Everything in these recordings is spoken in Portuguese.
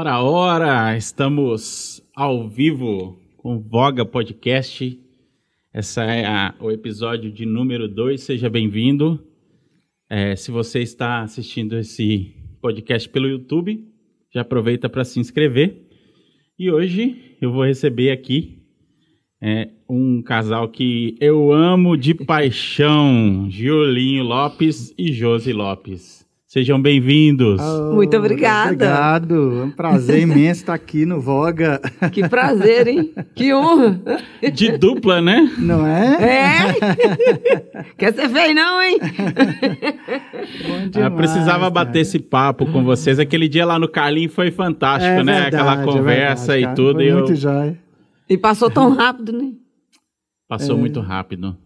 Ora, ora, estamos ao vivo com Voga Podcast. Esse é a, o episódio de número 2, seja bem-vindo. É, se você está assistindo esse podcast pelo YouTube, já aproveita para se inscrever. E hoje eu vou receber aqui é, um casal que eu amo de paixão, Giolinho Lopes e Josi Lopes. Sejam bem-vindos. Oh, Muito obrigada. Obrigado. É um prazer imenso estar aqui no Voga. Que prazer, hein? Que honra. De dupla, né? Não é? É? Quer ser feio, não, hein? Demais, ah, precisava cara. bater esse papo com vocês. Aquele dia lá no Carlinho foi fantástico, é né? Verdade, Aquela conversa é verdade, e tudo. Foi e muito eu... jóia. E passou tão rápido, né? Passou É. muito rápido.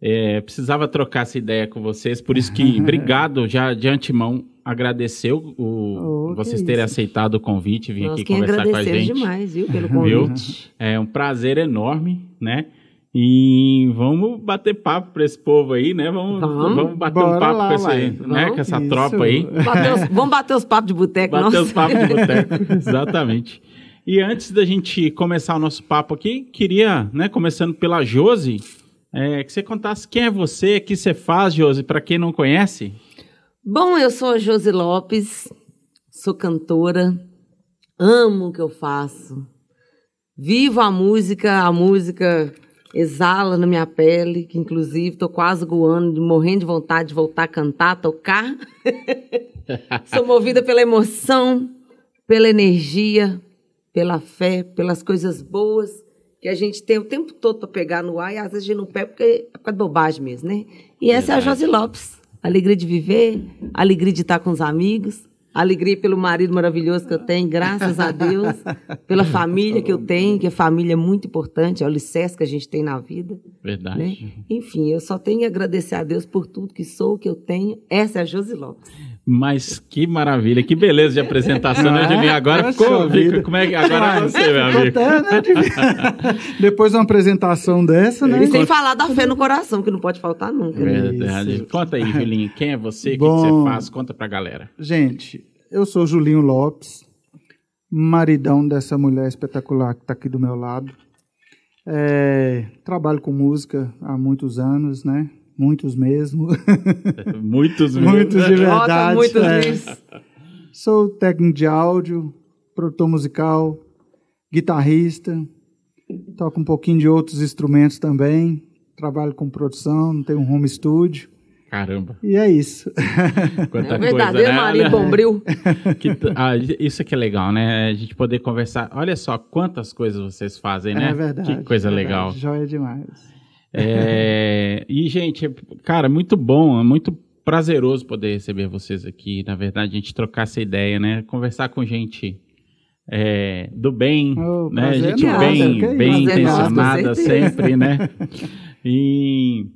É, precisava trocar essa ideia com vocês, por isso que obrigado já de antemão agradecer o, Oh, vocês terem isso. aceitado o convite, vir Nós aqui conversar com a gente. demais, viu, pelo Viu? convite. É um prazer enorme, né? E vamos bater papo para esse povo aí, né? Vamos, Vamos. vamos bater um Bora papo lá, com, esse, né? Com essa Isso. tropa aí. Bater os- vamos bater os papos de boteco, Bater nossa. os papos de boteco. Exatamente. E antes da gente começar o nosso papo aqui, queria, né, começando pela Josi, é, que você contasse quem é você, o que você faz, Josi, para quem não conhece. Bom, eu sou a Josi Lopes, sou cantora, amo o que eu faço. Vivo a música, a música exala na minha pele, que inclusive estou quase goando, morrendo de vontade de voltar a cantar, tocar. sou movida pela emoção, pela energia, pela fé, pelas coisas boas que a gente tem o tempo todo para pegar no ar e às vezes a gente não pega porque é por causa de bobagem mesmo, né? E essa é a Verdade. Josi Lopes. Alegria de viver, alegria de estar com os amigos, alegria pelo marido maravilhoso que eu tenho, graças a Deus, pela família que eu tenho, que a família é muito importante, é o alicerce que a gente tem na vida. Verdade. Né? Enfim, eu só tenho a agradecer a Deus por tudo que sou, que eu tenho. Essa é a Josi Lopes. Mas que maravilha, que beleza de apresentação, né, Não é? Julinho? Agora Poxa ficou. vida. Como é que agora é você, meu amigo? Até, né, de- Depois de uma apresentação dessa, né? E sem falar da fé no coração, que não pode faltar nunca. Né? Verdade. Isso. Conta aí, Julinho, quem é você, o que, você faz? Conta pra galera. Gente, eu sou Julinho Lopes, maridão dessa mulher espetacular que está aqui do meu lado. É, trabalho com música há muitos anos, né? Muitos mesmo. Muitos, Muitos de verdade. muitos é. Sou técnico de áudio, produtor musical, guitarrista, toco um pouquinho de outros instrumentos também, trabalho com produção, tenho um home studio, Caramba. e é isso. Quanta É verdadeiro coisa, né? marido Olha- bombril. Que ah, isso que é legal, né? A gente poder conversar. Olha só quantas coisas vocês fazem, né? É verdade. Que coisa é legal. verdade, Joia demais. É, e, gente, é- cara, muito bom, é muito prazeroso poder receber vocês aqui. Na verdade, a gente trocar essa ideia, né? Conversar com gente é, do bem, Oh, né? Gente bem, bem é com intencionada sempre, né? E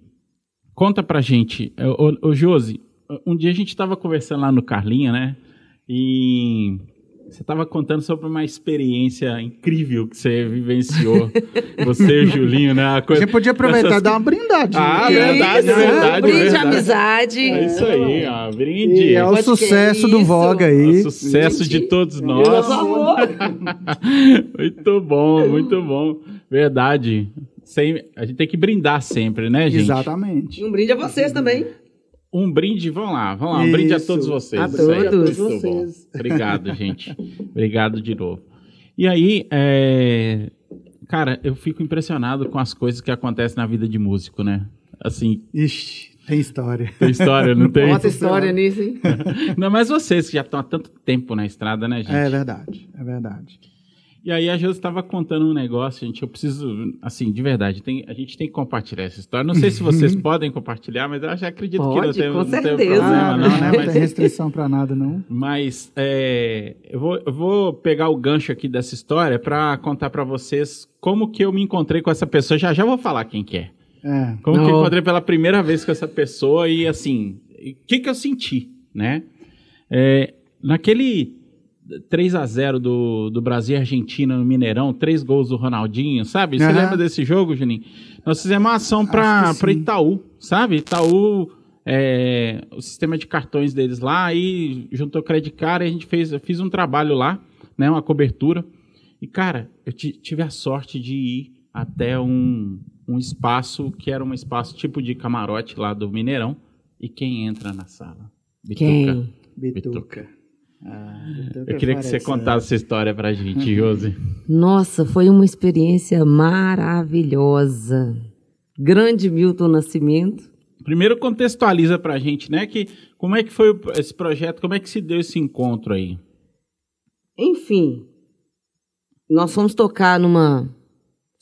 conta pra gente, ô, ô Josi, um dia a gente estava conversando lá no Carlinha, né? E você estava contando sobre uma experiência incrível que você vivenciou. você e o Julinho, né? Coisa, gente podia aproveitar essas- e dar uma brindadinha. Ah, né? verdade, Isso, verdade, Brinde de verdade. amizade. É isso aí, ó. Brinde. E é o sucesso do isso. Voga O aí. sucesso de todos nós. Nosso amor. muito bom, muito bom. Verdade. Sem, a gente tem que brindar sempre, né, gente? Exatamente. E um brinde a vocês também. Um brinde, vamos lá, vamos lá. Um brinde a Isso. todos vocês. A Isso aí é todos. Vocês. Obrigado, gente. Obrigado de novo. E aí, é, cara, eu fico impressionado com as coisas que acontecem na vida de músico, né? Assim, Ixi, tem história. tem história, não tem? Bota história nisso, hein? Não, mas vocês que já estão há tanto tempo na estrada, né, gente? É verdade, é verdade. E aí a Josi estava contando um negócio, gente, eu preciso, assim, de verdade, tem- a gente tem que compartilhar essa história. Não sei se vocês podem compartilhar, mas eu já acredito que não Pode, tem, com não tem certeza. problema, não, né? não Mas, tem restrição pra nada, não. mas, é, eu, vou, eu vou pegar o gancho aqui dessa história para contar para vocês como que eu me encontrei com essa pessoa. Já já vou falar quem que é. É. Como que eu encontrei pela primeira vez com essa pessoa e assim, o que que eu senti, né? É, naquele 3 a 0 do, do Brasil e Argentina no Mineirão, três gols do Ronaldinho, sabe? Você Aham. lembra desse jogo, Juninho? Nós fizemos uma ação para. Itaú, sabe? Itaú, é, o sistema de cartões deles lá, aí juntou Credit Card e a gente fez, eu fiz um trabalho lá, né, uma cobertura. E, cara, eu tive a sorte de ir até um, um espaço que era um espaço tipo de camarote lá do Mineirão. E quem entra na sala? Bituca. Quem? Bituca. Bituca. Ah, eu queria que você contasse essa história pra gente, Josi. Nossa, foi uma experiência maravilhosa. Grande Milton Nascimento. Primeiro contextualiza pra gente, né, que como é que foi esse projeto, como é que se deu esse encontro aí? Enfim, nós fomos tocar numa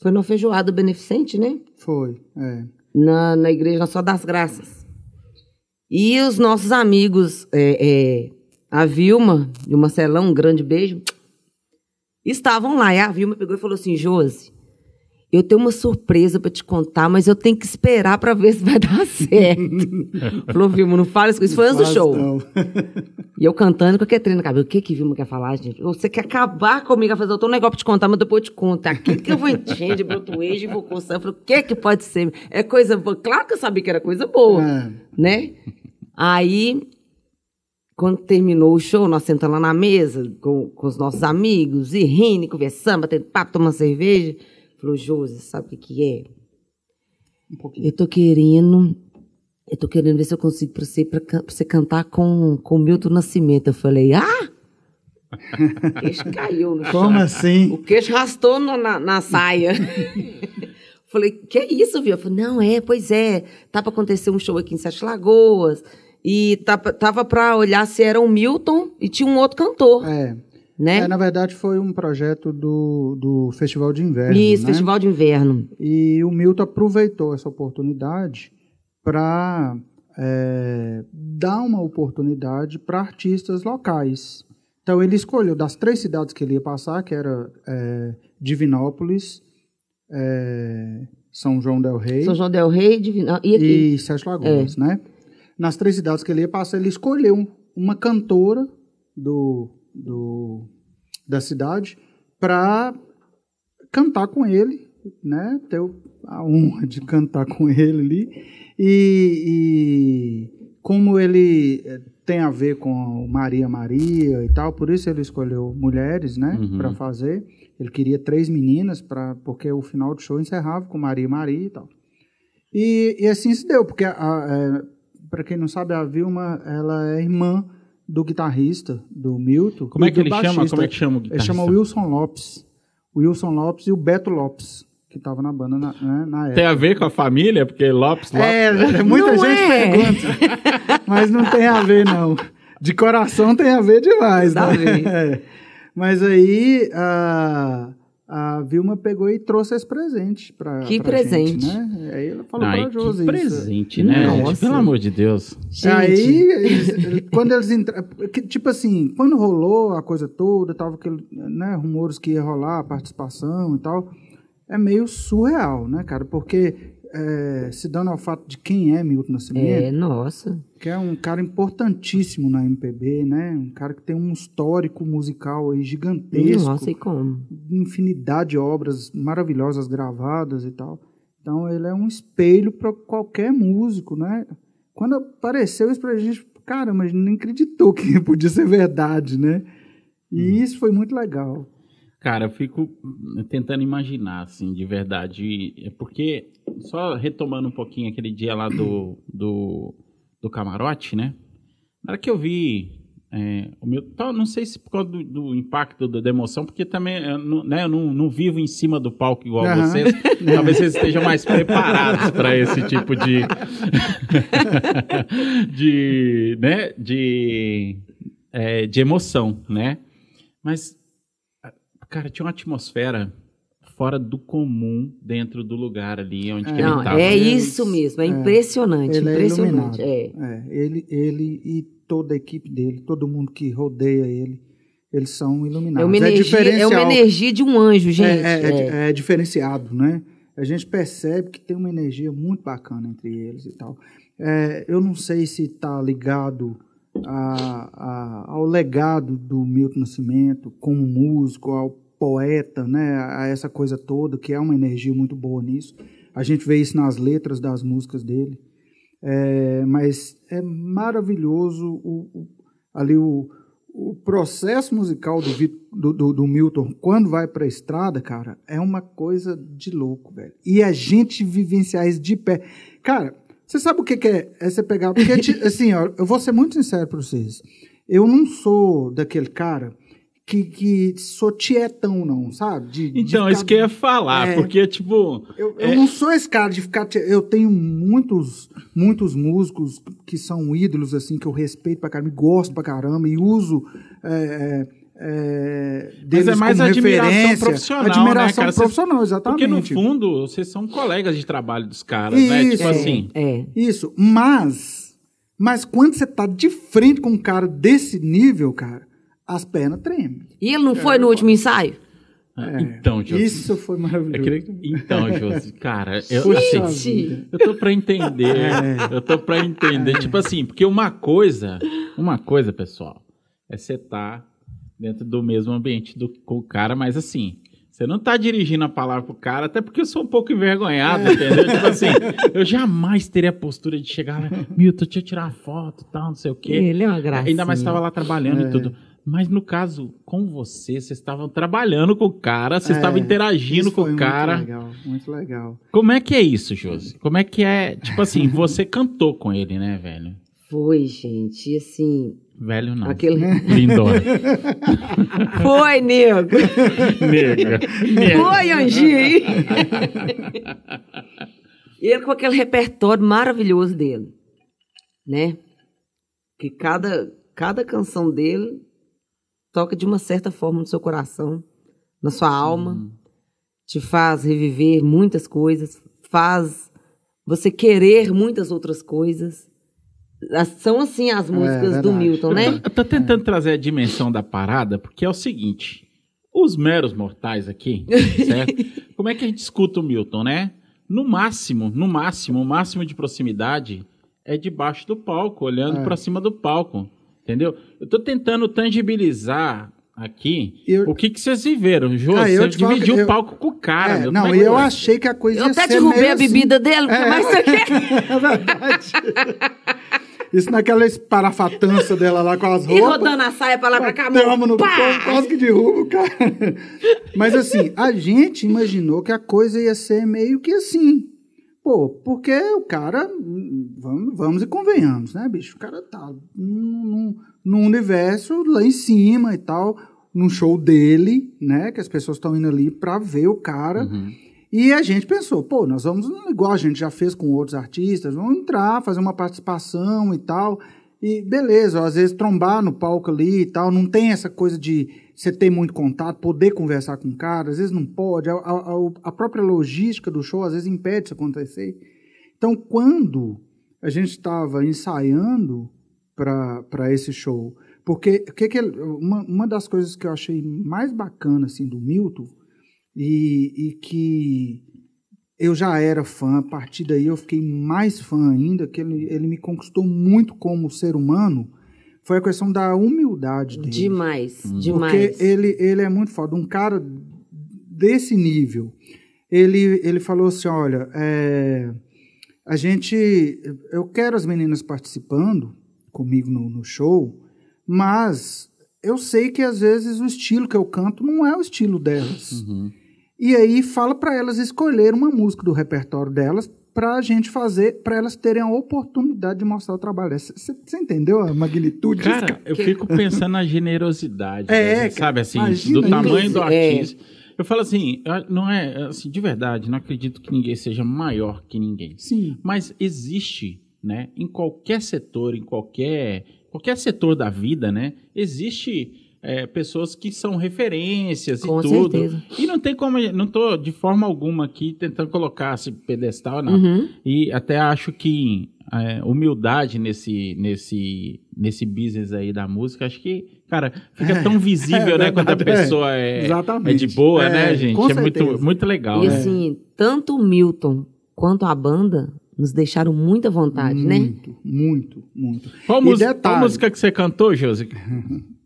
foi no feijoada beneficente, né? Foi, é. Na, na igreja Nossa das Graças. E os nossos amigos, é, é, a Vilma e o Marcelão, um grande beijo, estavam lá. E a Vilma pegou e falou assim: Josi, eu tenho uma surpresa para te contar, mas eu tenho que esperar para ver se vai dar certo. Falou, Vilma, não fala isso. Isso foi antes do show. E eu cantando com aquele treino na cabeça. O que que Vilma quer falar, gente? Você quer acabar comigo? Fazer, eu tenho um negócio pra te contar, mas depois eu te conto. É aquilo que eu vou encher de e vou coçar. Eu falei, o que que pode ser? É coisa boa. Claro que eu sabia que era coisa boa, é. né? Aí, quando terminou o show, nós sentamos lá na mesa com, com os nossos amigos, e rindo, conversando, batendo papo, tomando cerveja. Falou, Josi, sabe o que, que é? Um eu tô querendo. Eu tô querendo ver se eu consigo pra você, pra, pra você cantar com, com Milton Nascimento. Eu falei, ah! o queixo caiu no chão. Como assim? O queixo rastou na, na, na saia. falei, que é isso, viu? Eu falei, não, é, pois é. Tá pra acontecer um show aqui em Sete Lagoas. E tava pra olhar se era o Milton e tinha um outro cantor. É. Né? É, na verdade, foi um projeto do, do Festival de Inverno. Isso, né? Festival de Inverno. E o Milton aproveitou essa oportunidade para é, dar uma oportunidade para artistas locais. Então, ele escolheu das três cidades que ele ia passar, que era é, Divinópolis, é, São João del Rei. São João del Rei Divinópolis. e, e Sete Lagoas, é. né? Nas três cidades que ele ia passar, ele escolheu uma cantora do do, da cidade para cantar com ele, né? Ter a honra de cantar com ele ali. E, e, como ele eh, tem a ver com Maria Maria e tal, por isso ele escolheu mulheres, né, uhum. para fazer. Ele queria três meninas para porque o final do show encerrava com Maria Maria e tal. E, e assim se deu, porque é, para quem não sabe a Vilma ela é irmã do guitarrista, do Milton. Como é que ele baixista. chama? Como é que chama o guitarrista? Ele chama Wilson Lopes. Wilson Lopes e o Beto Lopes, que estava na banda na, né, na, época. Tem a ver com a família? Porque Lopes, Lopes... É, muita não gente é. pergunta. mas não tem a ver, não. De coração tem a ver demais, Dá né? É. Mas aí... Uh, a Vilma pegou e trouxe esse presente para Que pra presente. Gente, né? Aí ela falou para Josi que presente, né? Nossa. Pelo amor de Deus. Gente. Aí, eles, quando eles entraram... Tipo assim, quando rolou a coisa toda, tava aquele, né, rumores que ia rolar a participação e tal, é meio surreal, né, cara? Porque é, se dando ao fato de quem é Milton Nascimento. É, nossa. Que é um cara importantíssimo na MPB, né? Um cara que tem um histórico musical aí gigantesco. Nossa, e como? Infinidade de obras maravilhosas gravadas e tal. Então ele é um espelho para qualquer músico, né? Quando apareceu isso pra gente, cara, mas não acreditou que podia ser verdade, né? E hum. isso foi muito legal. Cara, eu fico tentando imaginar, assim, de verdade. É porque, só retomando um pouquinho aquele dia lá do, do, do camarote, né? Na hora que eu vi é, o meu. Não sei se por causa do, do impacto da emoção, porque também eu não, né, eu não, não vivo em cima do palco igual uhum. vocês. Talvez vocês estejam mais preparados para esse tipo de. de. né? De. É, de emoção, né? Mas Cara, tinha uma atmosfera fora do comum dentro do lugar ali onde é, ele estava. É isso mesmo, é, é impressionante, ele é impressionante. É, é. ele, ele e toda a equipe dele, todo mundo que rodeia ele, eles são iluminados. É uma energia, é uma energia de um anjo, gente. É, é, diferenciado, né? A gente percebe que tem uma energia muito bacana entre eles e tal. eu não sei se está ligado a, a, ao legado do Milton Nascimento como músico, ao poeta, né, a essa coisa toda, que é uma energia muito boa nisso. A gente vê isso nas letras das músicas dele. É, mas é maravilhoso o, o, ali o, o processo musical do, do, do- Milton, quando vai pra estrada, cara, é uma coisa de louco, velho. E a gente vivenciar isso de pé. Cara, você sabe o que, que é, é você pegar. Porque, assim, ó, eu vou ser muito sincero pra vocês. Eu não sou daquele cara que, que sou tietão, não, sabe? De- de Então, ficar- isso que eu ia falar, É. porque, tipo. eu, eu É. não sou esse cara de ficar. Eu tenho muitos, muitos músicos que são ídolos, assim, que eu respeito pra caramba, gosto pra caramba, e uso. É, é, é, deles é mais como admiração referência. profissional, né, Admiração cara? Vocês- profissional, Porque, exatamente. no fundo, vocês são colegas de trabalho dos caras, né? Isso. Tipo assim. É. Isso, mas. Mas quando você tá de frente com um cara desse nível, cara, as pernas tremem. E ele não foi no último ensaio? Então, Josi. Isso foi maravilhoso. queria- Então, Josi, cara, eu, Puxa assim, eu tô pra entender. Eu tô pra entender. Tipo assim, porque uma coisa, uma coisa, pessoal, é você tá dentro do mesmo ambiente do, com o cara, mas assim, você não tá dirigindo a palavra pro cara, até porque eu sou um pouco envergonhado, entendeu? Tipo assim, eu jamais teria a postura de chegar lá, Milton, deixa eu tirar uma foto e tal, não sei o quê. Ele é uma graça. Ainda mais estava lá trabalhando É. e tudo. Mas no caso, com você, vocês estavam trabalhando com o cara, vocês É, estavam interagindo Isso com o cara. Muito legal, muito legal. Como é que é isso, Josi? Como é que é? Tipo assim, você cantou com ele, né, velho? Foi, gente. E assim, Velho não. aquele. Lindona. Foi, nego. Nega. Foi, Angie. E ele com aquele repertório maravilhoso dele, né? Que cada, cada canção dele toca de uma certa forma no seu coração, na sua alma, te faz reviver muitas coisas, faz você querer muitas outras coisas. As- São assim as músicas do verdade. Milton, né? Eu tô tentando trazer a dimensão da parada, porque é o seguinte: os meros mortais aqui, certo? Como é que a gente escuta o Milton, né? No máximo, no máximo, o máximo de proximidade é debaixo do palco, olhando É. pra cima do palco, entendeu? Eu tô tentando tangibilizar aqui Eu- o que que vocês viveram, Jô. Ah, eu você dividiu que o eu- palco com o cara, É, meu. não, é e eu achei que a coisa Eu ia até derrubei a bebida dele, É. mas você quer? Assim. É verdade. Isso naquela esparafatança dela lá com as E roupas. rodando a saia pra lá pra cá, Tamo no povo, quase que derruba o cara. Mas assim, a gente imaginou que a coisa ia ser meio que assim. Pô, porque o cara, vamos, vamos e convenhamos, né, bicho? O cara tá num, num- num universo lá em cima e tal, num show dele, né? Que as pessoas estão indo ali pra ver o cara. Uhum. E a gente pensou, pô, nós vamos, igual a gente já fez com outros artistas, vamos entrar, fazer uma participação e tal. E beleza, às vezes trombar no palco ali e tal, não tem essa coisa de você ter muito contato, poder conversar com o cara, às vezes não pode, a, a- a- própria logística do show às vezes impede isso acontecer. Então, quando a gente estava ensaiando para esse show, porque que que ele- uma, uma das coisas que eu achei mais bacana assim, do Milton, e, e que eu já era fã, a partir daí eu fiquei mais fã ainda, que ele, ele me conquistou muito como ser humano, foi a questão da humildade dele. Demais, Hum. demais. Porque ele, ele é muito foda. Um cara desse nível, ele, ele falou assim, olha, é, a gente... Eu quero as meninas participando comigo no, no show, mas eu sei que às vezes o estilo que eu canto não é o estilo delas. Uhum. E aí fala para elas escolher uma música do repertório delas para a gente fazer, para elas terem a oportunidade de mostrar o trabalho. Você entendeu a magnitude? disso, Cara, eu fico pensando na generosidade, É, né, cara, sabe assim, imagina do tamanho do. É. artista. Eu falo assim, não é, assim, de verdade, não acredito que ninguém seja maior que ninguém. Sim. Mas existe, né, em qualquer setor, em qualquer, qualquer setor da vida, né, existe é, pessoas que são referências Com e tudo. certeza. E não tem como, não tô de forma alguma aqui tentando colocar esse pedestal, não. Uhum. E até acho que é, humildade nesse, nesse, nesse business aí da música, acho que, cara, fica É, tão visível, é né? Quando a é. pessoa é, é de boa, É, né, gente? É muito, certeza. muito legal, E né? assim, tanto o Milton quanto a banda nos deixaram muita vontade, né? Muito, muito, muito. Qual, música, detalhe- qual música que você cantou, Josi?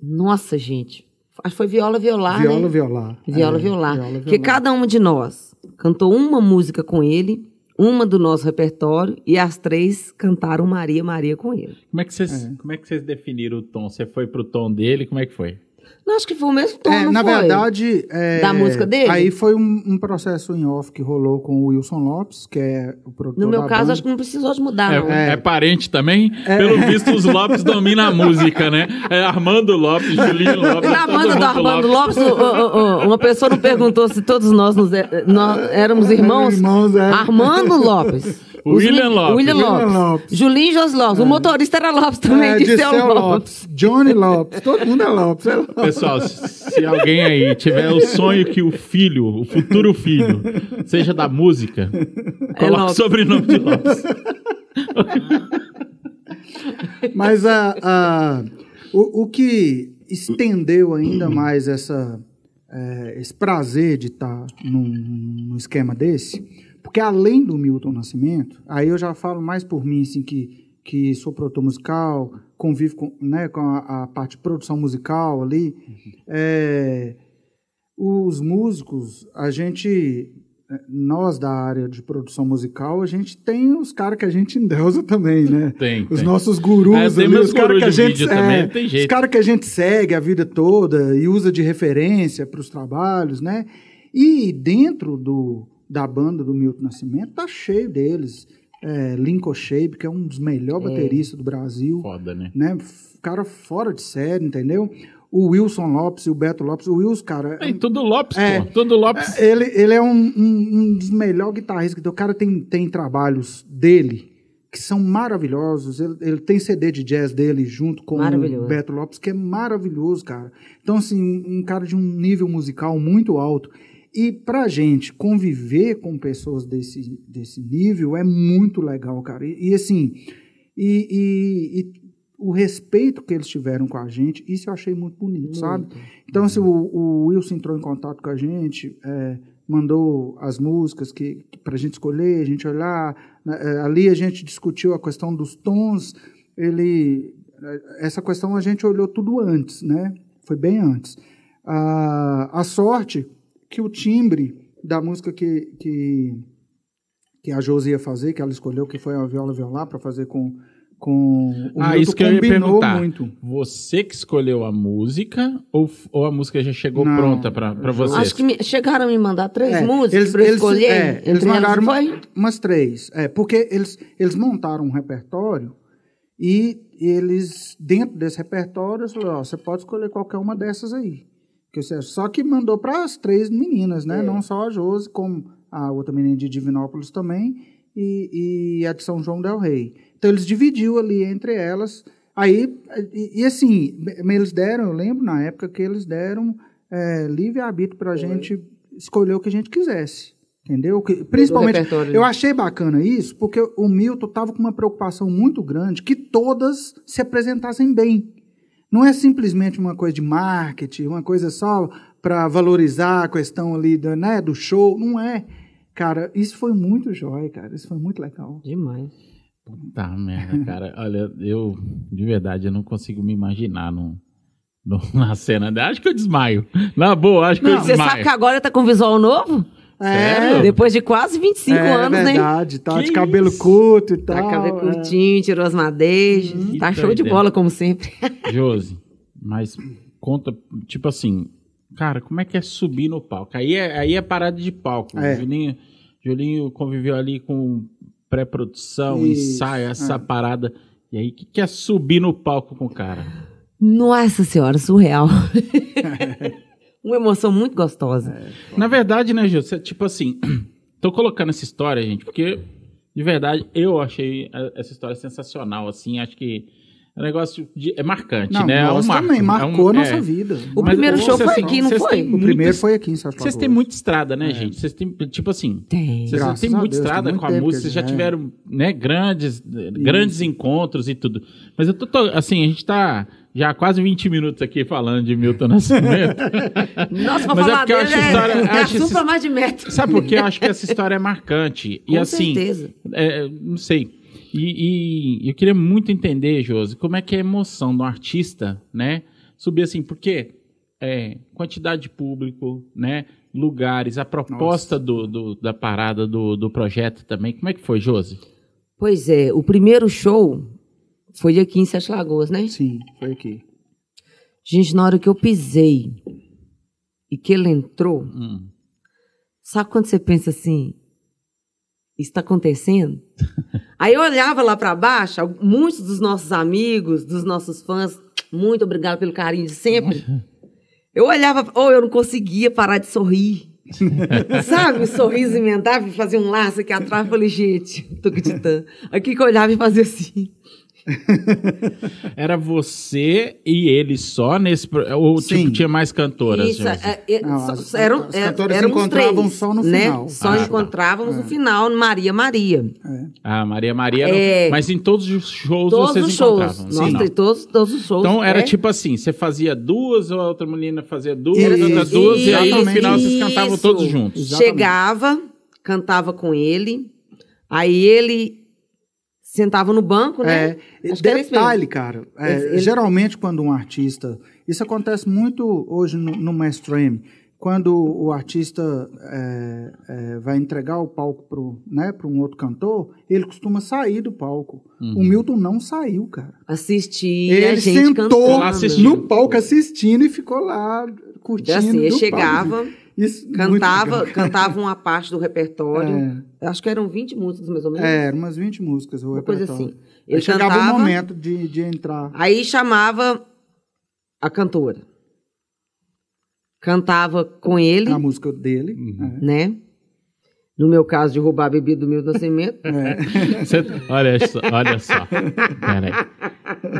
Nossa, gente. Acho que foi Viola Violar, viola, né? violar. Viola É, Violar. viola, Porque violar. cada um de nós cantou uma música com ele, uma do nosso repertório e as três cantaram Maria, Maria com ele. Como é que vocês, como é que vocês definiram o tom? Você foi pro tom dele? Como é que foi? Não, acho que foi o mesmo tom, É, não na foi? verdade. é, Da música dele? Aí foi um, um processo em off que rolou com o Wilson Lopes, que é o produtor. No meu da caso, banda. acho que não precisou de mudar, É, não. é parente também? Pelo visto, os Lopes dominam a música, né? É Armando Lopes, Julinho Lopes. Na banda do Armando Lopes, o- o- o- uma pessoa não perguntou se todos nós, nos é- nós éramos irmãos. Irmãos, é. Armando Lopes. William Lopes. William William Lopes. Lopes. Julinho Jos Lopes. O motorista era Lopes também, É, de Disseu Seu Lopes. Lopes. Johnny Lopes. Todo mundo é Lopes. É Lopes. Pessoal, se alguém aí tiver o sonho que o filho, o futuro filho, seja da música, coloque o sobrenome de Lopes. Mas a, a- o, o que estendeu ainda mais essa, é, esse prazer de estar num, num esquema desse, porque além do Milton Nascimento, aí eu já falo mais por mim, assim, que, que sou produtor musical, convivo com, né, com a, a parte de produção musical ali, é, os músicos, a gente, eh, nós da área de produção musical, a gente tem os caras que a gente endeusa também, né? Tem, Os tem. nossos gurus, É, tem ali, os caras que a gente é, também, os caras que a gente segue a vida toda e usa de referência para os trabalhos, né? E dentro do, da banda do Milton Nascimento tá cheio deles. É, Lincoln Shape, que é um dos melhores bateristas do Brasil Foda, né? né? Cara fora de série, entendeu? O Wilson Lopes e o Beto Lopes. O Wilson, cara. Tem tudo Lopes, É. pô. Tudo Lopes. Ele, ele é um, um- um dos melhores guitarristas que tem. O cara tem, tem trabalhos dele que são maravilhosos. Ele, ele tem CD de jazz dele junto com o Beto Lopes, que é maravilhoso, cara. Então, assim, um cara de um nível musical muito alto. E pra gente conviver com pessoas desse, desse nível é muito legal, cara. E, e, assim, e, e- e o respeito que eles tiveram com a gente, isso eu achei muito bonito, sabe? Então, assim, o, o Wilson entrou em contato com a gente, é, mandou as músicas que, que para a gente escolher, a gente olhar. né, é, ali a gente discutiu a questão dos tons. Ele, é, essa questão a gente olhou tudo antes, né? Foi bem antes. A, a sorte que o timbre da música que, que, que a Josi ia fazer, que ela escolheu, que foi a viola violar para fazer com, com o Ah, Milton, isso que eu ia combinou perguntar. muito. Você que escolheu a música ou, ou a música já chegou Não, pronta eu- vocês? Acho que me- chegaram a me mandar três É, músicas pra eu escolher. é, eles mandaram foi? umas três. É, porque eles, eles montaram um repertório e eles, dentro desse repertório, eles falaram, ó, você pode escolher qualquer uma dessas aí. Que só que mandou para as três meninas, né? É. Não só a Josi, como a outra menina de Divinópolis também e, e a de São João del Rei. Então eles dividiu ali entre elas. Aí, e, e assim, eles deram, eu lembro na época que eles deram é, livre-arbítrio para a gente escolher o que a gente quisesse. Entendeu? Que- principalmente, eu achei bacana isso, porque o Milton estava com uma preocupação muito grande que todas se apresentassem bem. Não é simplesmente uma coisa de marketing, uma coisa só para valorizar a questão ali do, né, do show. Não é. Cara, isso foi muito jóia, cara. Isso foi muito legal. Demais. Tá, merda, cara. Olha, eu, de verdade, eu não consigo me imaginar num, num- na cena dela. Acho que eu desmaio. Na boa, acho que eu Não, Você desmaio. sabe que agora tá com visual novo? Sério? Depois de quase 25 é anos, né? verdade, tá Que de cabelo isso? curto e Tá tal. cabelo é. curtinho, tirou as madejas. Que Tá show de doideira. bola, como sempre. Josi, mas conta, tipo assim, cara, como é que é subir no palco? Aí é, aí é parada de palco. É. O Julinho, Julinho conviveu ali com pré-produção, ensaio, essa parada. E aí, o que, que é subir no palco com o cara? Nossa senhora, surreal. Uma emoção muito gostosa. Na verdade, né, Gil, você, tipo assim, tô colocando essa história, gente, porque de verdade eu achei essa história sensacional, assim, acho que é um negócio de, é marcante, Não, né? É um nós marco, também, é um- marcou a nossa é. vida. O Mas primeiro show foi aqui, não foi? O primeiro foi aqui em São Paulo. Vocês têm muita estrada, né, gente? Vocês têm, tipo assim, Tem. vocês têm muita Deus, estrada com a música, vocês já é. tiveram, né, grandes, grandes encontros e tudo. Mas eu tô, tô- assim, a gente tá já há quase 20 minutos aqui falando de Milton Nascimento. Nossa, pra Mas é falar porque eu acho a história- é, é acho esse- mais de metro. Sabe por quê? Eu acho que essa história é marcante. e Com assim, certeza. é, não sei. E, e eu queria muito entender, Josi, como é que é a emoção do artista, né? Subir assim, porque é, quantidade de público, né? lugares, a proposta do, do- da parada do, do projeto também. Como é que foi, Josi? Pois é, o primeiro show foi aqui em Sete Lagoas, né? Sim, foi aqui. Gente, na hora que eu pisei e que ele entrou, Hum. sabe quando você pensa assim, isso está acontecendo? Aí eu olhava lá para baixo, muitos dos nossos amigos, dos nossos fãs, muito obrigado pelo carinho de sempre. Eu olhava, ou eu não conseguia parar de sorrir. Sabe, o sorriso emendava e fazia um laço aqui atrás. Eu falei, gente, tô acreditando. Aqui que eu olhava e fazia assim. Era você e ele só nesse. pro- Ou Sim. tipo, tinha mais cantoras? Isso, é, é, Não, só- as- eram, as é, cantoras éramos encontravam três, só no né? final. Só Ah, tá. encontrávamos no final, no Maria Maria. Ah, Maria Maria. É. Mas em todos os shows Todos vocês os shows. encontravam. Nossa, Sim. tem todos, todos os shows. Então era é. tipo assim: você fazia duas, ou a outra menina fazia duas, Isso, outras duas, e aí no final vocês cantavam Isso. todos juntos. Exatamente. Chegava, cantava com ele, aí ele sentava no banco, né? É, Acho detalhe, cara. é, ele- Geralmente, quando um artista. Isso acontece muito hoje no, no mainstream. Quando o artista é, é, vai entregar o palco para né, um outro cantor, ele costuma sair do palco. O Milton não saiu, cara. Assistia, a Ele gente sentou cantando. No palco assistindo e ficou lá curtindo. Assim, ele chegava, palco. Isso, cantava, cantava uma parte do repertório. É. Acho que eram 20 músicas, mais ou menos. É, eram umas 20 músicas. O uma coisa repertório. assim. Aí Ele chegava cantava, o momento de, de entrar. aí chamava a cantora. Cantava com ele, a música dele. Uhum. é. né? No meu caso, de roubar a bebida do meu nascimento. Você- olha só, olha só. Pera aí.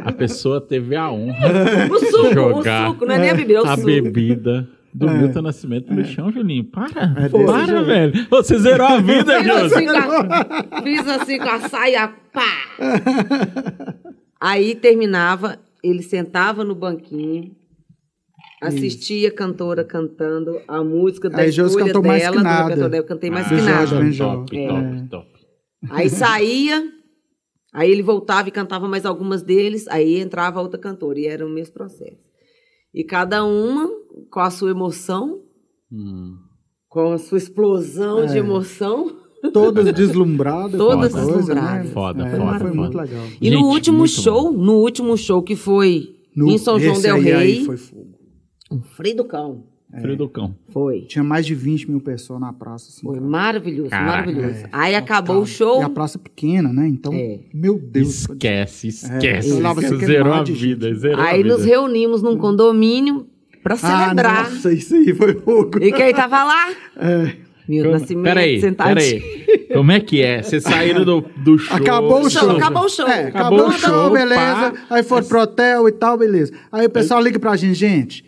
A pessoa teve a honra O suco, Jogar o suco, não é nem a bebida, é o a suco. bebida do Milton Nascimento no chão, Julinho. Para, É para, velho. Você zerou a vida, Fiz Josi. assim, com a, fiz assim com a saia, pá! Aí terminava, ele sentava no banquinho, assistia a cantora cantando a música da Aí escolha cantou dela, mais que nada. dela, eu cantei mais Ah, que nada. Top, É. top, top. Aí saía, aí ele voltava e cantava mais algumas deles, aí entrava outra cantora, e era o mesmo processo. E cada uma com a sua emoção, Hum. com a sua explosão de É. emoção. Todas deslumbradas. Todas a coisa, deslumbradas. Né? Foda, É, foda, Foi foda. muito legal. E Gente, no último show, no último show que foi No- em São João del Rei, foi fogo. um frio do cão. Frio do cão. Foi. Tinha mais de 20 mil pessoas na praça. Assim, Foi cara. maravilhoso, Caraca. maravilhoso. É, Aí acabou Cara, o show. E a praça pequena, né? Então, É. meu Deus. Esquece, esquece. olhava Você aquele zerou a de vida, zerou a Aí vida. nos reunimos num condomínio pra Ah, celebrar. nossa, isso aí foi fogo. e quem tava lá? É. Meu Como- Nascimento, Peraí, sentadinho. peraí. Como é que é? Vocês saíram do, do show. Acabou o Show, acabou o show. É, Acabou acabou, o show, show, beleza. pá. Aí foram pro hotel e tal, beleza. Aí o pessoal liga pra gente, gente,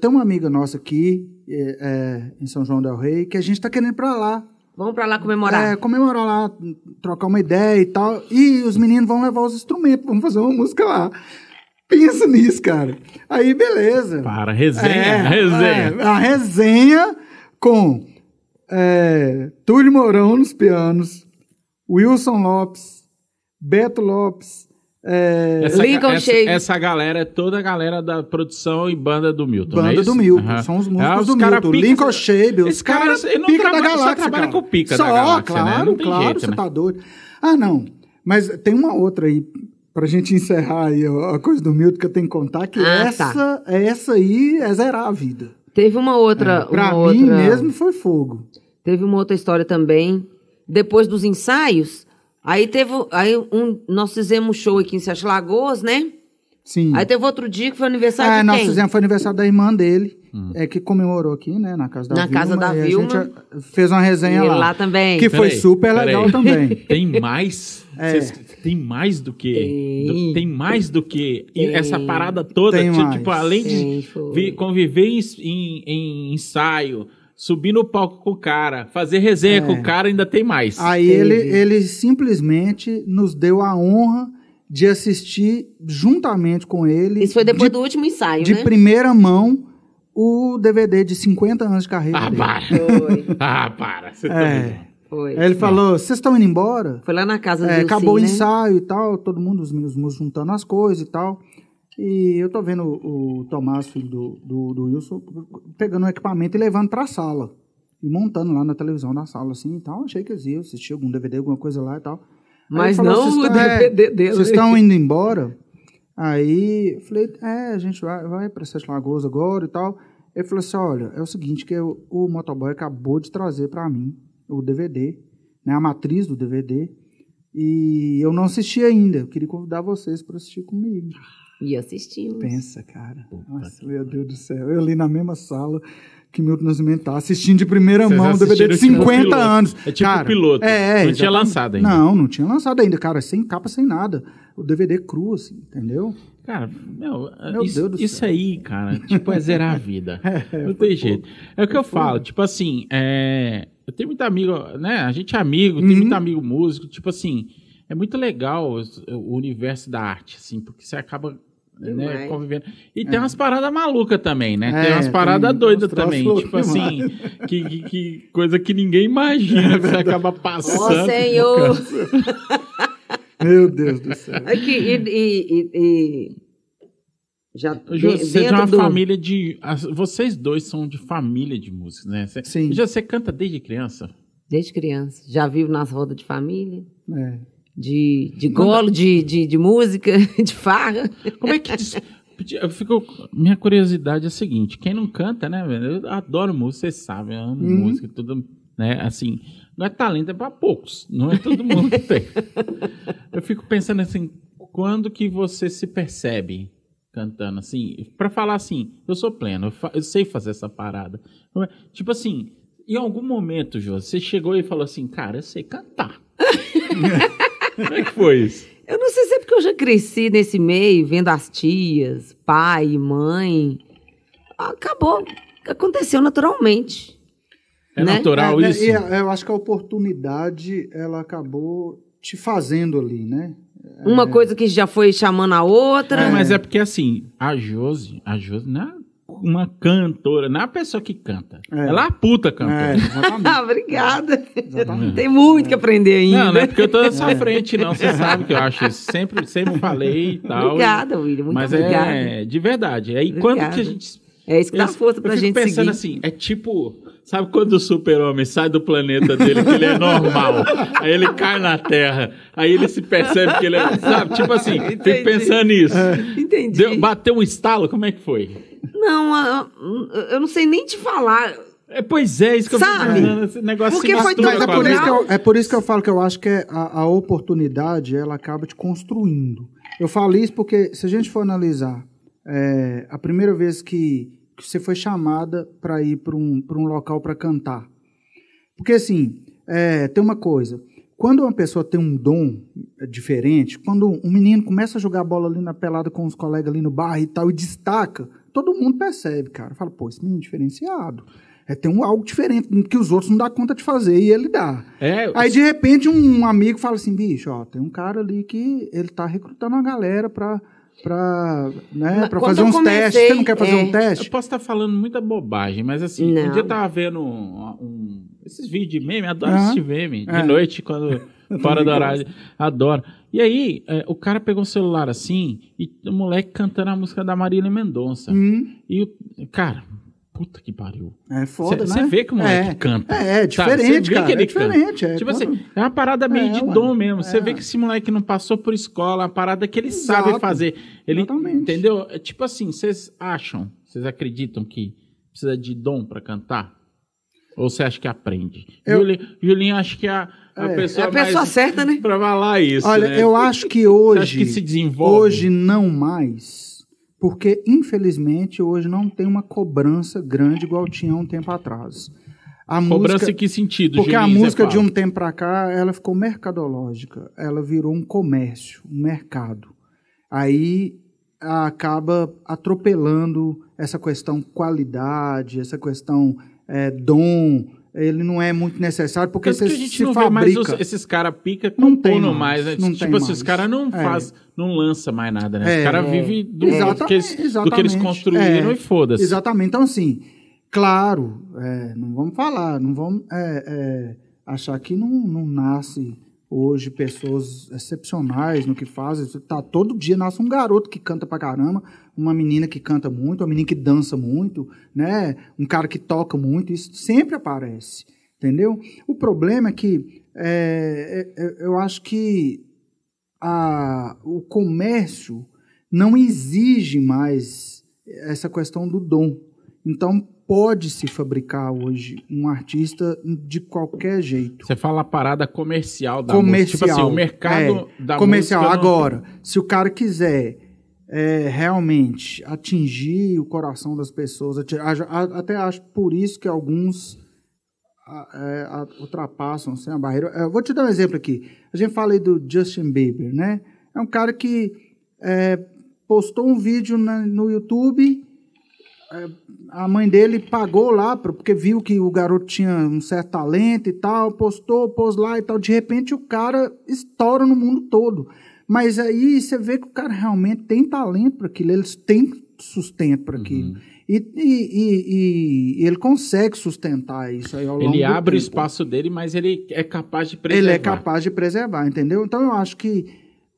tem uma amiga nossa aqui, é, é, em São João del Rei, que a gente tá querendo ir pra lá. Vamos pra lá comemorar. É, comemorar lá, trocar uma ideia e tal. E os meninos vão levar os instrumentos, vamos fazer uma música lá. Pensa nisso, cara. Aí, beleza. Para, resenha, É, resenha. é, a resenha com é, Túlio Mourão nos pianos, Wilson Lopes, Beto Lopes, é, Essa, Lincoln essa, Shake. essa galera é toda a galera da produção e banda do Milton, é Banda isso? do Milton, Aham. são os Ah, músicos do cara Milton. pica- Lincoln Shade, os Esse cara, caras não pica trabalha- da só galáxia, trabalha cara. com pica só, da galáxia, né? claro, tem claro, jeito, você né? tá doido. Ah, não, mas tem uma outra aí, pra gente encerrar aí a coisa do Milton que eu tenho que contar, que Ah, essa, essa aí é zerar a vida. Teve uma outra. Pra uma mim outra... mesmo foi fogo. Teve uma outra história também. Depois dos ensaios, aí teve. Aí um, nós fizemos um show aqui em Sete Lagoas, né? Sim. Aí teve outro dia que foi aniversário É, de nós quem? fizemos, foi aniversário da irmã dele, é, que comemorou aqui, né, na casa da Na Vilma. casa da e a Vilma. gente fez uma resenha E lá. lá também. Que foi super peraí. legal também. Tem mais? É. Vocês- tem mais do que. Tem. do- tem mais do que Tem. essa parada toda. Tem tipo, mais. tipo, além Tem, de vi- conviver em, em- em ensaio, subir no palco com o cara, fazer resenha É. com o cara, ainda tem mais. Aí ele, ele simplesmente nos deu a honra de assistir juntamente com ele. Isso foi depois de, do último ensaio, de né? primeira mão o DVD de 50 anos de carreira. Ah, dele. para. Foi, Ah, para. Você tá É. foi. Aí ele falou: vocês estão indo embora? Foi lá na casa É, do acabou o né? ensaio e tal, todo mundo, os meus músicos juntando as coisas e tal. E eu tô vendo o, o Tomás, filho do, do, do Wilson, pegando o equipamento e levando pra sala. e montando lá na televisão da sala, assim, e tal. Achei que eles iam assistir algum DVD, alguma coisa lá e tal. Mas falou, não "Vocês o tão- é, DVD dele. Vocês estão indo embora? Aí eu falei, é, a gente vai, vai para Sete Lagoas agora e tal. Ele falou assim, olha, é o seguinte, que o, o motoboy acabou de trazer para mim o DVD, né, a matriz do DVD, e eu não assisti ainda. Eu queria convidar vocês para assistir comigo. E assistimos. Pensa, cara. Nossa, meu Deus do céu. Eu ali na mesma sala que Milton Nascimento tá assistindo de primeira Vocês mão um DVD de assistiram tipo 50 piloto. anos. É tipo cara, piloto. É, é, Não tinha lançado ainda. Não, não tinha lançado ainda, cara. Sem capa, sem nada. O DVD cru, assim, entendeu? Cara, meu, Meu isso, Deus do isso céu. aí, cara, tipo, é zerar a vida. não tem jeito. É o que eu falo, tipo assim, é, eu tenho muito amigo, né? A gente é amigo, tem Uhum. muito amigo músico, tipo assim, é muito legal o universo da arte, assim, porque você acaba né, Demais. convivendo. E tem umas paradas malucas também, né? tem É, umas paradas tem doidas também, tipo assim, que, que- que coisa que ninguém imagina que você acaba Ó passando. Senhor! Meu Deus do céu. Aqui, e, e- e- e- já você é de uma do- família de. Vocês dois são de família de músicos, né? Você, Sim. Já você canta desde criança? Desde criança. Já vivo nas rodas de família, É. de, de golo, de, de, de música, de farra. Como é que. Eu fico, minha curiosidade é a seguinte: quem não canta, né, velho? Eu adoro música, vocês sabem, eu amo Uhum. música, tudo, né? Assim, não é talento, é pra poucos, não é todo mundo que tem. Eu fico pensando assim: quando que você se percebe cantando assim? Pra falar assim, eu sou pleno, eu, fa- eu sei fazer essa parada. É- Tipo assim, em algum momento, Jô, você chegou e falou assim: cara, eu sei cantar. Como é que foi isso? Eu não sei se é porque eu já cresci nesse meio, vendo as tias, pai e mãe. Acabou, aconteceu naturalmente. É Né? natural É, é, isso? e a- eu acho que a oportunidade, ela acabou te fazendo ali, né? Uma coisa que já foi chamando a outra. Não, mas é porque assim, a Josi, a Josi não é uma cantora, não é a pessoa que canta. É. Ela é a puta É, cantora. exatamente. Ah, obrigada. exatamente. Tem muito que aprender ainda. Não, não é porque eu tô na sua frente, não. Você sabe que eu acho isso. Sempre, sempre falei e tal. Obrigada, William. Muito mas obrigada. é de verdade. Aí quando que a Obrigada. gente. É isso que dá força pra eu fico gente pensando seguir. assim, é tipo. Sabe quando o super-homem sai do planeta dele, que ele é normal, aí ele cai na Terra, aí ele se percebe que ele é. Sabe? Tipo assim, fico Entendi. pensando nisso. Entendi. Deu- bateu um estalo, como é que foi? Não, eu não sei nem te falar. É, pois é, isso que eu Sabe? fico pensando, esse negócio Porque se foi é tão com a por, isso que natural. eu, é por isso que eu falo que eu acho que é a, a oportunidade ela acaba te construindo. Eu falo isso porque se a gente for analisar é, a primeira vez que, que você foi chamada para ir para um, pra um local para cantar. Porque assim, é, tem uma coisa. Quando uma pessoa tem um dom é, diferente, quando um menino começa a jogar bola ali na pelada com os colegas ali no bar e tal, e destaca, todo mundo percebe, cara. Fala, pô, esse menino é diferenciado. É, tem um, algo diferente que os outros não dá conta de fazer e ele dá. É, Aí, de repente, um amigo fala assim, bicho, ó, tem um cara ali que ele tá recrutando uma galera pra, pra, né, pra fazer eu uns testes. comecei, Você não quer fazer é, um Eu teste? posso estar falando muita bobagem, mas assim, um Não. dia eu tava vendo um- um- esses vídeos de meme, adoro assistir meme, de É. noite, quando fora do horário, adoro. E aí, é, o cara pegou o celular assim, e o moleque cantando a música da Marília Mendonça. Hum, E o, cara, puta que pariu. é foda, Você né? vê que o moleque é. canta. É, é diferente, Você cara. que ele é diferente. É, Tipo assim, é uma parada meio É, de ué. dom mesmo. Você É. vê que esse moleque não passou por escola, a parada que ele Exato. sabe fazer. Ele, Exatamente. entendeu? É tipo assim, vocês acham, vocês acreditam que precisa de dom pra cantar? Ou você acha que aprende? Eu- Juli- Julinho, acho que a, a É. pessoa É a pessoa certa, né? pra falar isso, Olha, né? eu acho que hoje... acha que se desenvolve? Hoje não mais, porque infelizmente hoje não tem uma cobrança grande igual tinha um tempo atrás. A Cobrança música, em que sentido, porque a Julinho, você música de fala? um tempo para cá, ela ficou mercadológica, ela virou um comércio, um mercado. Aí acaba atropelando essa questão qualidade, essa questão é, dom, ele não é muito necessário porque Tanto você que a gente se não vê fabrica. mais os- esses caras pica Não tem mais, né? não tipo tem assim, os caras não É. faz, não lança mais nada, né? É. os caras É. vivem do, do, que eles, do que eles exatamente. construíram É. e foda-se. Exatamente. Então, assim, claro, é, não vamos falar, não vamos é, é, achar que não, não nasce hoje pessoas excepcionais no que fazem. Tá, todo dia nasce um garoto que canta pra caramba, uma menina que canta muito, uma menina que dança muito, né? Um cara que toca muito, isso sempre aparece, entendeu? O problema é que é, é, é eu acho que a, o comércio não exige mais essa questão do dom. Então pode se fabricar hoje um artista de qualquer jeito. Você fala a parada comercial da comercial, música. Tipo assim, o mercado é, da comercial. música. não- Agora, se o cara quiser é, realmente atingir o coração das pessoas, até acho por isso que alguns a- é, a- ultrapassam assim, a barreira. Eu vou te dar um exemplo aqui. A gente fala aí do Justin Bieber, né? É um cara que é, postou um vídeo na- no YouTube é, a mãe dele pagou lá, porque viu que o garoto tinha um certo talento e tal, postou, pôs lá e tal. De repente o cara estoura no mundo todo. Mas aí você vê que o cara realmente tem talento para aquilo, eles têm sustento para aquilo. E, e- e- e ele consegue sustentar isso aí ao longo Ele abre o espaço dele, mas ele é capaz de preservar. Ele é capaz de preservar, entendeu? Então eu acho que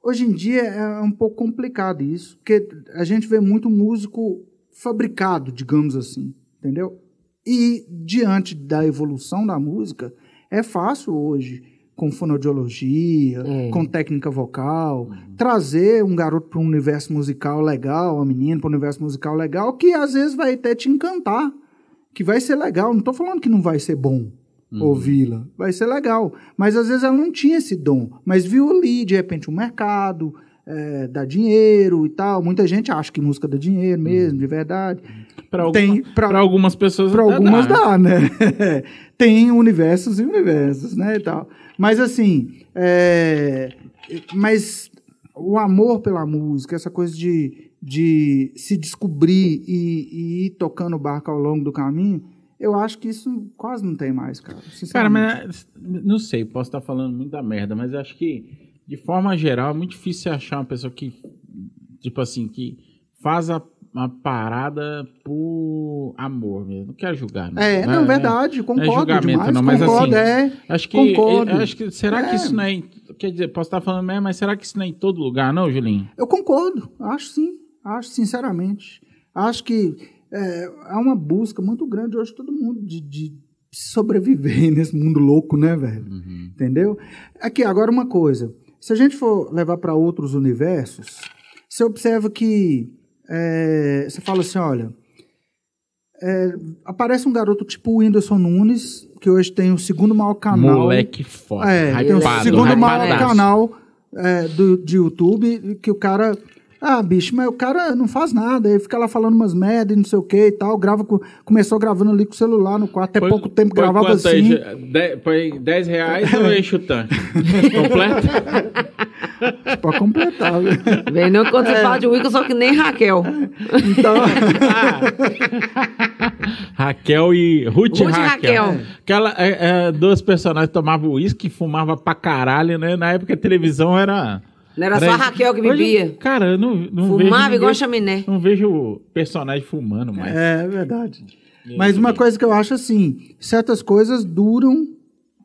hoje em dia é um pouco complicado isso, porque a gente vê muito músico fabricado, digamos assim, entendeu? E diante da evolução da música, é fácil hoje, com fonoaudiologia, É. com técnica vocal, trazer um garoto para um universo musical legal, uma menina para um universo musical legal, que às vezes vai até te encantar, que vai ser legal. Não estou falando que não vai ser bom ouvi-la, vai ser legal. Mas às vezes ela não tinha esse dom, mas viu ali, de repente, um mercado, é, dá dinheiro e tal. Muita gente acha que música dá dinheiro mesmo, de verdade. Para alguma, algumas pessoas Para algumas dá. dá, né? Tem universos e universos, né? E tal. Mas assim, é, mas o amor pela música, essa coisa de, de se descobrir e, e ir tocando o barco ao longo do caminho, eu acho que isso quase não tem mais, cara. Cara, mas não sei, posso estar falando muita merda, mas acho que, de forma geral, é muito difícil você achar uma pessoa que, tipo assim, que faz a, uma parada por amor mesmo. Não quero julgar, não. É, não, verdade, concordo julgamento, demais, não, mas concordo, assim, é. Acho que, Concordo. eu acho que será que É. isso não é, quer dizer, posso estar falando mesmo, mas será que isso não é em todo lugar, não, Julinho? Eu concordo, acho sim, acho sinceramente. Acho que é, há uma busca muito grande hoje de todo mundo de, de sobreviver nesse mundo louco, né, velho? Entendeu? Aqui, agora uma coisa. Se a gente for levar para outros universos, você observa que é, você fala assim, olha, é, aparece um garoto tipo o Whindersson Nunes, que hoje tem o segundo maior canal. Moleque foda. É, tem o hypado, segundo maior canal é, do, de YouTube, que o cara. Ah, bicho, mas o cara não faz nada, ele fica lá falando umas merda e não sei o que e tal. Grava com- começou gravando ali com o celular no quarto, até Põe- pouco tempo gravava aí, assim. Ju- de- Põe 10 reais ou enche o tanque? Completo? Pra completar. viu? Vem não quando você fala de Wicca, sou que nem Raquel. Então, Raquel e Ruth, Ruth Raquel. Raquel. Aquela, é, é, duas personagens tomavam uísque, fumava pra caralho, né? Na época a televisão era. Não era só a Raquel que Hoje, bebia. cara, eu não, não Fumava vejo igual ninguém- chaminé. Não vejo personagem fumando mais. é verdade. Mas uma coisa que eu acho assim: certas coisas duram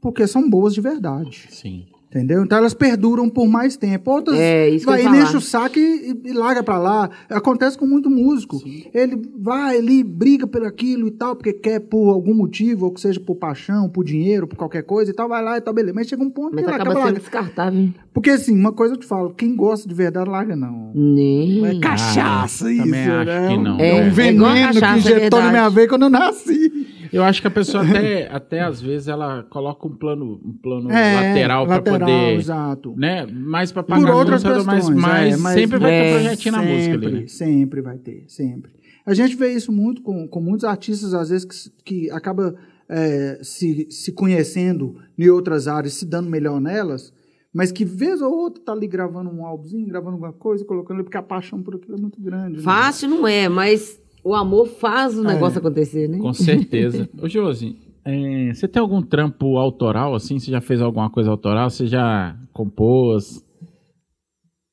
porque são boas de verdade. Sim. Entendeu? Então elas perduram por mais tempo. Outras É, isso que eu vai, ele enche o saco e, e larga pra lá. Acontece com muito músico. Ele vai ali, briga por aquilo e tal, porque quer por algum motivo, ou que seja por paixão, por dinheiro, por qualquer coisa e tal, vai lá e tal, beleza. Mas chega um ponto Mas que ele acaba acaba sendo larga. descartável. Porque assim, uma coisa eu te falo, quem gosta de verdade, larga não. Nem. É cachaça isso, também acho né? que não. É, É, um é veneno igual a cachaça, que é injetou na verdade. minha veia quando eu nasci. Eu acho que a pessoa até, até às vezes ela coloca um plano, um plano É, lateral pra lateral, poder. exato. Né? Mais Por pagar outras mas, questões, mas é, mas- sempre vai ter É, projetinho na música ali. Sempre, né? sempre vai ter, sempre. A gente vê isso muito com, com muitos artistas, às vezes, que, que acaba é, se, se conhecendo em outras áreas, se dando melhor nelas, mas que vez ou outra tá ali gravando um álbumzinho, gravando alguma coisa, colocando ali, porque a paixão por aquilo é muito grande. né? Fácil não é, mas o amor faz o negócio acontecer, né? Com certeza. Ô, Josi, é, você tem algum trampo autoral, assim? Você já fez alguma coisa autoral? Você já compôs?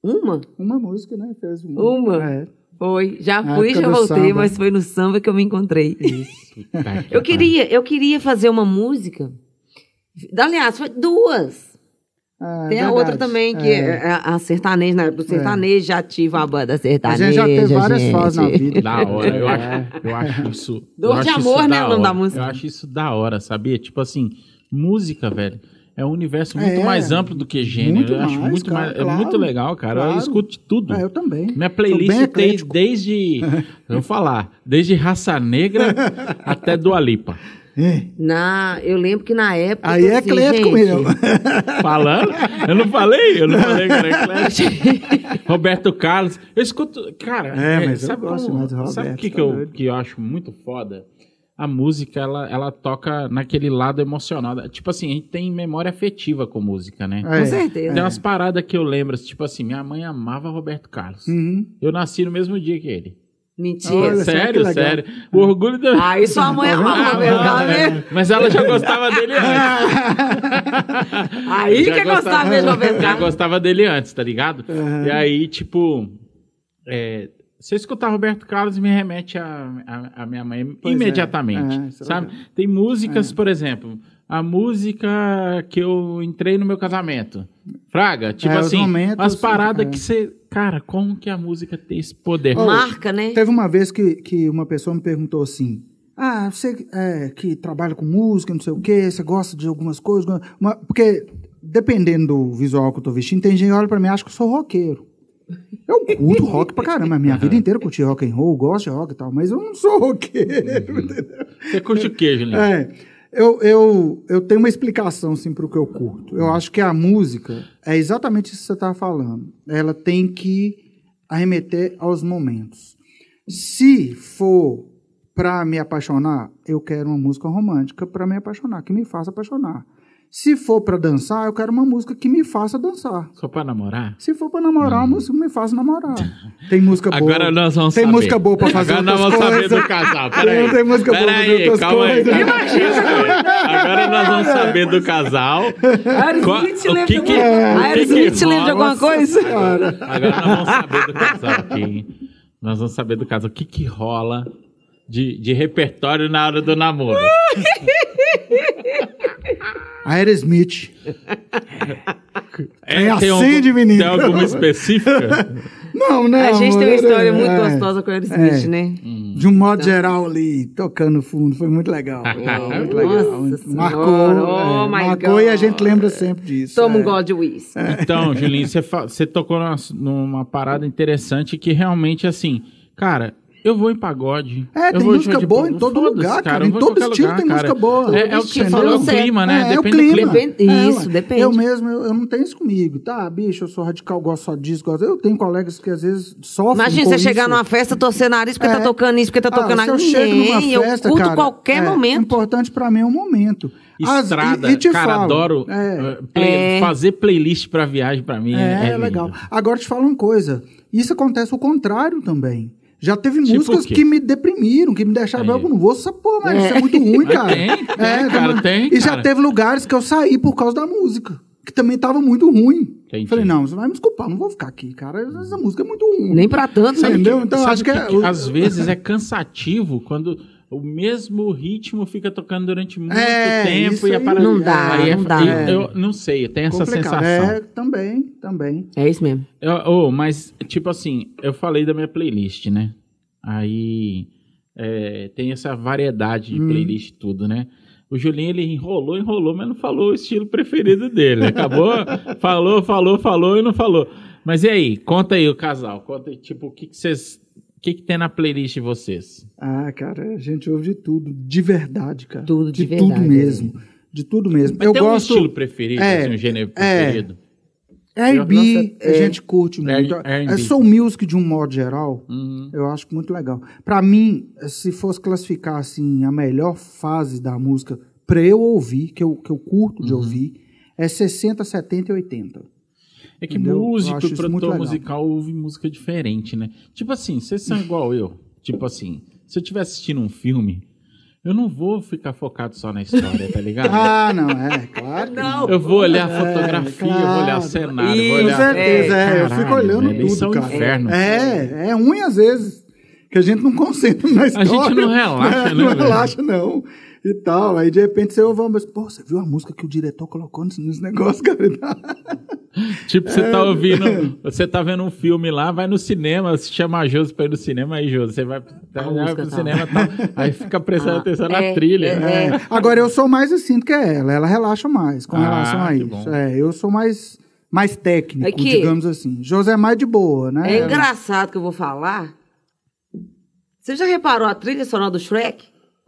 Uma? Uma música, né? Fez uma. Uma? É. Foi. Já Na fui, já voltei, samba. mas foi no samba que eu me encontrei. Aqui, Eu queria, eu queria fazer uma música. Aliás, foi duas. É, Tem a verdade. outra também, que É. é a, a sertaneja, na época do sertanejo, já ativa a banda A sertaneja. gente já teve várias gente. fases na vida. Da hora, eu É. acho, eu acho isso. Dor eu de acho amor, né, o nome da música. Eu acho isso da hora, sabia? Tipo assim, música, velho. É um universo muito É, mais amplo do que gênero. muito eu acho mais, muito cara, mais. É claro, muito legal, cara. Eu claro. escuto de tudo. É, eu também. Minha playlist tem desde. eu vou falar, desde Raça Negra até Dua Lipa. É. Na, eu lembro que na época. Aí é assim, eclético gente, mesmo. Falando? Eu não falei? Eu não falei que era eclético. Roberto Carlos. Eu escuto. Cara, É, mas eu sabe gosto como- mais do Sabe o Roberto, que, que, tá eu, doido. que eu acho muito foda? A música, ela, ela toca naquele lado emocional. Tipo assim, a gente tem memória afetiva com música, né? É, Com certeza. Tem umas paradas que eu lembro, tipo assim, minha mãe amava Roberto Carlos. Uhum. Eu nasci no mesmo dia que ele. Mentira. Olha sério, legal. sério. O orgulho da. Aí sua mãe amava o Roberto Carlos é. mesmo. Mas ela já gostava dele antes. Aí Já que gostava mesmo Roberto Já gostava dele antes, tá ligado? Uhum. E aí, tipo, é, se eu escutar Roberto Carlos, me remete a, a, a minha mãe Pois é. imediatamente, É, isso é sabe? Tem músicas, por exemplo, a música que eu entrei no meu casamento. Fraga, tipo É, assim, momentos, as paradas é. que você... Cara, como que a música tem esse poder? Ó, Marca, né? Teve uma vez que, que uma pessoa me perguntou assim: Ah, você é, que trabalha com música, não sei o quê, você gosta de algumas coisas? Uma- porque, dependendo do visual que eu tô vestindo, tem gente que olha pra mim e acha que eu sou roqueiro. Eu curto rock pra caramba, a minha vida inteira eu curti rock and roll, gosto de rock e tal, mas eu não sou roqueiro, entendeu? Você curte o quê, Julinho? É, eu, eu, eu tenho uma explicação assim, para o que eu curto. Eu acho que a música é exatamente isso que você está falando. Ela tem que arremeter aos momentos. Se for para me apaixonar, eu quero uma música romântica para me apaixonar, que me faça apaixonar. Se for para dançar, eu quero uma música que me faça dançar. Só pra namorar? Se for para namorar, uma música que me faça namorar. Tem música boa. Agora nós vamos Tem saber. música boa para fazer Agora nós vamos saber coisas. do casal. Peraí. Tem música boa pra fazer outras calma aí. coisas. Agora nós vamos saber do casal. Qual- Aerosmith o lembra que de que- alguma- o que que lembra de alguma coisa? Agora nós vamos saber do casal aqui. hein? Nós vamos saber do casal. O que que rola de, de repertório na hora do namoro? Aerosmith. É, acende, algum- menino. Tem alguma específica? Não, não. A gente tem uma história muito é, gostosa com o Aerosmith, É. né? De um modo geral ali, tocando fundo, foi muito legal. Foi muito legal. Nossa muito- Senhora, marcou, oh é, my marcou e a God. gente lembra sempre disso. Toma um é. gole de uísque. Então, Julinho, você, você tocou numa, numa parada interessante que realmente, assim, cara, eu vou em pagode. É, eu tem vou música boa em todo lugar, cara. eu Em todo estilo lugar, tem cara. música boa. É, é o que você falou, é o clima, né? É, é o Depende do clima. clima. Depende- Isso, depende. Eu mesmo, eu, eu não tenho isso comigo, tá? Bicho, eu sou radical, gosto só disso, gosto. Eu tenho colegas que às vezes sofrem. Imagina você chegar isso. numa festa, torcer nariz porque É. tá tocando isso, porque tá Ah, tocando eu aquilo. chego numa festa, eu curto cara, qualquer é, momento. importante pra mim é o momento. As- Estrada, e- e te cara, falo, adoro é, play- É. fazer playlist pra viagem pra mim. É, É, é legal. Agora te falo uma coisa. Isso acontece o contrário também. Já teve Tipo músicas que me deprimiram, que me deixaram. Aí. Eu não vou essa porra, mas isso é muito ruim, cara. tem, tem, É, cara, tem, E já teve lugares que eu saí por causa da música, que também tava muito ruim. Entendi. Falei, não, você vai me desculpar, não vou ficar aqui, cara. Essa música é muito ruim. Nem pra tanto, né? Entendeu? Então Sabe acho que, é. que às vezes é cansativo quando o mesmo ritmo fica tocando durante muito É, tempo e a aí. parada... Não dá, aí é- não dá. Eu, não sei, eu tenho essa complicado. sensação. É, também, também. É isso mesmo. Eu- oh, mas, tipo assim, eu falei da minha playlist, né? Aí é, tem essa variedade de Hum. playlist tudo, né? O Julinho, ele enrolou, enrolou, mas não falou o estilo preferido dele. Acabou, falou, falou, falou e não falou. Mas e aí? Conta aí o casal. Conta aí, tipo, o que que vocês... O que que tem na playlist de vocês? Ah, cara, a gente ouve de tudo, de verdade, cara. Tudo de tudo verdade, mesmo. De tudo mesmo. Mas eu tem um gosto. estilo preferido, É, assim, um gênero é. preferido? R&B, Nossa, a gente curte muito. R&B. É soul music de um modo geral. Uhum. Eu acho muito legal. Pra mim, se fosse classificar assim a melhor fase da música pra eu ouvir, que eu, que eu curto Uhum. de ouvir, é 60, 70 e 80. É que Entendeu? Eu músico e produtor musical ouve música diferente, né? Tipo assim, vocês são igual eu. Tipo assim, se eu estiver assistindo um filme, eu não vou ficar focado só na história, tá ligado? Ah, não, é, claro. Não. Eu vou olhar a É, fotografia, eu vou olhar claro. o cenário, Isso, vou Com olhar. certeza, é, eu Caralho, fico olhando velho, é tudo, um cara. inferno. É, é ruim às vezes, que a gente não concentra na história. gente não relaxa, né, Não velho? relaxa, não. E tal. Aí de repente você ouve música, pô, você viu a música que o diretor colocou nesse, negócio, cara? Tipo, você É. tá ouvindo, você tá vendo um filme lá, vai no cinema, se chama a Josi pra ir no cinema, aí, Josi, você vai, vai música pro tá. cinema e tal, aí fica prestando Ah, atenção é, na trilha. é, É, Agora eu sou mais assim do que ela, ela relaxa mais com Ah, relação a que isso. É, eu sou mais, mais técnico, Aqui. digamos assim. José é mais de boa, né? É engraçado que eu vou falar. Você já reparou a trilha sonora do Shrek?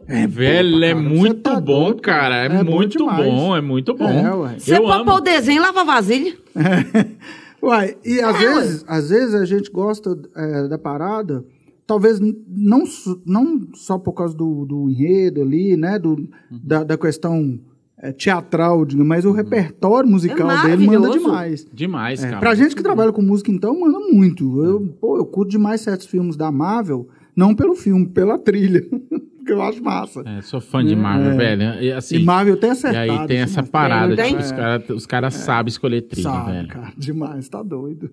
É, Velho, é muito tá bom, doido, cara. É, É bom muito demais. bom, é muito bom. É. Você pôr o desenho e lavar vasilha. Uai, e às, É, vezes, às vezes a gente gosta é, da parada, talvez não, não só por causa do, do enredo ali, né? Do, Uhum. da, da questão é, teatral, mas o repertório musical É dele manda demais. Demais, É, cara. pra gente que trabalha com música, então, manda muito. Eu, pô, eu curto demais certos filmes da Marvel, não pelo filme, pela trilha, que eu acho massa. É, sou fã de Marvel, velho. E, assim, e Marvel tem e acertado. aí tem assim, essa mas- parada, tem? tipo, os caras os cara sabem escolher trilha, Sabe, velho. cara, demais, tá doido.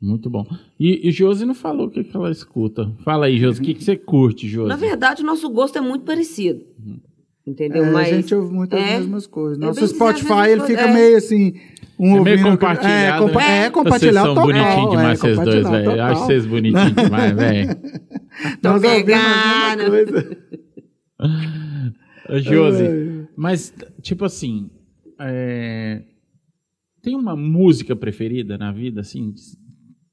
Muito bom. E, e Josi não falou o que, que ela escuta. Fala aí, Josi, o que, que você curte, Josi? Na verdade, o nosso gosto é muito parecido. Entendeu? É, Mas a gente ouve muitas é, mesmas coisas. é Nosso Spotify, ele fica é. meio assim... Um É meio compartilhado, É, compa né? é Vocês são bonitinhos demais, é, vocês dois, velho. Eu acho vocês bonitinhos demais, velho. Tô pegando. Josi, mas, tipo assim, é, tem uma música preferida na vida, assim?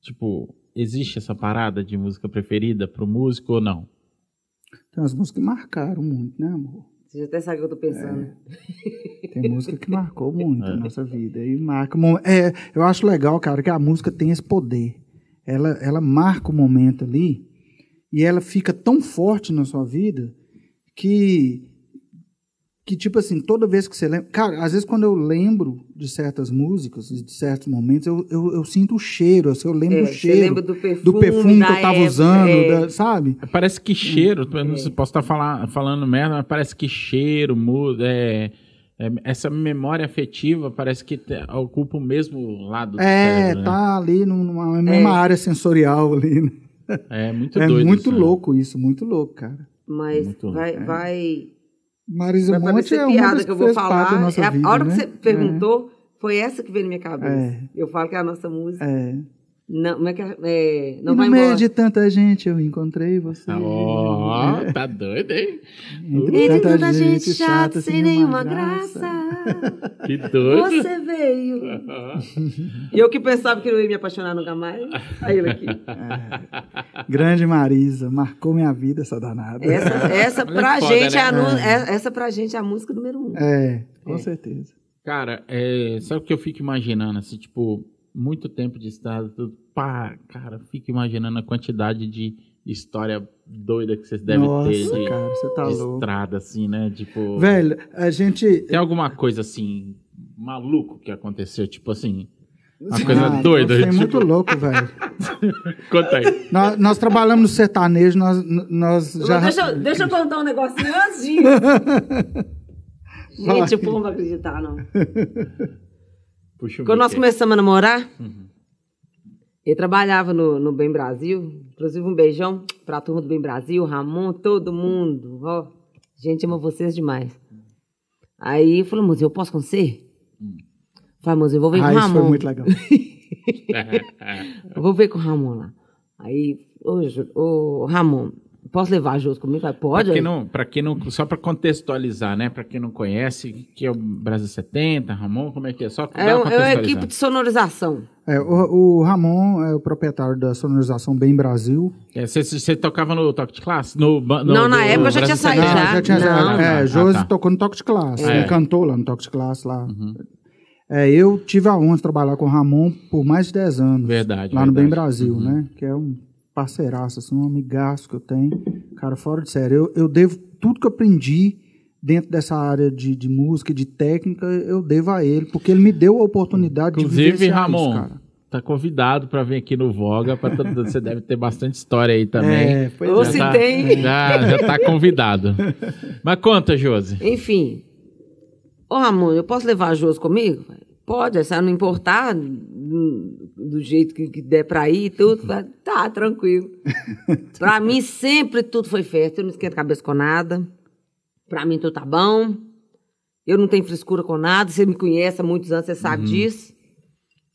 Tipo, existe essa parada de música preferida pro músico ou não? Tem umas músicas que marcaram muito, né, amor? Você já até sabe o que eu tô pensando. Tem música que marcou muito É. a nossa vida. E marca, é, eu acho legal, cara, que a música tem esse poder. Ela, ela marca o momento ali e ela fica tão forte na sua vida que, que tipo assim, toda vez que você lembra... Cara, às vezes quando eu lembro de certas músicas, de certos momentos, eu, eu, eu sinto o cheiro, assim, eu lembro É, do você cheiro. lembra do perfume, do perfume que eu tava época, usando, é. da- sabe? Parece que cheiro, eu É. não sei, posso estar fala- falando merda, mas parece que cheiro, mu- é, é, essa memória afetiva parece que te- ocupa o mesmo lado do É, cérebro, né? tá ali numa mesma área sensorial ali. né? É muito É doido. muito isso, né? louco isso, muito louco, cara. Mas Muito vai, É. vai, Marisa vai Monte é uma piada que eu vou falar. É a, vida, a hora né? que você perguntou, foi essa que veio na minha cabeça. É. Eu falo que é a nossa música. É. Não, como é que é? É, E não no vai meio embora. de tanta gente eu encontrei você. Ó, tá doido, hein? Entre E de tanta gente chata, sem nenhuma graça. Que doido. Você veio. E eu que pensava que não ia me apaixonar nunca mais. Aí ele aqui. Grande Marisa, marcou minha vida essa danada. Essa, essa é pra foda, gente é a, né? nu- é- essa pra gente é a música número um. É, com É. certeza. Cara, é, sabe o que eu fico imaginando? Assim, tipo, muito tempo de estrada, tudo. Pá, cara, eu fico imaginando a quantidade de história doida que vocês devem Nossa, ter de, cara, você tá de louco. estrada, assim, né? Tipo. Velho, a gente. Tem alguma coisa assim, maluco que aconteceu? Tipo assim. Uma coisa Ah, doida. Você é tipo, muito louco, velho. Conta aí. Nós, nós trabalhamos no sertanejo, nós, nós já. Deixa, eu- deixa eu contar um negocinho antes de. Vai. Gente, o povo não vai acreditar, não. Puxa o Quando nós começamos a namorar, ele trabalhava no, no Bem Brasil. Inclusive, um beijão pra turma do Bem Brasil, Ramon, todo mundo. Ó, gente, ama vocês demais. Aí falou, moço, eu posso com você? Falei, moço, eu vou ver com Ah, o isso Ramon. foi muito legal. Eu vou ver com o Ramon lá. Aí, ô Ramon, posso levar a Josi comigo? Falei, Pra pode? quem não, pra quem não, só para contextualizar, né? Pra quem não conhece, que é o Brasil 70, Ramon, como é que é? Só É, é contextualizar. equipe de sonorização. É, o, o Ramon é o proprietário da sonorização Bem Brasil. É, Você, você tocava no Toque de Classe? No, no, Não, na do época eu já tinha saído 70? já. já tinha Não. é, Ah, Josi tá. tocou no toque de classe. É. Ele cantou lá no toque de classe lá. Uhum. É, eu tive a honra de trabalhar com o Ramon por mais de 10 anos. Verdade, Lá no Bem verdade. Brasil, Uhum. né? Que é um parceiraço, assim, um amigaço que eu tenho. Cara, fora de sério. Eu, eu devo tudo que eu aprendi dentro dessa área de, de música e de técnica, eu devo a ele, porque ele me deu a oportunidade de Inclusive, vivenciar Ramon, isso, cara. tá convidado pra vir aqui no Voga. Pra todo- você deve ter bastante história aí também. É, pois Ou é. se tá, tem. Já, já tá convidado. Mas conta, Josi. Enfim. Ô, Ramon, eu posso levar a Josi comigo? Pode, se ela não importar, do jeito que, que der pra ir e tudo, tá, tranquilo. pra mim, sempre tudo foi festa. Eu não esquento a cabeça com nada. Pra mim tudo tá bom. Eu não tenho frescura com nada. Você me conhece há muitos anos, você sabe Uhum. disso.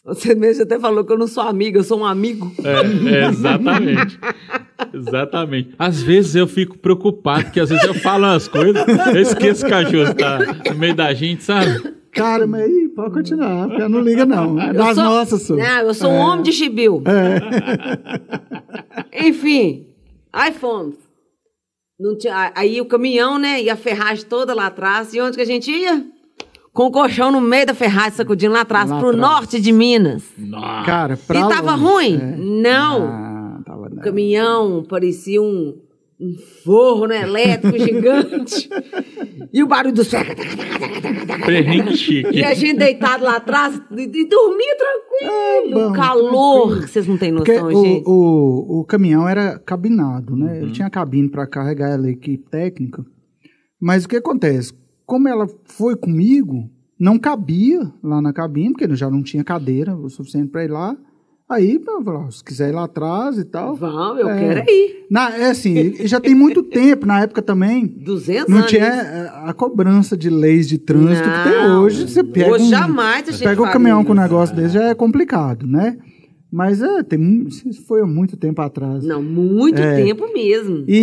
Você mesmo até falou que eu não sou amiga, eu sou um amigo. É, é, exatamente. Exatamente. Às vezes eu fico preocupado, porque às vezes eu falo umas coisas, eu esqueço que a Josi tá no meio da gente, sabe? Cara, mas aí pode continuar, porque não liga não. É das sou- nossas, senhor. Não, eu sou um homem de chibiu. Enfim, aí fomos. Não tinha, aí o caminhão, né? E a ferragem toda lá atrás. E onde que a gente ia? Com o colchão no meio da ferragem, sacudindo lá atrás, Lá pro atrás. norte de Minas. Nossa. Cara, E pra tava longe. ruim? É. Não. Ah, tava O não. caminhão parecia um, um forno elétrico gigante. E o barulho do chique. E a gente deitado lá atrás e, e dormia tranquilo. Ah, bom, calor, tranquilo. que vocês não têm Porque noção, gente. o, o, o caminhão era cabinado, né? Uhum. Ele tinha cabine para carregar a equipe técnica. Mas o que acontece? Como ela foi comigo, não cabia lá na cabine, porque já não tinha cadeira o suficiente para ir lá. Aí, se quiser ir lá atrás e tal. Vamos, eu É. quero ir. Na, é assim, já tem muito tempo, na época também. 200 Não anos. tinha é, a cobrança de leis de trânsito que tem Não. hoje. Você pega Hoje um, jamais a gente pega o faria caminhão com um negócio desse, já é complicado, né? Mas é, tem, foi há muito tempo atrás. Não, muito É. tempo mesmo. E,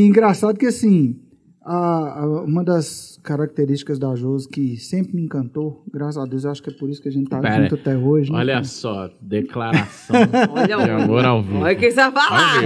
e engraçado que, assim, a- a- uma das características da Josi que sempre me encantou, graças a Deus, eu acho que é por isso que a gente tá Pera, junto até hoje. né? Olha só, declaração Olha, de amor ao vivo. olha o que você vai falar.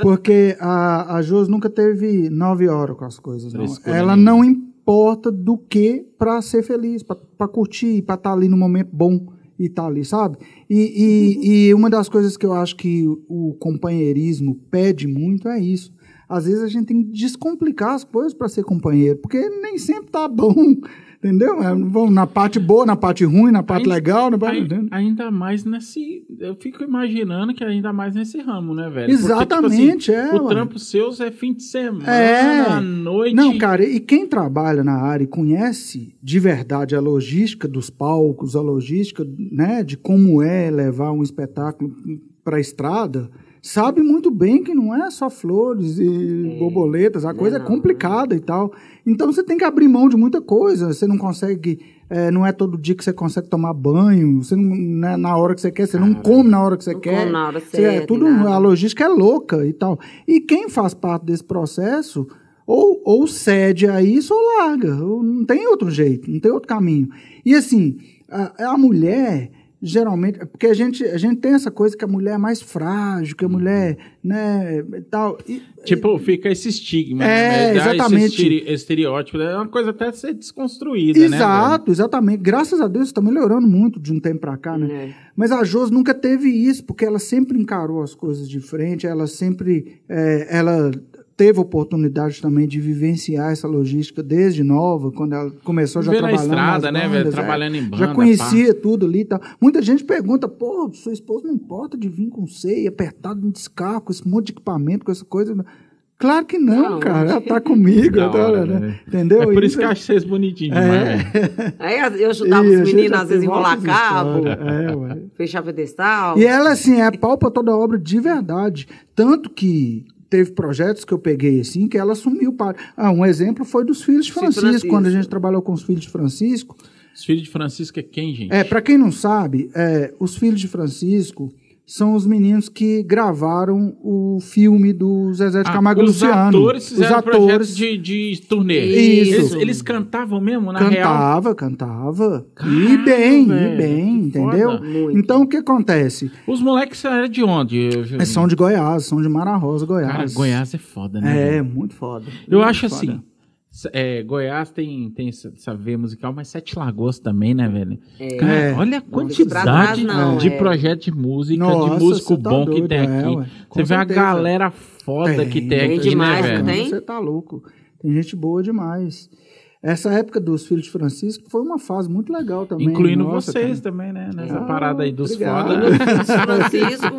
Porque a, a Josi nunca teve nove horas com as coisas, não. Ela não importa do que pra ser feliz, pra pra curtir, pra estar ali no momento bom e estar ali, sabe? E, e, e uma das coisas que eu acho que o companheirismo pede muito é isso. Às vezes a gente tem que descomplicar as coisas pra ser companheiro, porque nem sempre tá bom, entendeu? É, Vamos na parte boa, na parte ruim, na parte Ainda- legal, na parte... Ai- Ainda mais nesse. Eu fico imaginando que ainda mais nesse ramo, né, velho? Porque, tipo Exatamente, assim, é, O ué. trampo seus é fim de semana, É. à noite. Não, cara, e quem trabalha na área e conhece de verdade a logística dos palcos, a logística né, de como é levar um espetáculo para a estrada, sabe muito bem que não é só flores e borboletas, a coisa é complicada e tal. Então você tem que abrir mão de muita coisa, você não consegue, é, não é todo dia que você consegue tomar banho, você não, não é na hora que você quer, você não come na hora que você Não quer. come na hora Você- é tudo, a logística é louca e tal. E quem faz parte desse processo, ou, ou cede a isso ou larga. Não tem outro jeito, não tem outro caminho. E assim, a, a mulher, geralmente, porque a gente, a gente tem essa coisa que a mulher é mais frágil, que a mulher, né, e tal. E, Tipo, fica esse estigma. É, né? Exatamente. Esse estere- estereótipo. É uma coisa até ser desconstruída, né? Exato, exatamente. Graças a Deus está melhorando muito de um tempo para cá, né? É. Mas a Jos nunca teve isso, porque ela sempre encarou as coisas de frente, ela sempre é, ela teve oportunidade também de vivenciar essa logística desde nova, quando ela começou já Ver na trabalhando estrada, nas né, velho? bandas, Trabalhando em banda, Já conhecia tudo ali e tal. Muita gente pergunta, pô, sua esposa não importa de vir com ceia, apertado no descarro, com esse monte de equipamento, com essa coisa. Claro que não, Não. cara. Ela tá comigo, Da ela tá, hora, né? né? entendeu? É por isso Isso que eu acho vocês bonitinhos demais, velho. Aí eu ajudava E a os meninos, às vezes, enrolar cabo. É, fechar pedestal. E ela, assim, é pau pra toda obra de verdade. Tanto que teve projetos que eu peguei, assim, que ela assumiu para... Ah, um exemplo foi dos Filhos de Francisco, Francisco. quando a gente trabalhou com os Filhos de Francisco. Os filhos de Francisco é quem, gente? É, para quem não sabe, é, os Filhos de Francisco são os meninos que gravaram o filme do Zezé de Ah, Camargo e os Luciano. atores fizeram os projetos atores de, de turnê. Isso. Eles, eles cantavam mesmo, na real? cantava, cantava. e bem, velho, e bem, que entendeu? foda. Então, o que acontece? Os moleques eram de onde? É, São de Goiás, são de Mara Rosa, Goiás. Cara, Goiás é foda, né? É, velho? muito foda. Eu Muito acho foda. assim. É, Goiás tem, tem essa, veia musical, mas Sete Lagoas também, né, velho? Cara, É. olha a Não quantidade trás, não, de é. projeto de música, Nossa, de músico tá bom que doido, tem é, aqui. ué, Você vê a certeza. galera foda que tem Tem aqui, demais, né, velho? tem? Você tá louco. Tem gente boa demais. Essa época dos Filhos de Francisco foi uma fase muito legal também. Incluindo Nossa, vocês cara. também, né? Nessa Ah, parada aí dos obrigado. foda. Francisco,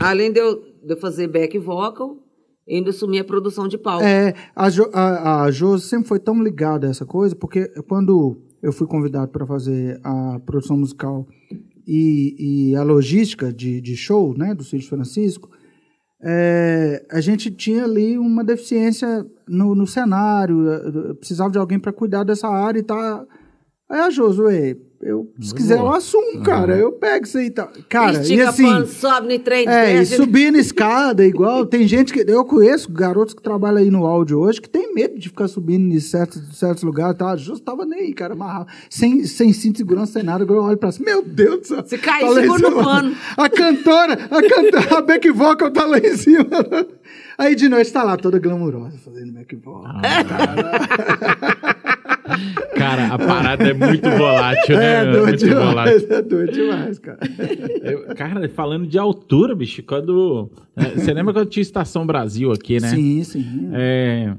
além de eu, de eu fazer back vocal, ainda assumi a produção de palco. É, a, jo, a, a sempre foi tão ligada a essa coisa, porque quando eu fui convidado para fazer a produção musical e, e a logística de, de show, né, do de Francisco, é, a gente tinha ali uma deficiência no, no cenário, precisava de alguém para cuidar dessa área e tá. Aí a Josué, eu, se quiser, eu assumo, cara. Eu pego isso aí e tal. Cara, Estica e assim. pano, sobe no trem, É, e subir na escada, igual. Tem gente que. Eu conheço garotos que trabalham aí no áudio hoje que tem medo de ficar subindo em certos, certos lugares. Tá? Justo tava nem aí, cara, amarrado. Sem, sem cinto de segurança, sem nada. Eu olho pra cima. Meu Deus do céu. Se cair, Tá segura no pano. A cantora, a cantora, a back vocal tá lá em cima. Aí de noite tá lá toda glamurosa fazendo back vocal. Cara, a parada é muito volátil, né? é meu? doido muito volátil. demais, é doido demais, cara. Eu- cara, falando de altura, bicho, quando. é, Você lembra quando tinha Estação Brasil aqui, né? Sim, sim. É,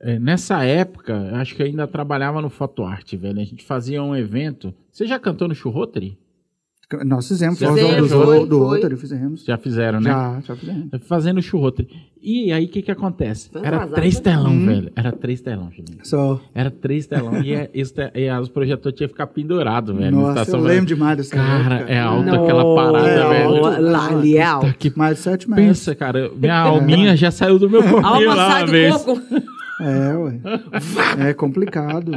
é, nessa época, acho que eu ainda trabalhava no Fotoarte, velho. A gente fazia um evento. Você já cantou no Churrotary? Nós fizemos, Fizemos, do, foi, do, do foi. outro, fizemos. Já fizeram, né? Já, já fizemos. Fazendo churrotary. E aí, o que que acontece? Foi Era vazado, três né? telão, Hum. velho. Era três telão, Julinho. Só. Era três telão. e, é, te- e os projetores tinham que ficar pendurado, velho. Nossa, eu Estação lembro Brasil. demais dessa Cara, época. é alta Não, aquela parada, é velho. alto. Lá, ali é alto. Mais de sete metros. pensa, cara. Minha alminha já saiu do meu corpinho Alma lá sai do corpo. É, ué. É complicado.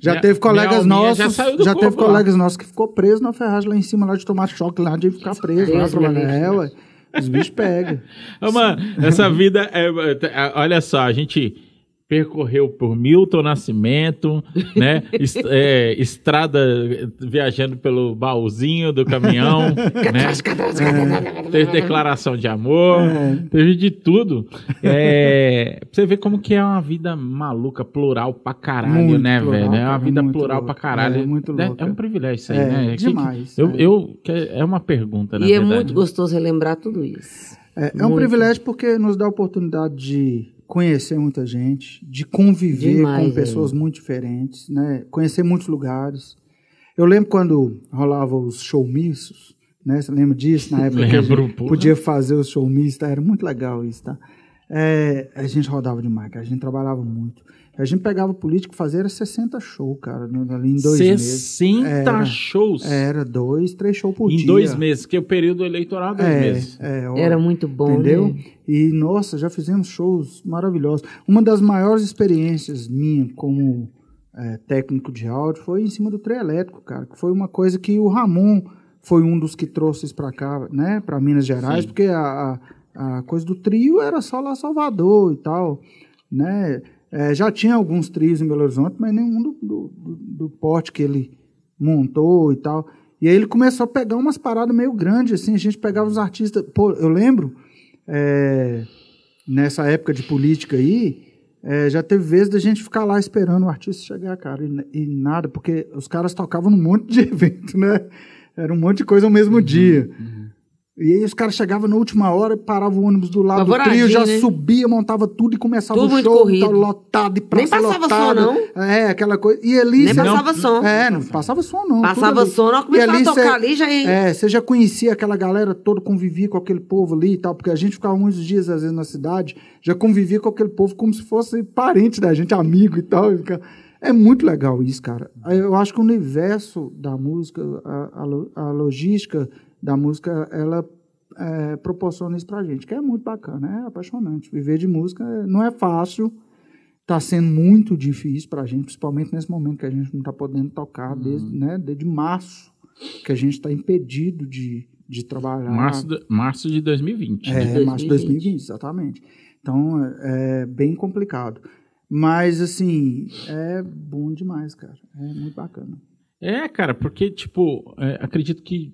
Já Minha- teve colegas nossos. já Já, do teve corpo lá. colegas nossos que ficou preso na ferragem lá em cima, lá de tomar choque lá, de ficar preso lá livre. É, ué. Os bichos pegam. Ô, mano, essa vida é, é- Olha só, a gente percorreu por Milton Nascimento, né? Est- é, estrada viajando pelo baúzinho do caminhão, né? É, teve declaração de amor, teve de tudo. É, pra você ver como que é uma vida maluca, plural pra caralho, Muito né, plural, velho? É uma vida muito plural louca. pra caralho. É, muito É- louca. É um privilégio isso aí, É, né? Que- que- demais, eu, é. eu- que é uma pergunta, na E é verdade. muito gostoso relembrar tudo isso. É, é um privilégio porque nos dá a oportunidade de conhecer muita gente, de conviver Demais, com pessoas muito diferentes, né? Conhecer muitos lugares. Eu lembro quando rolava os showmissos, né? Você lembra disso? Na época que a Lembro, porra. podia fazer os showmissos, tá? era muito legal isso, tá? É, a gente rodava demais, cara. a gente trabalhava muito. A gente pegava político e fazia era 60 shows, cara, ali em dois meses. 60 Era. shows Era dois, três shows por em dia. dois meses, que é o período eleitoral dois É, meses. é, ó, Era muito bom, Entendeu? né? E, nossa, já fizemos shows maravilhosos. Uma das maiores experiências minha como é, técnico de áudio foi em cima do trio elétrico, cara. Que foi uma coisa que o Ramon foi um dos que trouxe isso pra cá, né? Pra Minas Gerais, Sim. porque a, a, a coisa do trio era só lá Salvador e tal, né? É, já tinha alguns trios em Belo Horizonte, mas nenhum do, do, do- porte que ele montou e tal. E aí ele começou a pegar umas paradas meio grandes, assim, a gente pegava os artistas. Pô, eu lembro, é, nessa época de política aí, é, já teve vezes da gente ficar lá esperando o artista chegar, cara, e, e nada, porque os caras tocavam num monte de evento, né? Era um monte de coisa ao mesmo dia. E aí os caras chegavam na última hora, paravam o ônibus do lado do trio, já né? subia, montava tudo e começava Tudo o show, tal, lotado, e praça Nem passava lotada. som, É, aquela coisa. E ali Nem passava som. É, não passava som não. Passava som, E começava a tocar cê- ali, já ia- É, você já conhecia aquela galera toda, convivia com aquele povo ali e tal, porque a gente ficava muitos dias, às vezes, na cidade, já convivia com aquele povo como se fosse parente da gente, amigo e tal. e É muito legal isso, cara. Eu acho que o universo da música, a, a a logística da música, ela é, proporciona isso pra gente, que é muito bacana, é apaixonante. Viver de música é- não é fácil, tá sendo muito difícil pra gente, principalmente nesse momento que a gente não tá podendo tocar desde, né, desde março, que a gente está impedido de, de trabalhar. Março, do- março de 2020. né? É, março de 2020. 2020, exatamente. Então, é é bem complicado. Mas, assim, é bom demais, cara. É muito bacana. É, cara, porque, tipo, é, acredito que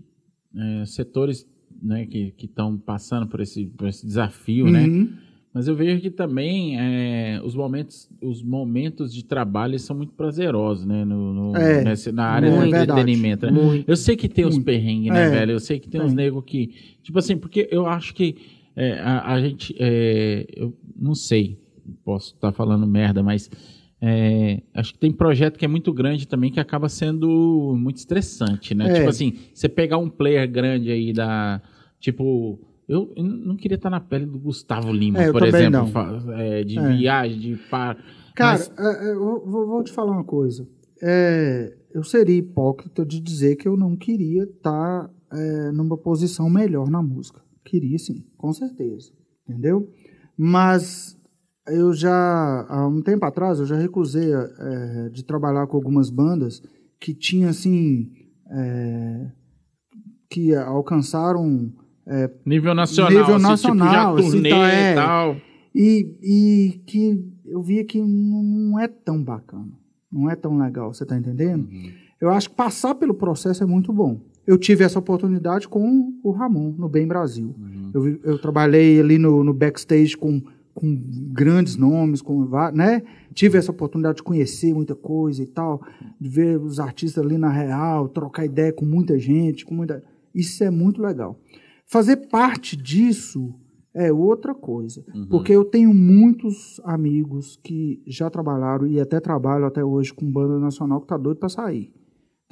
é, setores né, que estão passando por esse, por esse desafio, né? Uhum. Mas eu vejo que também é, os, momentos, os momentos de trabalho são muito prazerosos, né? No, no- É, nessa- na área do entretenimento. né? Muito. Eu sei que tem os perrengues, né, É, velho? Eu sei que tem uns tem. negros que. Tipo assim, porque eu acho que é, a, a gente. é, eu não sei, posso estar falando merda, mas. É, acho que tem projeto que é muito grande também que acaba sendo muito estressante, né? É. Tipo assim, você pegar um player grande aí da. Tipo. Eu, não queria estar na pele do Gustavo Lima, É, por exemplo, é, de É. viagem, de par. Cara, Mas- é, eu vou, te falar uma coisa. Eu seria hipócrita de dizer que eu não queria estar numa posição melhor na música. Queria sim, com certeza. entendeu? Mas eu já, há um tempo atrás, eu já recusei é, de trabalhar com algumas bandas que tinham, assim, é, que alcançaram... É, nível nacional, nível assim, nacional, tipo, já turnê assim, tá, é, e tal. E, e que eu via que não é tão bacana, não é tão legal, você tá entendendo? Uhum. Eu acho que passar pelo processo é muito bom. Eu tive essa oportunidade com o Ramon, no Bem Brasil. Uhum. Eu, eu, trabalhei ali no, no backstage com, com grandes nomes, com, né? Tive essa oportunidade de conhecer muita coisa e tal, de ver os artistas ali na real, trocar ideia com muita gente, com muita... Isso é muito legal. Fazer parte disso é outra coisa. Uhum. Porque eu tenho muitos amigos que já trabalharam e até trabalham até hoje com banda nacional que tá doido para sair.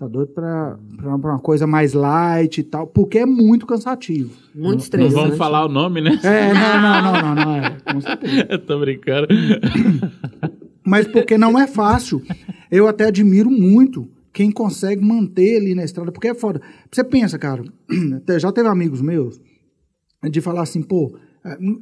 Tá doido pra, pra, pra, uma coisa mais light e tal, porque é muito cansativo. Muito estressante. Não vamos falar o nome, né? É, não, não, não, não, não é, com certeza. Eu tô brincando. Mas porque não é fácil. Eu até admiro muito quem consegue manter ali na estrada, porque é foda. Você pensa, cara, já teve amigos meus de falar assim, pô,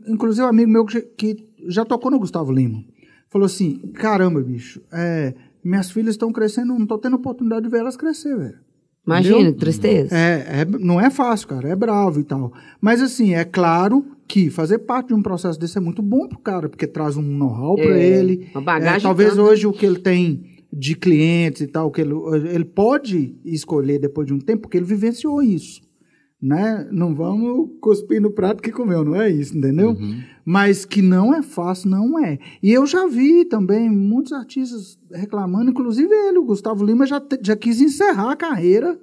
inclusive um amigo meu que, que já tocou no Gustavo Lima, falou assim, caramba, bicho, é, minhas filhas estão crescendo, não tô tendo oportunidade de ver elas crescer, velho. Imagina, Entendeu? que tristeza. É, é, não é fácil, cara, é bravo e tal. Mas assim, é claro que fazer parte de um processo desse é muito bom pro cara, porque traz um know-how É, para ele. uma bagagem É, talvez tanto. hoje o que ele tem de clientes e tal, que ele, ele pode escolher depois de um tempo, porque ele vivenciou isso. Né? Não vamos cuspir no prato que comeu, não é isso, entendeu? Uhum. Mas que não é fácil, não é. E eu já vi também muitos artistas reclamando, inclusive ele, o Gustavo Lima, já, te- já quis encerrar a carreira,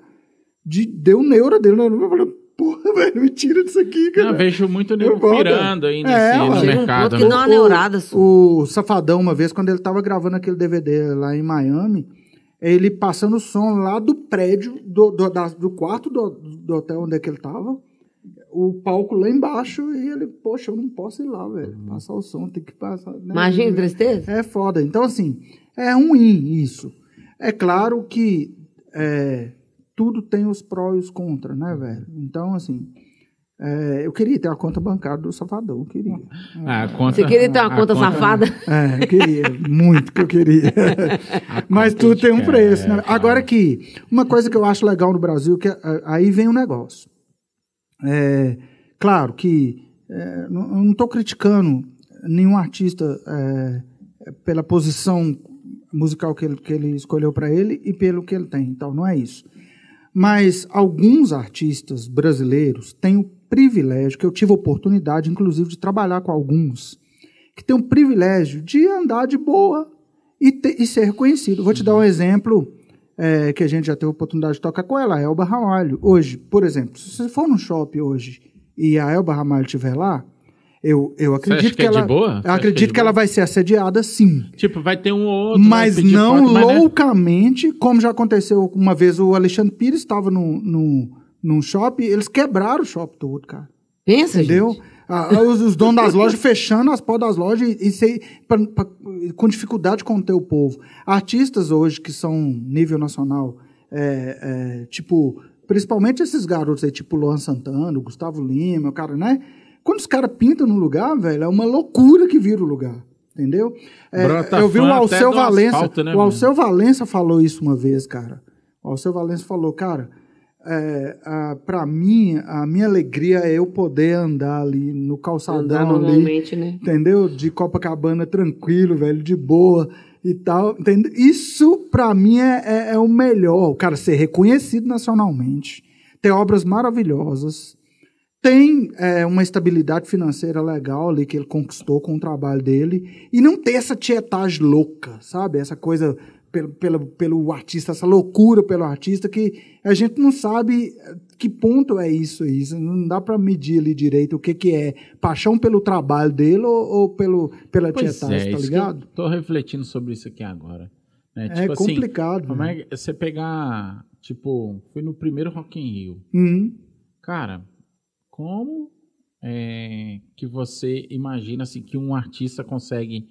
de, deu neura dele. Eu falei, porra, velho, me tira disso aqui, cara. Eu vejo muito nego pirando ainda É, assim, no um mercado. ponto que né? dá uma neurada sua. O Safadão, uma vez, quando ele tava gravando aquele DVD lá em Miami, ele passando o som lá do prédio, do, do, da- do quarto do, do hotel onde é que ele tava, o palco lá embaixo, e ele, poxa, eu não posso ir lá, velho, passar o som, tem que passar. né? Imagina, tristeza. É foda. Então, assim, é ruim isso. É claro que é, tudo tem os prós e os contras, né, velho? Então, assim, é, eu queria ter a conta bancária do Safadão, eu queria. Ah, a conta- Você queria ter uma a conta safada? É, eu queria, muito que eu queria. Mas conta tudo tem um preço, é, né? Agora que, uma coisa que eu acho legal no Brasil, que é, aí vem o negócio. É, claro que é, não estou criticando nenhum artista é, pela posição musical que ele, que ele escolheu para ele e pelo que ele tem. Então, não é isso. Mas alguns artistas brasileiros têm o privilégio, que eu tive a oportunidade, inclusive, de trabalhar com alguns, que têm o privilégio de andar de boa e, ter- e ser reconhecido. Vou te dar um exemplo é, que a gente já teve a oportunidade de tocar com ela, a Elba Ramalho. Hoje, por exemplo, se você for no shopping hoje e a Elba Ramalho estiver lá, eu, eu acredito que é de ela, boa? Eu acha que é acredito que ela boa? vai ser assediada, sim. Tipo, vai ter um ou outro. Mas não foto, mas, né? loucamente, como já aconteceu uma vez, o Alexandre Pires estava no, no, num shopping, eles quebraram o shopping todo, cara. Pensa, Entendeu? gente. Ah, os, os donos das lojas fechando as portas das lojas e, e sei- pra- pra- com dificuldade de conter o povo. Artistas hoje que são nível nacional, é, é, tipo, principalmente esses garotos aí, tipo Luan Santana, Gustavo Lima, o cara, né? Quando os caras pintam no lugar, velho, é uma loucura que vira o lugar. Entendeu? É, Brota eu vi o Alceu Valença. asfalto, né, o mano? Alceu Valença falou isso uma vez, cara. O Alceu Valença falou, cara, é, a, pra mim, a minha alegria é eu poder andar ali no Andar calçadão ali, né? entendeu? De Copacabana tranquilo, velho, de boa e tal, entendeu? Isso, pra mim, é, é, é o melhor. O cara ser reconhecido nacionalmente, ter obras maravilhosas, tem é, uma estabilidade financeira legal ali que ele conquistou com o trabalho dele e não ter essa tietagem louca, sabe? Essa coisa pelo, pelo, pelo artista, essa loucura pelo artista que a gente não sabe que ponto é isso aí. Isso Não dá pra medir ali direito o que, que é paixão pelo trabalho dele ou, ou pelo, pela Pois tietagem, é, tá ligado? tô refletindo sobre isso aqui agora. né? É Tipo assim, complicado. como velho. é que você pegar, tipo, fui no primeiro Rock in Rio. Uhum. Cara, como é, que você imagina assim que um artista consegue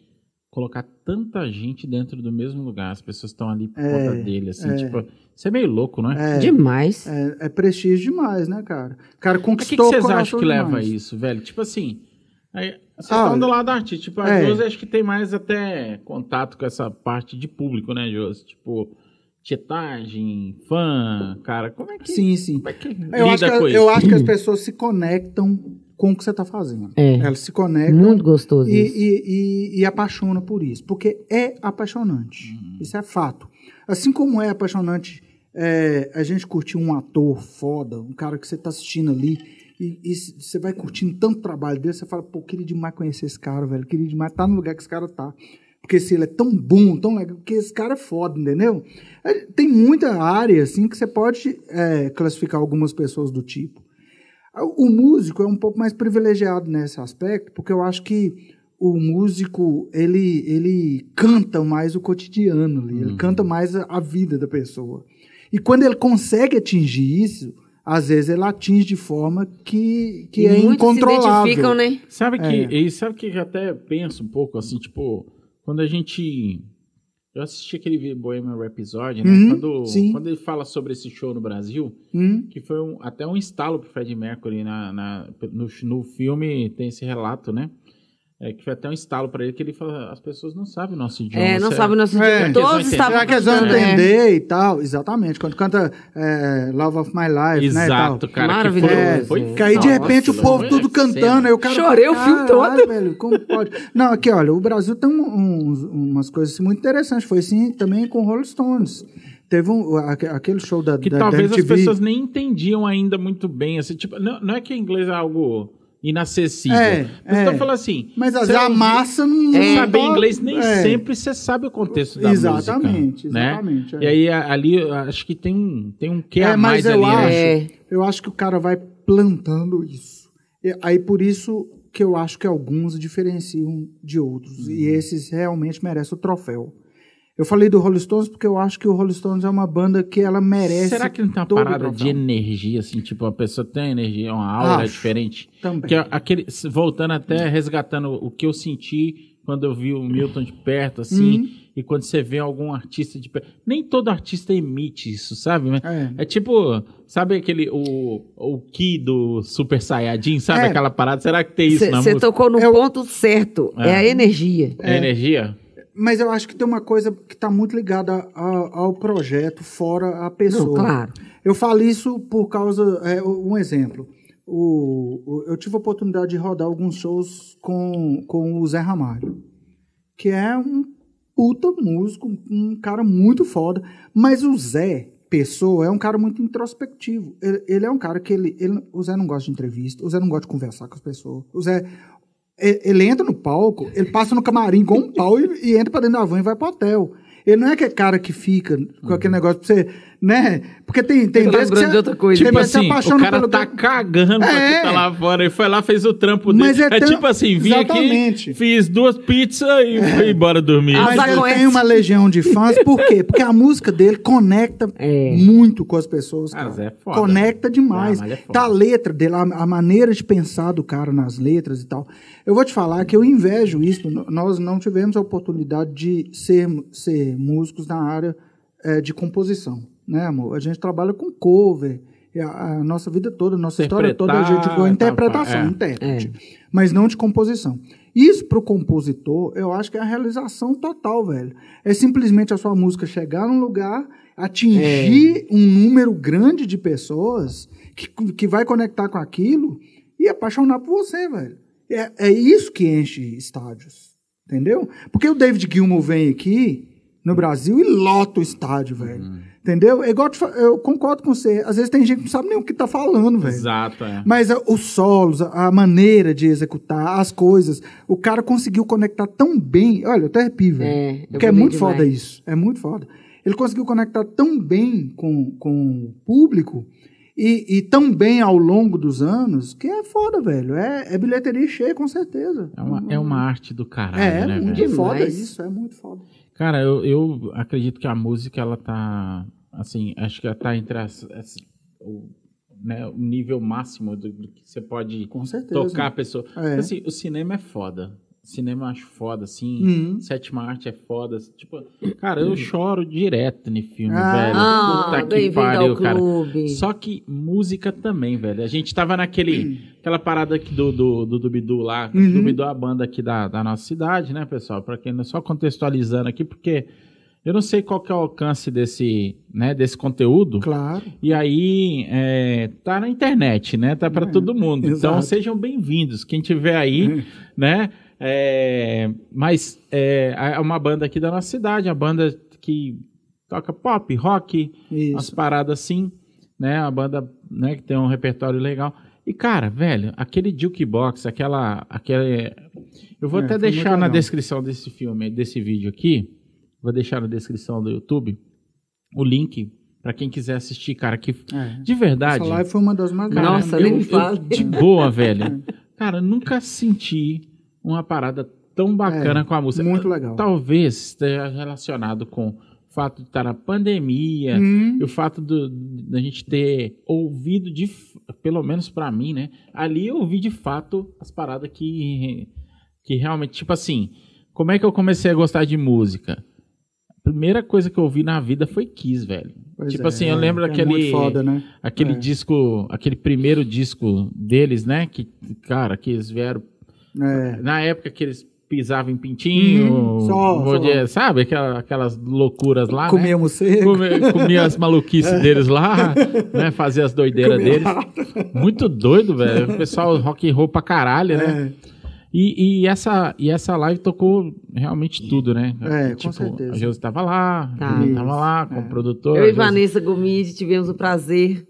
colocar tanta gente dentro do mesmo lugar? As pessoas estão ali por É, conta dele, assim, é. tipo, isso é meio louco, não é? É, Demais. é, é prestígio demais, né, cara? O cara Mas o que, que conquistou vocês o acham que leva a demais. isso, velho? Tipo assim, Aí, vocês Ah, estão do lado da artista. Tipo, a é. Josi acho que tem mais até contato com essa parte de público, né, Josi? Tipo, tietagem, fã, cara. Como é que, Sim, sim. Como é que Eu lida acho, que, com isso? eu acho que as pessoas se conectam com o que você está fazendo. É. Elas se conectam Muito gostoso e, isso. e, e, e apaixonam por isso. Porque é apaixonante. Uhum. Isso é fato. Assim como é apaixonante é, a gente curtir um ator foda, um cara que você está assistindo ali, e, você vai curtindo tanto trabalho dele, você fala, pô, queria demais conhecer esse cara, velho. Queria demais estar no lugar que esse cara tá. Porque se ele é tão bom, tão legal, porque esse cara é foda, entendeu? É, Tem muita área, assim, que você pode é, classificar algumas pessoas do tipo. O músico é um pouco mais privilegiado nesse aspecto, porque eu acho que o músico, ele, ele canta mais o cotidiano ali, ele canta mais a, a vida da pessoa. E quando ele consegue atingir isso, às vezes ele atinge de forma que, que E é muitos se incontrolável. identificam, né? Sabe que, É. e sabe que eu até penso um pouco assim, tipo, quando a gente. Eu assisti aquele Bohemian Rhapsody, né? Uhum, quando, quando ele fala sobre esse show no Brasil, Hum? que foi um- até um instalo pro Fred Mercury na, na- no, no filme, tem esse relato, né? É, que foi até um instalo pra ele, que ele fala, as pessoas não sabem o nosso idioma. É, não Você- sabe o nosso É. idioma. Todos Eles vão estavam Será que eles vão cantando, é. entender e tal? Exatamente. Quando canta é, Love of My Life, né? e tal. Exato, cara. Maravilhoso, Que É, foi, foi que aí de nossa, repente o foi povo tudo cantando, aí o cara. Chorei o filme "Caralho, todo." velho, como pode? Não, aqui, olha, o Brasil tem um- uns- umas coisas assim, muito interessantes. Foi assim também com Rolling Stones. Teve um, aque- aquele show da, Que da, talvez da as pessoas nem entendiam ainda muito bem. Assim, tipo, não, não é que inglês é algo inacessível. É, Mas é. eu falo assim. Mas às você vezes a massa não. Não saber inglês nem é. sempre você sabe o contexto da Exatamente, música. né? exatamente, é. E aí ali eu acho que tem um, tem um que É, a mais mas eu ali, né? acho, É. eu acho que o cara vai plantando isso. E aí por isso que eu acho que alguns diferenciam de outros. Uhum. E esses realmente merecem o troféu. Eu falei do Rolling Stones porque eu acho que o Rolling Stones é uma banda que ela merece. Será que não tem uma o parada de energia, assim, tipo, a pessoa tem energia, uma aura Acho. diferente? Também. Que é aquele, voltando até, resgatando o que eu senti quando eu vi o Milton de perto, assim, Uhum. e quando você vê algum artista de perto. Nem todo artista emite isso, sabe? É. É tipo, sabe aquele, o, o Ki do Super Saiyajin, sabe É. aquela parada? Será que tem isso na Você música? tocou no Eu- ponto certo. É. É. a energia. É energia? Mas eu acho que tem uma coisa que está muito ligada a- ao projeto, fora a pessoa. Não, claro. Eu falo isso por causa. É, um exemplo. O, o- eu tive a oportunidade de rodar alguns shows com, com o Zé Ramalho, que é um puta músico, um cara muito foda. Mas o Zé, pessoa, é um cara muito introspectivo. Ele, ele é um cara que ele, ele. O Zé não gosta de entrevista, o Zé não gosta de conversar com as pessoas. O Zé. Ele entra no palco, ele passa no camarim com um pau e, e entra pra dentro da van e vai pro hotel. Ele não é aquele cara que fica com aquele negócio pra você, né? Porque tem, tem vezes que lembrando você, de outra coisa. Tipo que assim, o cara pelo tá cagando pra É. quem tá lá fora. Ele foi lá, fez o trampo dele. Mas é é tão- tipo assim, vim Exatamente. aqui, fiz duas pizzas e fui embora dormir. Mas ele tem uma legião de fãs, por quê? Porque a música dele conecta É. muito com as pessoas. Ah, Cara. Zé é foda. Conecta demais. Ah, mas é foda. tá a letra dele, a, a maneira de pensar do cara nas letras e tal. Eu vou te falar que eu invejo isso. Nós não tivemos a oportunidade de ser, ser músicos na área eh, de composição, né, amor? A gente trabalha com cover. A, a nossa vida toda, a nossa história toda, a gente com tá, interpretação, é. intérprete. Mas não de composição. Isso pro compositor, eu acho que é a realização total, velho. É simplesmente a sua música chegar num lugar, atingir um número grande de pessoas que, que vai conectar com aquilo e apaixonar por você, velho. É, é isso que enche estádios, entendeu? Porque o David Gilmour vem aqui no Brasil e lota o estádio, velho. Entendeu? É igual eu te fa- eu concordo com você. Às vezes tem gente que não sabe nem o que tá falando, velho. Exato, é. Mas ah, os solos, a a maneira de executar, as coisas, o cara conseguiu conectar tão bem. Olha, eu até arrepio, velho. É, Porque é muito demais. foda isso. É muito foda. Ele conseguiu conectar tão bem com, com o público e, e tão bem ao longo dos anos que é foda, velho. É, é bilheteria cheia, com certeza. É uma, é uma arte do caralho, É, né, muito velho? foda Demais. isso. É muito foda. Cara, eu, eu acredito que a música, ela tá, assim, acho que ela tá entre as, as- o, né, o nível máximo do, do que você pode Com certeza. tocar a pessoa. É. Assim, o cinema é foda. Cinema eu acho foda, assim. Uhum. Sétima arte é foda. Tipo, cara, eu choro direto no filme, Ah, velho. Ah, Puta que pariu, cara. Só que música também, velho. A gente tava naquele. Aquela parada aqui do, do, do Dubidu lá. Uhum. Dubidu é a banda aqui da, da nossa cidade, né, pessoal? Pra quem não só contextualizando aqui, porque eu não sei qual que é o alcance desse, né, desse conteúdo. Claro. E aí, é, tá na internet, né? Tá pra É, todo mundo. Então, exato. sejam bem-vindos. Quem tiver aí, né? É, mas é, é uma banda aqui da nossa cidade, uma banda que toca pop, rock, umas Isso. paradas assim, né? Uma banda né, que tem um repertório legal. E, cara, velho, aquele jukebox, aquela. aquele Eu vou É, até deixar na descrição desse filme, desse vídeo aqui. Vou deixar na descrição do YouTube o link pra quem quiser assistir, cara. Que É. de verdade. Essa live foi uma das mais Nossa, eu- nem eu- fale. De boa, velho. Cara, nunca senti uma parada tão bacana É, com a música. muito legal. Talvez esteja relacionado com o fato de estar na pandemia Hum, e o fato do- da gente ter ouvido de, pelo menos pra mim, né? Ali eu ouvi de fato as paradas que que realmente, tipo assim, como é que eu comecei a gostar de música? A primeira coisa que eu ouvi na vida foi Kiss, velho. pois tipo é, assim, eu lembro é aquele foda, né? Aquele É. disco, aquele primeiro disco deles, né? Que, cara, que eles vieram. É. Na época que eles pisavam em pintinho, Hum, só, vou só. sabe? Aquela- aquelas loucuras lá, né? Comíamos seco. Comia, comia as maluquices deles lá, né? Fazia as doideiras Comia deles. Muito doido, velho. O pessoal rock and roll pra caralho, né? É. E, e essa, e essa live tocou realmente tudo, né? É, com certeza. A Josi tava lá, Tá. eu tava lá com É. o produtor. Eu a e Josi- Vanessa Gomes tivemos o prazer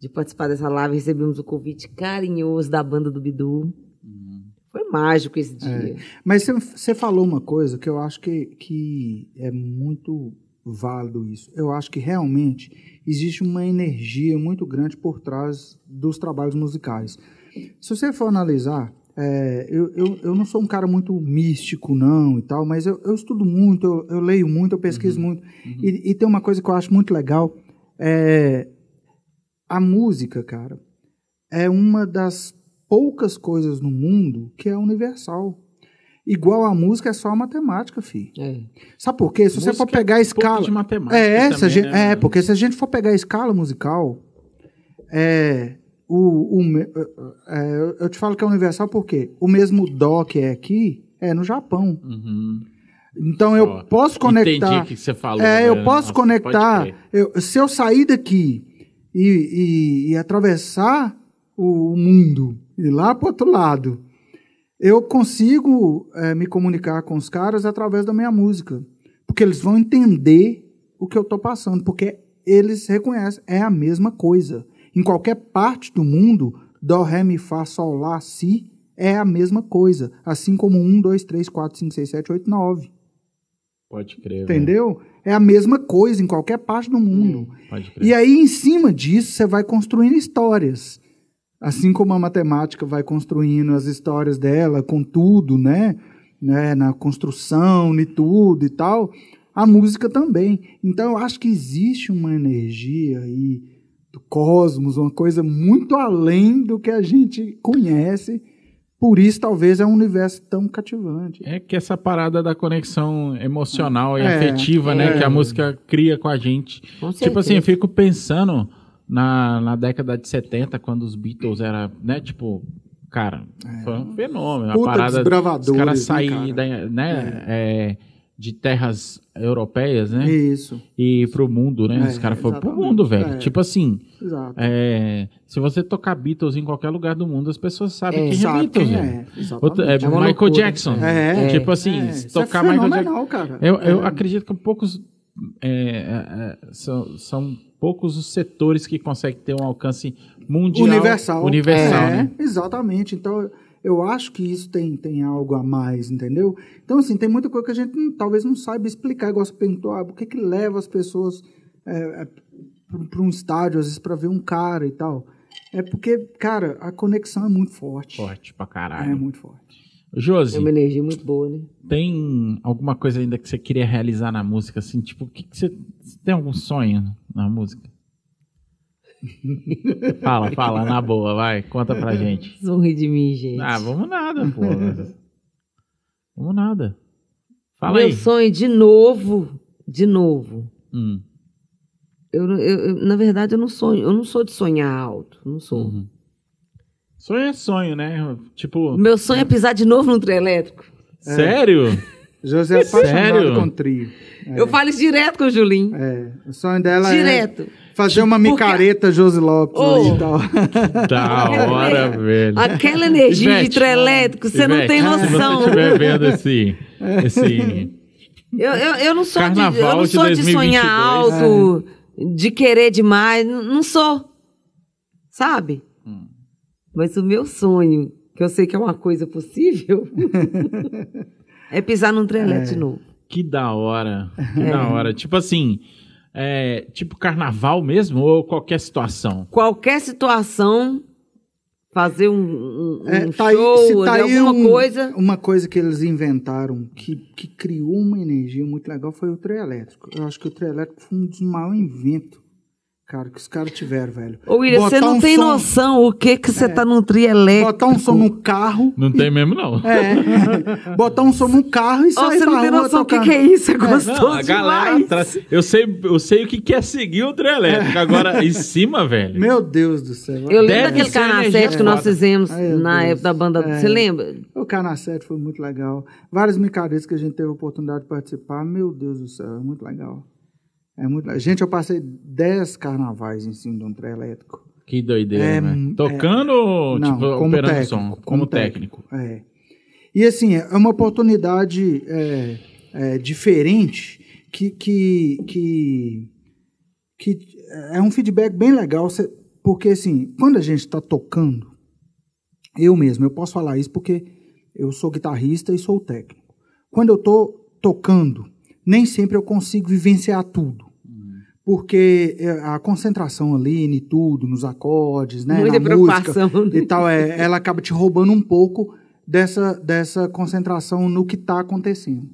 de participar dessa live. Recebemos o convite carinhoso da banda do Bidu. Foi mágico esse dia. Mas você- falou uma coisa que eu acho que, que é muito válido isso. Eu acho que realmente existe uma energia muito grande por trás dos trabalhos musicais. Se você for analisar, é, eu, eu, eu não sou um cara muito místico, não, e tal, mas eu, eu estudo muito, eu, eu leio muito, eu pesquiso muito. E, e tem uma coisa que eu acho muito legal, é a música, cara, é uma das poucas coisas no mundo que é universal. Igual a música é só a matemática, fi. É. Sabe por quê? Se você Música for pegar a Um pouco escala. de matemática É, a também, gente- né? é, porque se a gente for pegar a escala musical, é, o, o me- é, eu- te falo que é universal porque o mesmo dó que é aqui é no Japão. Uhum. Então eu posso conectar. Entendi o que você falou. É, eu velho. posso Nossa, conectar. eu- se eu sair daqui e, e- e atravessar o mundo e lá para outro lado, eu consigo é, me comunicar com os caras através da minha música. Porque eles vão entender o que eu estou passando. Porque eles reconhecem. É a mesma coisa. Em qualquer parte do mundo, Dó, Ré, Mi, Fá, Sol, Lá, Si é a mesma coisa. Assim como 1, 2, 3, 4, 5, 6, 7, 8, 9. Pode crer. Entendeu? É a mesma coisa em qualquer parte do mundo. Pode crer. E aí, em cima disso, você vai construindo histórias. Assim como a matemática vai construindo as histórias dela, com tudo, né? né? Na construção, e tudo e tal. A música também. Então, eu acho que existe uma energia aí do cosmos, uma coisa muito além do que a gente conhece. Por isso, talvez, é um universo tão cativante. É que essa parada da conexão emocional e É, afetiva, né? é. Que a música cria com a gente. Com Tipo assim, eu certeza. fico pensando na, na década de 70, quando os Beatles era, né? Tipo, cara, foi um fenômeno. Puta a parada desbravadores, os caras né, saírem cara? da- né, é, de terras europeias, né? Isso, E pro mundo, né? É, os caras foram pro mundo, velho. É. Tipo assim, é, se você tocar Beatles em qualquer lugar do mundo, as pessoas sabem É, quem Sabe é Beatles, quem é. Outra- é É Michael loucura. Jackson. É. Tipo assim, É, se é tocar Michael Jackson. Eu, eu É. acredito que poucos é, é, é, são, são poucos os setores que conseguem ter um alcance mundial. universal. Universal, é, né? Exatamente. Então, eu acho que isso tem, tem algo a mais, entendeu? Então, assim, tem muita coisa que a gente não- talvez não saiba explicar. Igual você perguntou, ah, por que, que leva as pessoas para um estádio, às vezes, para ver um cara e tal? É porque, cara, a conexão é muito forte. Forte pra É caralho. muito forte. Josi, É uma energia muito boa, né? tem alguma coisa ainda que você queria realizar na música? Assim, tipo, o que, que você, você tem algum sonho na música? fala, fala, na boa, vai, conta pra gente. Sorri de mim, gente. Ah, vamos nada, pô. Como nada. Fala Meu aí. sonho de novo, de novo. Hum. Eu, eu- eu- na verdade, eu não sonho, eu não sou de sonhar alto, não sou. Uhum. Sonho é sonho, né? Tipo, Meu sonho é pisar de novo no trio elétrico. sério? José é apaixonado Sério? com trio. Eu falo isso direto com o Julinho. É, o sonho dela direto. é fazer uma Porque- micareta Josi Lopes Oh. e tal. Da hora, velho. Aquela energia Ivete, de trio elétrico, você não tem Se noção. você estiver vendo esse, esse Eu, eu, eu não sou, de, eu não de sou de 2022. sonhar alto, de querer demais. Não sou. Sabe? Hum. Mas o meu sonho, que eu sei que é uma coisa possível, é pisar num trelete de novo. Que da hora. Que É. da hora. Tipo assim, é, tipo carnaval mesmo ou qualquer situação? Qualquer situação, fazer um, um- É, um tá show, se tá aí alguma um- coisa. Uma coisa que eles inventaram que, que criou uma energia muito legal foi o trio elétrico. Eu acho que o trio elétrico foi um dos maiores inventos, cara, que os caras tiveram, velho. Ô, William, você não um tem som- noção o que que você tá num trio elétrico. Botar um som no carro. Não tem mesmo, não. É, botar um som no carro e sair você não tem noção o que, que é isso. É gostoso Não, a galera demais. atrás. Eu sei, eu sei o que quer seguir o trio elétrico. Agora, em cima, velho. Meu Deus do céu. Eu lembro daquele energia que nós fizemos Ai, na Deus. época da banda. É. Você lembra? O Canacete foi muito legal. Várias micaretas que a gente teve a oportunidade de participar. Meu Deus do céu, é muito legal. É muito. Gente, eu passei 10 carnavais em cima de um trem elétrico. Que doideira, É, né? é. Tocando ou, Não, tipo, como operando técnico, som? Como, como técnico. É. E assim, é uma oportunidade é, é, diferente que, que, que, que é um feedback bem legal, porque assim, quando a gente está tocando, eu mesmo, eu posso falar isso porque eu sou guitarrista e sou técnico. Quando eu estou tocando, nem sempre eu consigo vivenciar tudo. Porque é, a concentração ali em tudo, nos acordes, né, Muita na música né? e tal, é, ela acaba te roubando um pouco dessa, dessa concentração no que está acontecendo.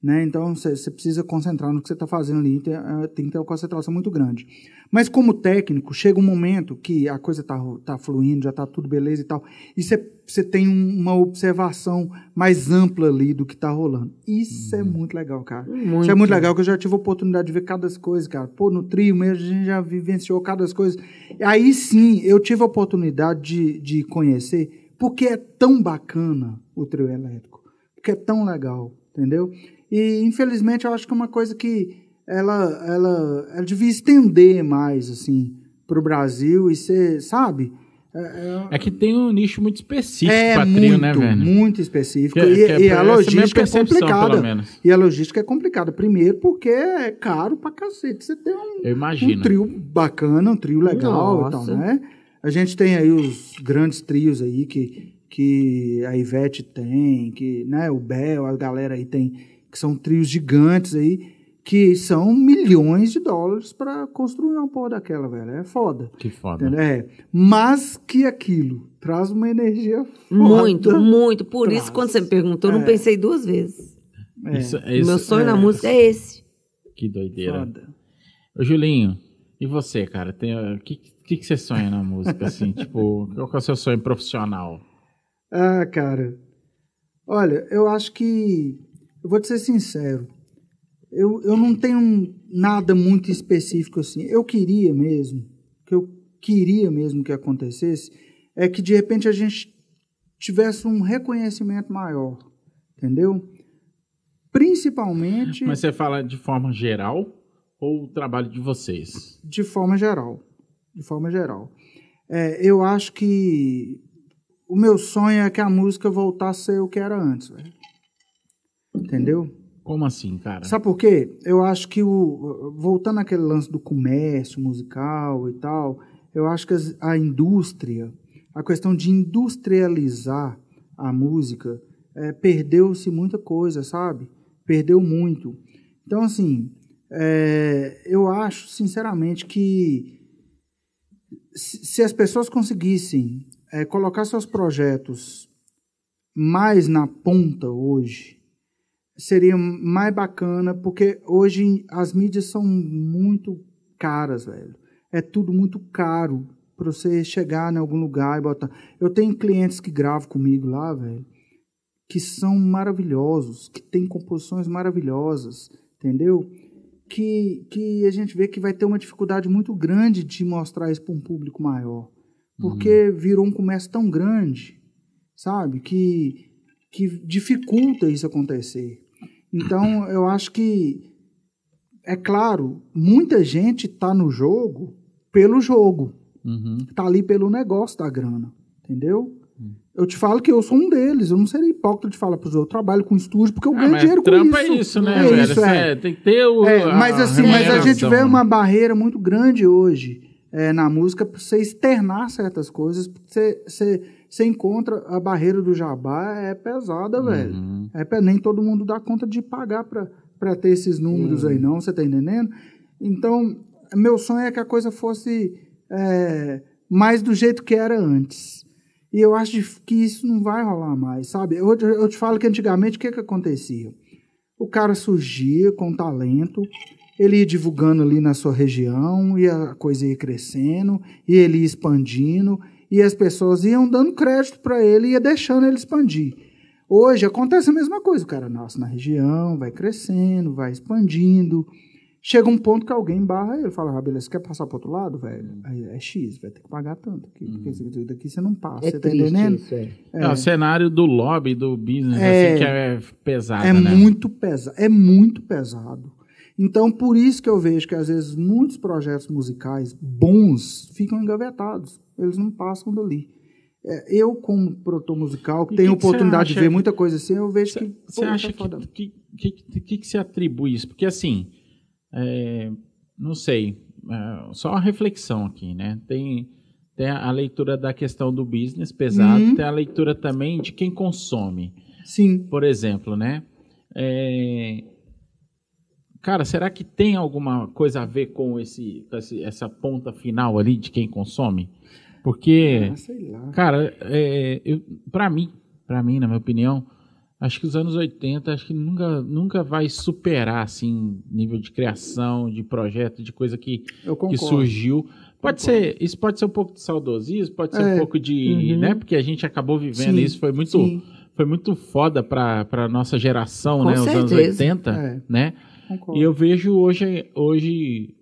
Né? Então, você precisa concentrar no que você está fazendo ali, tem, eh, tem que ter uma concentração muito grande. Mas como técnico, chega um momento que a coisa está tá fluindo, já está tudo beleza e tal, e você tem um- uma observação mais ampla ali do que está rolando. Isso é muito legal, cara. Isso é Muito. muito legal, que eu já tive a oportunidade de ver cada coisa, cara. Pô, no trio mesmo, a gente já vivenciou cada coisa. Aí sim, eu tive a oportunidade de, de conhecer, porque é tão bacana o trio elétrico. Porque é tão legal, entendeu? E, infelizmente, eu acho que é uma coisa que ela, ela, ela devia estender mais, assim, pro Brasil e ser, sabe? É, É que tem um nicho muito específico é muito, trio, né, velho? muito específico. Que- e, que é e a é logística é complicada. E a logística é complicada. Primeiro, porque é caro pra cacete. Você tem um, um trio bacana, um trio legal e tal, Nossa. né? A gente tem aí os grandes trios aí que, que a Ivete tem, que né, o Bel, a galera aí tem, que são trios gigantes aí, que são milhões de dólares pra construir uma porra daquela, velho. É foda. Que foda. Entendeu? É. Mas que aquilo traz uma energia foda. Muito, muito. Por Traz. isso, quando você me perguntou, eu não É. pensei duas vezes. É. Isso, O isso- meu sonho na é. música é esse. Que doideira. Foda. Ô, Julinho, e você, cara? Tem, o que, que, que você sonha na música, assim? tipo, qual que é o seu sonho profissional? Ah, cara. Olha, eu acho que. Eu vou te ser sincero. Eu, eu não tenho nada muito específico assim. Eu queria mesmo, que eu queria mesmo que acontecesse, é que de repente a gente tivesse um reconhecimento maior. Entendeu? Principalmente Mas você fala de forma geral ou o trabalho de vocês? de forma geral. De forma geral. É, eu acho que o meu sonho é que a música voltasse a ser o que era antes, velho. Entendeu? Como assim, cara? Sabe por quê? Eu acho que o voltando àquele lance do comércio musical e tal, eu acho que a indústria, a questão de industrializar a música, é, perdeu-se muita coisa, sabe? Perdeu muito. Então, assim, é, eu acho, sinceramente, que se, se as pessoas conseguissem é, colocar seus projetos mais na ponta hoje, seria mais bacana, porque hoje as mídias são muito caras, velho. É tudo muito caro para você chegar em algum lugar e botar. Eu tenho clientes que gravam comigo lá, velho, que são maravilhosos, que têm composições maravilhosas, entendeu? Que, que a gente vê que vai ter uma dificuldade muito grande de mostrar isso para um público maior. Porque virou um comércio tão grande, sabe? Que, que dificulta isso acontecer. Então, eu acho que, é claro, muita gente está no jogo pelo jogo. Uhum. Está ali pelo negócio da grana. Entendeu? Eu te falo que eu sou um deles. Eu não seria hipócrita de falar para os outros. Eu trabalho com estúdio porque eu Ah, ganho mas dinheiro com trampa isso. é isso, né, É velho? isso, é. Cê Tem que ter o. É, mas assim, mas a gente vê uma barreira muito grande hoje é, na música para você externar certas coisas. porque Você, você, encontra a barreira do jabá é pesada, velho. Uhum. É, pe- nem todo mundo dá conta de pagar para ter esses números aí, não. Você tá entendendo? Então, meu sonho é que a coisa fosse é, mais do jeito que era antes. E eu acho que isso não vai rolar mais, sabe? Eu, eu te falo que antigamente o que, que acontecia? O cara surgia com talento, ele ia divulgando ali na sua região, e a coisa ia crescendo, e ele ia expandindo, e as pessoas iam dando crédito para ele e ia deixando ele expandir. Hoje acontece a mesma coisa, o cara nasce na região, vai crescendo, vai expandindo. Chega um ponto que alguém barra ele, fala, ah, beleza, você quer passar pro outro lado, velho? Aí é X, vai ter que pagar tanto aqui, porque isso aqui- daqui você não passa, É você tá entendendo? isso, é. É, o cenário do lobby, do business, É. assim, que é pesado, É né? muito pesado, é muito pesado. Então, por isso que eu vejo que às vezes muitos projetos musicais bons ficam engavetados. Eles não passam dali. É, eu, como produtor musical, que tenho que oportunidade de ver muita coisa assim, eu vejo que. Você tá acha foda. que, que, que, que, que se atribui isso? Porque assim, é, não sei, é, só uma reflexão aqui, né? Tem, tem a leitura da questão do business pesado, Uhum. tem a leitura também de quem consome. Sim. Por exemplo, né? É, Cara, será que tem alguma coisa a ver com, esse, esse- essa ponta final ali de quem consome? Porque Ah. Cara, é, eu, pra mim, para mim, na minha opinião, acho que os anos 80 acho que nunca, nunca vai superar assim nível de criação, de projeto, de coisa que, que surgiu. Pode ser, isso pode ser um pouco de saudosismo, pode ser É. um pouco de, Uhum. né, porque a gente acabou vivendo Sim, isso, foi muito Sim, foi muito foda pra, pra nossa geração, Com né, os anos certeza. 80, É. né? Concordo. E eu vejo hoje, hoje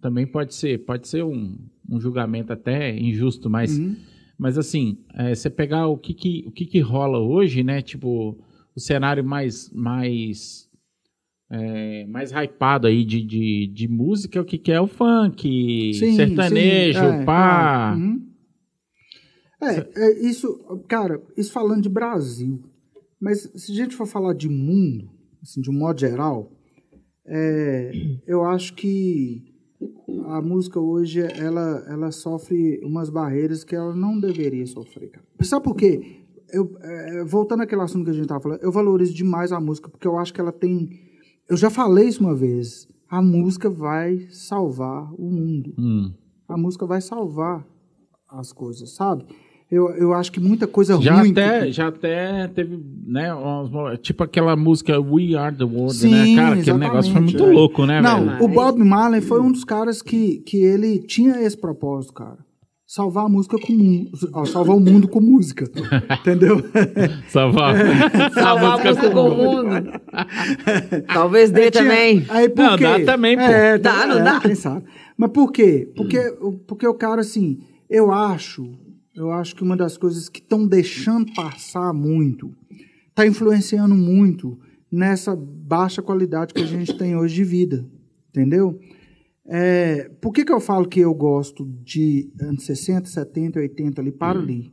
também pode ser, pode ser um, um julgamento até injusto, mas, Uhum. mas assim, é, você pegar o que que, o que que rola hoje, né? Tipo, o cenário mais, mais, é, mais hypado aí de, de, de música, o que que é o funk, Sim, sertanejo, sim, é, pá. Uhum. É, é, isso, cara, isso falando de Brasil. Mas se a gente for falar de mundo, assim, de um modo geral, é, eu acho que a música hoje, ela, ela sofre umas barreiras que ela não deveria sofrer, cara. Sabe por quê? Eu, é, voltando àquele assunto que a gente estava falando, eu valorizo demais a música, porque eu acho que ela tem... Eu já falei isso uma vez, a música vai salvar o mundo Hum. a música vai salvar as coisas, sabe? Eu, eu acho que muita coisa Já ruim. até, que- já até teve, né, tipo aquela música We Are the World, Sim, né? Cara, aquele negócio foi muito é. louco, né, Não, velho? o Bob Marley foi um dos caras que, que ele tinha esse propósito, cara. Salvar a música com mu- ó, salvar o mundo com música. entendeu? Salvar. Salvar a música com o mundo. Talvez dê tinha- também. Aí por Não, quê? dá também, pô. É, Dá, não é, dá? Quem sabe. Mas por quê? Porque, porque o cara, assim, eu acho, eu acho que uma das coisas que estão deixando passar muito, está influenciando muito nessa baixa qualidade que a gente tem hoje de vida. Entendeu? É, por que, que eu falo que eu gosto de anos 60, 70, 80 ali? Para ali.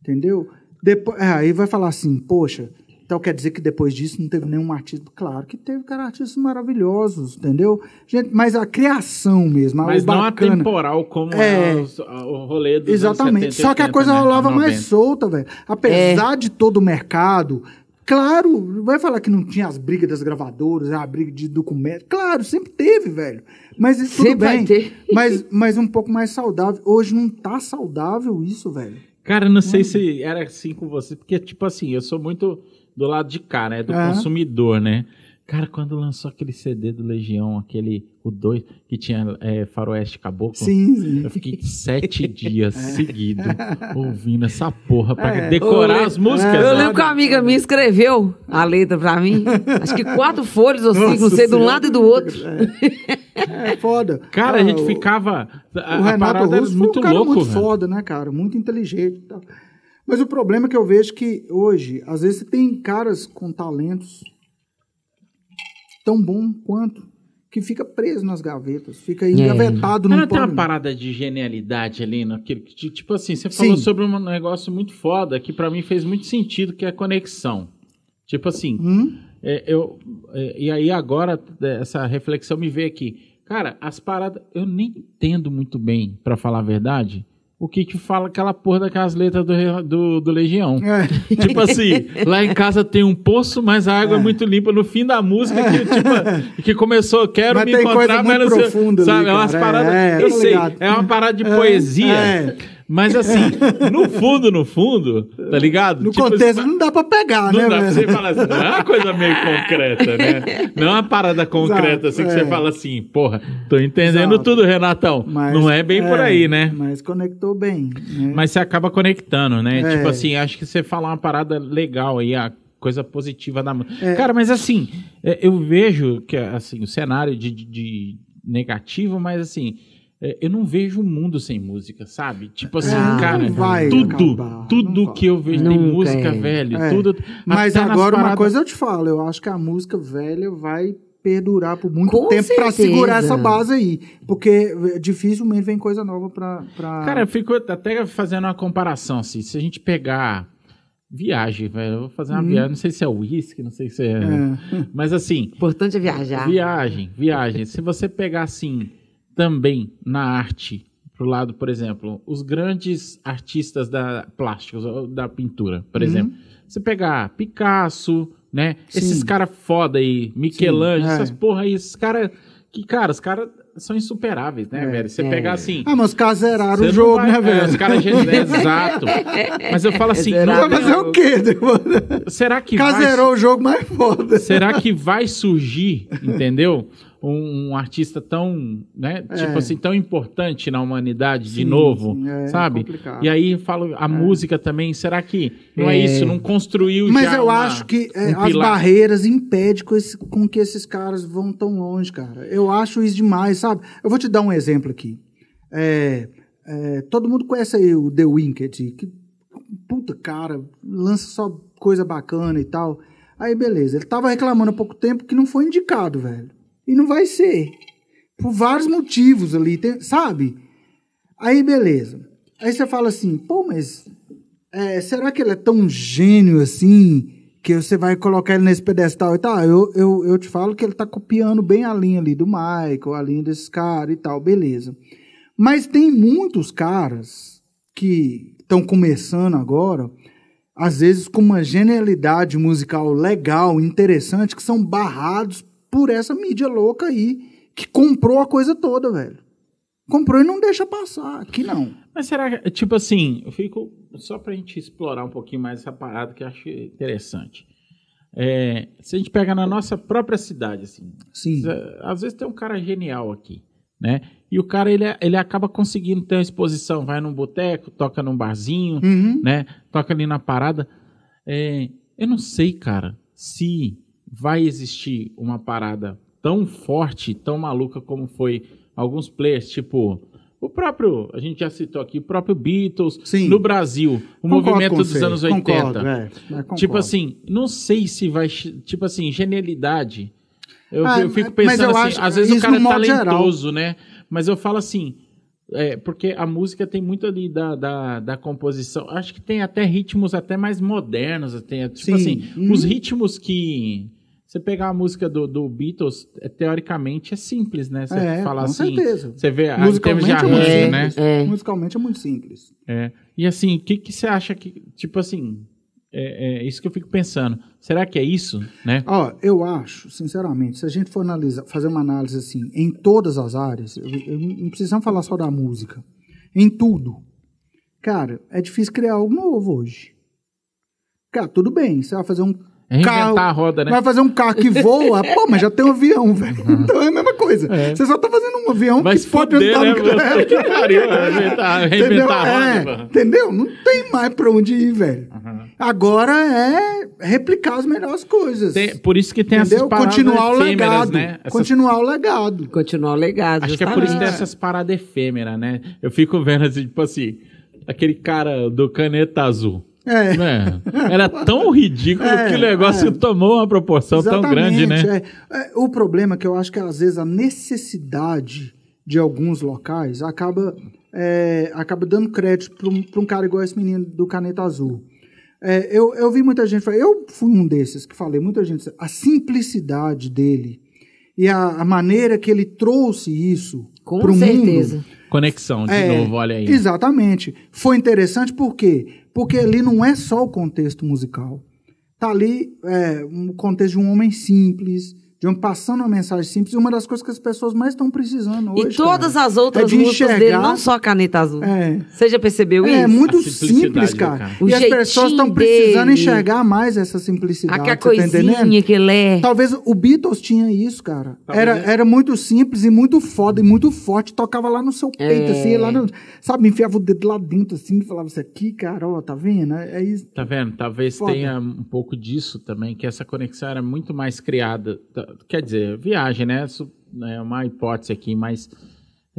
Entendeu? Depois, é, aí vai falar assim, poxa, então quer dizer que depois disso não teve nenhum artista? Claro que teve, cara, artistas maravilhosos, entendeu? Gente, mas a criação mesmo, Mas não bacana. atemporal como É. é os- o rolê dos Exatamente. anos 70, Só que a 80, coisa né? rolava mais 90. solta, velho. Apesar de todo o mercado. Claro, vai falar que não tinha as brigas das gravadoras, a briga de documento. Claro, sempre teve, velho. Mas isso tudo Sempre vai bem. ter. Mas, mas um pouco mais saudável. Hoje não tá saudável isso, velho. Cara, não sei se era assim com você, porque, tipo assim, eu sou muito do lado de cá, né? Do Aham. consumidor, né? Cara, quando lançou aquele CD do Legião, aquele, o 2, que tinha é, Faroeste Caboclo, Sim, sim. eu fiquei sete dias seguidos ouvindo essa porra pra É. decorar Eu as músicas. Eu né? lembro que uma amiga minha escreveu a letra pra mim. Acho que quatro folhas ou cinco, não sei, de um lado e do outro. É foda. Cara, Ah, a gente o- ficava. A, O a Renato parada era Russo muito foi um cara louco, muito velho. foda, né, cara? Muito inteligente e tal. Mas o problema é que eu vejo que hoje, às vezes, você tem caras com talentos tão bom quanto que fica preso nas gavetas, fica engavetado Mas no não tem uma parada de genialidade ali naquele. que, Tipo assim, você falou Sim. sobre um negócio muito foda que pra mim fez muito sentido, que é a conexão. Tipo assim, Hum? é, eu, é, e aí agora é, essa reflexão me veio aqui. Cara, as paradas, eu nem entendo muito bem, pra falar a verdade, o que que fala aquela porra daquelas letras do, do, do Legião. É. Tipo assim, lá em casa tem um poço, mas a água é, muito limpa. No fim da música, que, tipo, que começou, quero Mas me encontrar, mas não sei- profunda ali, sabe? é umas paradas, É, eu tô sei, ligado. é uma parada de É, poesia. é. Mas assim, no fundo, no fundo, tá ligado? No Tipo, contexto assim, não dá pra pegar, não né, dá pra você falar assim, não é uma coisa meio concreta, né? Não é uma parada concreta assim que é. você fala assim, porra, tô entendendo Exato. tudo, Renatão. Mas- não é bem por aí, né? Mas conectou bem. né? Mas você acaba conectando, né? É. Tipo assim, acho que você fala uma parada legal aí, a coisa positiva da música. É. Cara, mas assim, é, eu vejo que assim, o cenário de, de- negativo, mas assim, é, eu não vejo um mundo sem música, sabe? Tipo assim, Ah, cara, não vai tudo, acabar, tudo não que eu vejo tem música, é. velho, É. tudo. Mas agora uma coisa eu te falo, eu acho que a música velha vai perdurar por muito Com tempo pra certeza. segurar essa base aí, porque dificilmente vem coisa nova pra, pra... Cara, eu fico até fazendo uma comparação, assim, se a gente pegar viagem, velho, eu vou fazer uma Hum. viagem, não sei se é uísque, não sei se é... É. Mas assim, Importante é viajar. Viagem, viagem. Se você pegar assim, também na arte, pro lado, por exemplo, os grandes artistas da plásticos, da pintura, por Uhum. exemplo. Você pegar Picasso, né? Sim. Esses caras foda aí, Michelangelo, é. essas porra aí, esses caras que, cara, os caras são insuperáveis, né, É. velho? Você É. pegar assim. Ah, mas os caras zeraram o jogo, vai- né, é, velho? os caras é, exato. Mas eu falo assim, Vai não- fazer o quê? depois? será que vai Caseirou o jogo mais foda. Será que vai surgir, entendeu? Um, um artista tão, né, É. tipo assim, tão importante na humanidade de Sim, novo, sim, é sabe? complicado. E aí falo a música também, será que não é, É. isso? Não construiu Mas já eu uma- acho que é, um as barreiras impedem com, esse- com que esses caras vão tão longe, cara. Eu acho isso demais, sabe? Eu vou te dar um exemplo aqui. É, é, todo mundo conhece aí o The Winked, que puta cara, lança só coisa bacana e tal. Aí beleza, ele tava reclamando há pouco tempo que não foi indicado, velho. E não vai ser. Por vários motivos ali, tem- sabe? Aí beleza. Aí você fala assim, pô, mas é, será que ele é tão gênio assim que você vai colocar ele nesse pedestal e tal? Eu, eu, eu te falo que ele tá copiando bem a linha ali do Michael, a linha desses caras e tal, beleza. Mas tem muitos caras que estão começando agora, às vezes com uma genialidade musical legal, interessante, que são barrados por essa mídia louca aí, que comprou a coisa toda, velho. Comprou e não deixa passar. Aqui não. Mas será que, tipo assim, eu fico só pra gente explorar um pouquinho mais essa parada que eu acho interessante. É, se a gente pega na nossa própria cidade, assim, Sim. às vezes tem um cara genial aqui, né? E o cara, ele, ele acaba conseguindo ter uma exposição, vai num boteco, toca num barzinho, Uhum. né? Toca ali na parada. É, eu não sei, cara, se vai existir uma parada tão forte, tão maluca como foi alguns players, tipo o próprio, a gente já citou aqui, o próprio Beatles Sim. no Brasil, o Concordo movimento dos você, anos 80. Concordo, é. Tipo assim, não sei se vai. Tipo assim, genialidade. Eu, Ah, eu fico pensando eu assim, às vezes o cara é talentoso, né? Mas eu falo assim. é, porque a música tem muito ali da, da, da composição. Acho que tem até ritmos até mais modernos. Tem, tipo Sim. assim, Hum. os ritmos que. Você pegar a música do, do Beatles, é, teoricamente é simples, né? Você É, fala com assim. certeza. Você vê a, em termos de Musicalmente é muito arranjo, É, né? simples. é. Musicalmente é muito simples. É. E assim, o que, que você acha que. Tipo assim. É, é isso que eu fico pensando. Será que é isso, né? Ó, eu acho, sinceramente, se a gente for analisar, fazer uma análise assim, em todas as áreas, eu, eu não precisamos falar só da música, em tudo. Cara, é difícil criar algo novo hoje. Cara, tudo bem, você vai fazer um É carro, a roda, né? vai fazer um carro que voa, pô, mas já tem um avião, velho. Então é a mesma coisa. É. Você só tá fazendo um avião Vai que pode andar né? no Você que pariu, é reinventar, Entendeu? a roda. É, entendeu? Não tem mais pra onde ir, velho. Agora é replicar as melhores coisas. Tem- por isso que tem essas entendeu? paradas Continuar o efêmeras, legado. né? Essas- Continuar o legado. Continuar o legado. Acho que é por isso que tem justamente. essas paradas efêmeras, né? Eu fico vendo assim, tipo assim, aquele cara do caneta azul. É. né? Era tão ridículo É, que o negócio é. tomou uma proporção tão grande, né? é. É, o problema é que eu acho que às vezes a necessidade de alguns locais acaba, é, acaba dando crédito para um, pra um cara igual esse menino do Caneta Azul. É, eu, eu vi muita gente falar, eu fui um desses que falei, muita gente, a simplicidade dele e a, a maneira que ele trouxe isso Com para o certeza. mundo Conexão, de é, novo, olha aí. Exatamente. Foi interessante por quê? Porque ali não é só o contexto musical. Tá ali é, um contexto de um homem simples, de um passando uma mensagem simples, e uma das coisas que as pessoas mais estão precisando hoje. E todas cara, as outras é de músicas dele, enxergar- não só a caneta azul. É. Você já percebeu É isso? muito A simplicidade simples, cara. cara. O E as pessoas estão precisando dele. enxergar mais essa simplicidade. Aquela tá coisinha que ele é. Talvez o Beatles tinha isso, cara. Talvez Era, é. era muito simples e muito foda e muito forte. Tocava lá no seu peito, É. assim, lá no, sabe, enfiava o dedo lá dentro, assim, e falava isso aqui, cara, ó, tá vendo? É, é isso. Tá vendo? Talvez Foda. tenha um pouco disso também, que essa conexão era muito mais criada. Quer dizer, viagem, né? Isso é uma hipótese aqui, mas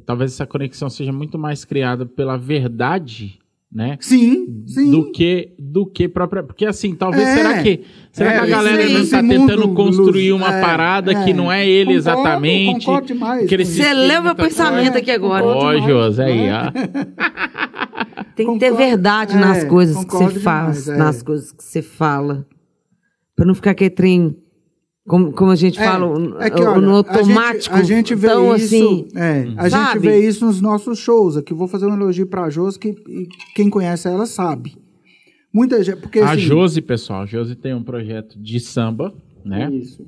talvez essa conexão seja muito mais criada pela verdade, né? Sim, sim. Do que, do que própria. Porque assim, talvez. É. será que, será É, que a isso galera não tá mundo, tentando construir Luz, uma é, parada é. que não é ele Concordo, exatamente? concordo demais que Você leu meu pensamento aqui agora. Ó, José, aí, ó. Tem que ter verdade é, nas coisas que você faz, é. nas coisas que você fala. Pra não ficar aquele trem, como, como a gente É, fala, é que, o- olha, no a gente- automático. A gente, vê tão isso, assim. é, a gente sabe? vê isso nos nossos shows. Aqui vou fazer um elogio pra Jos, que e quem conhece ela sabe. Muita gente, porque A assim, Josi, pessoal, a Josi tem um projeto de samba, né? Isso.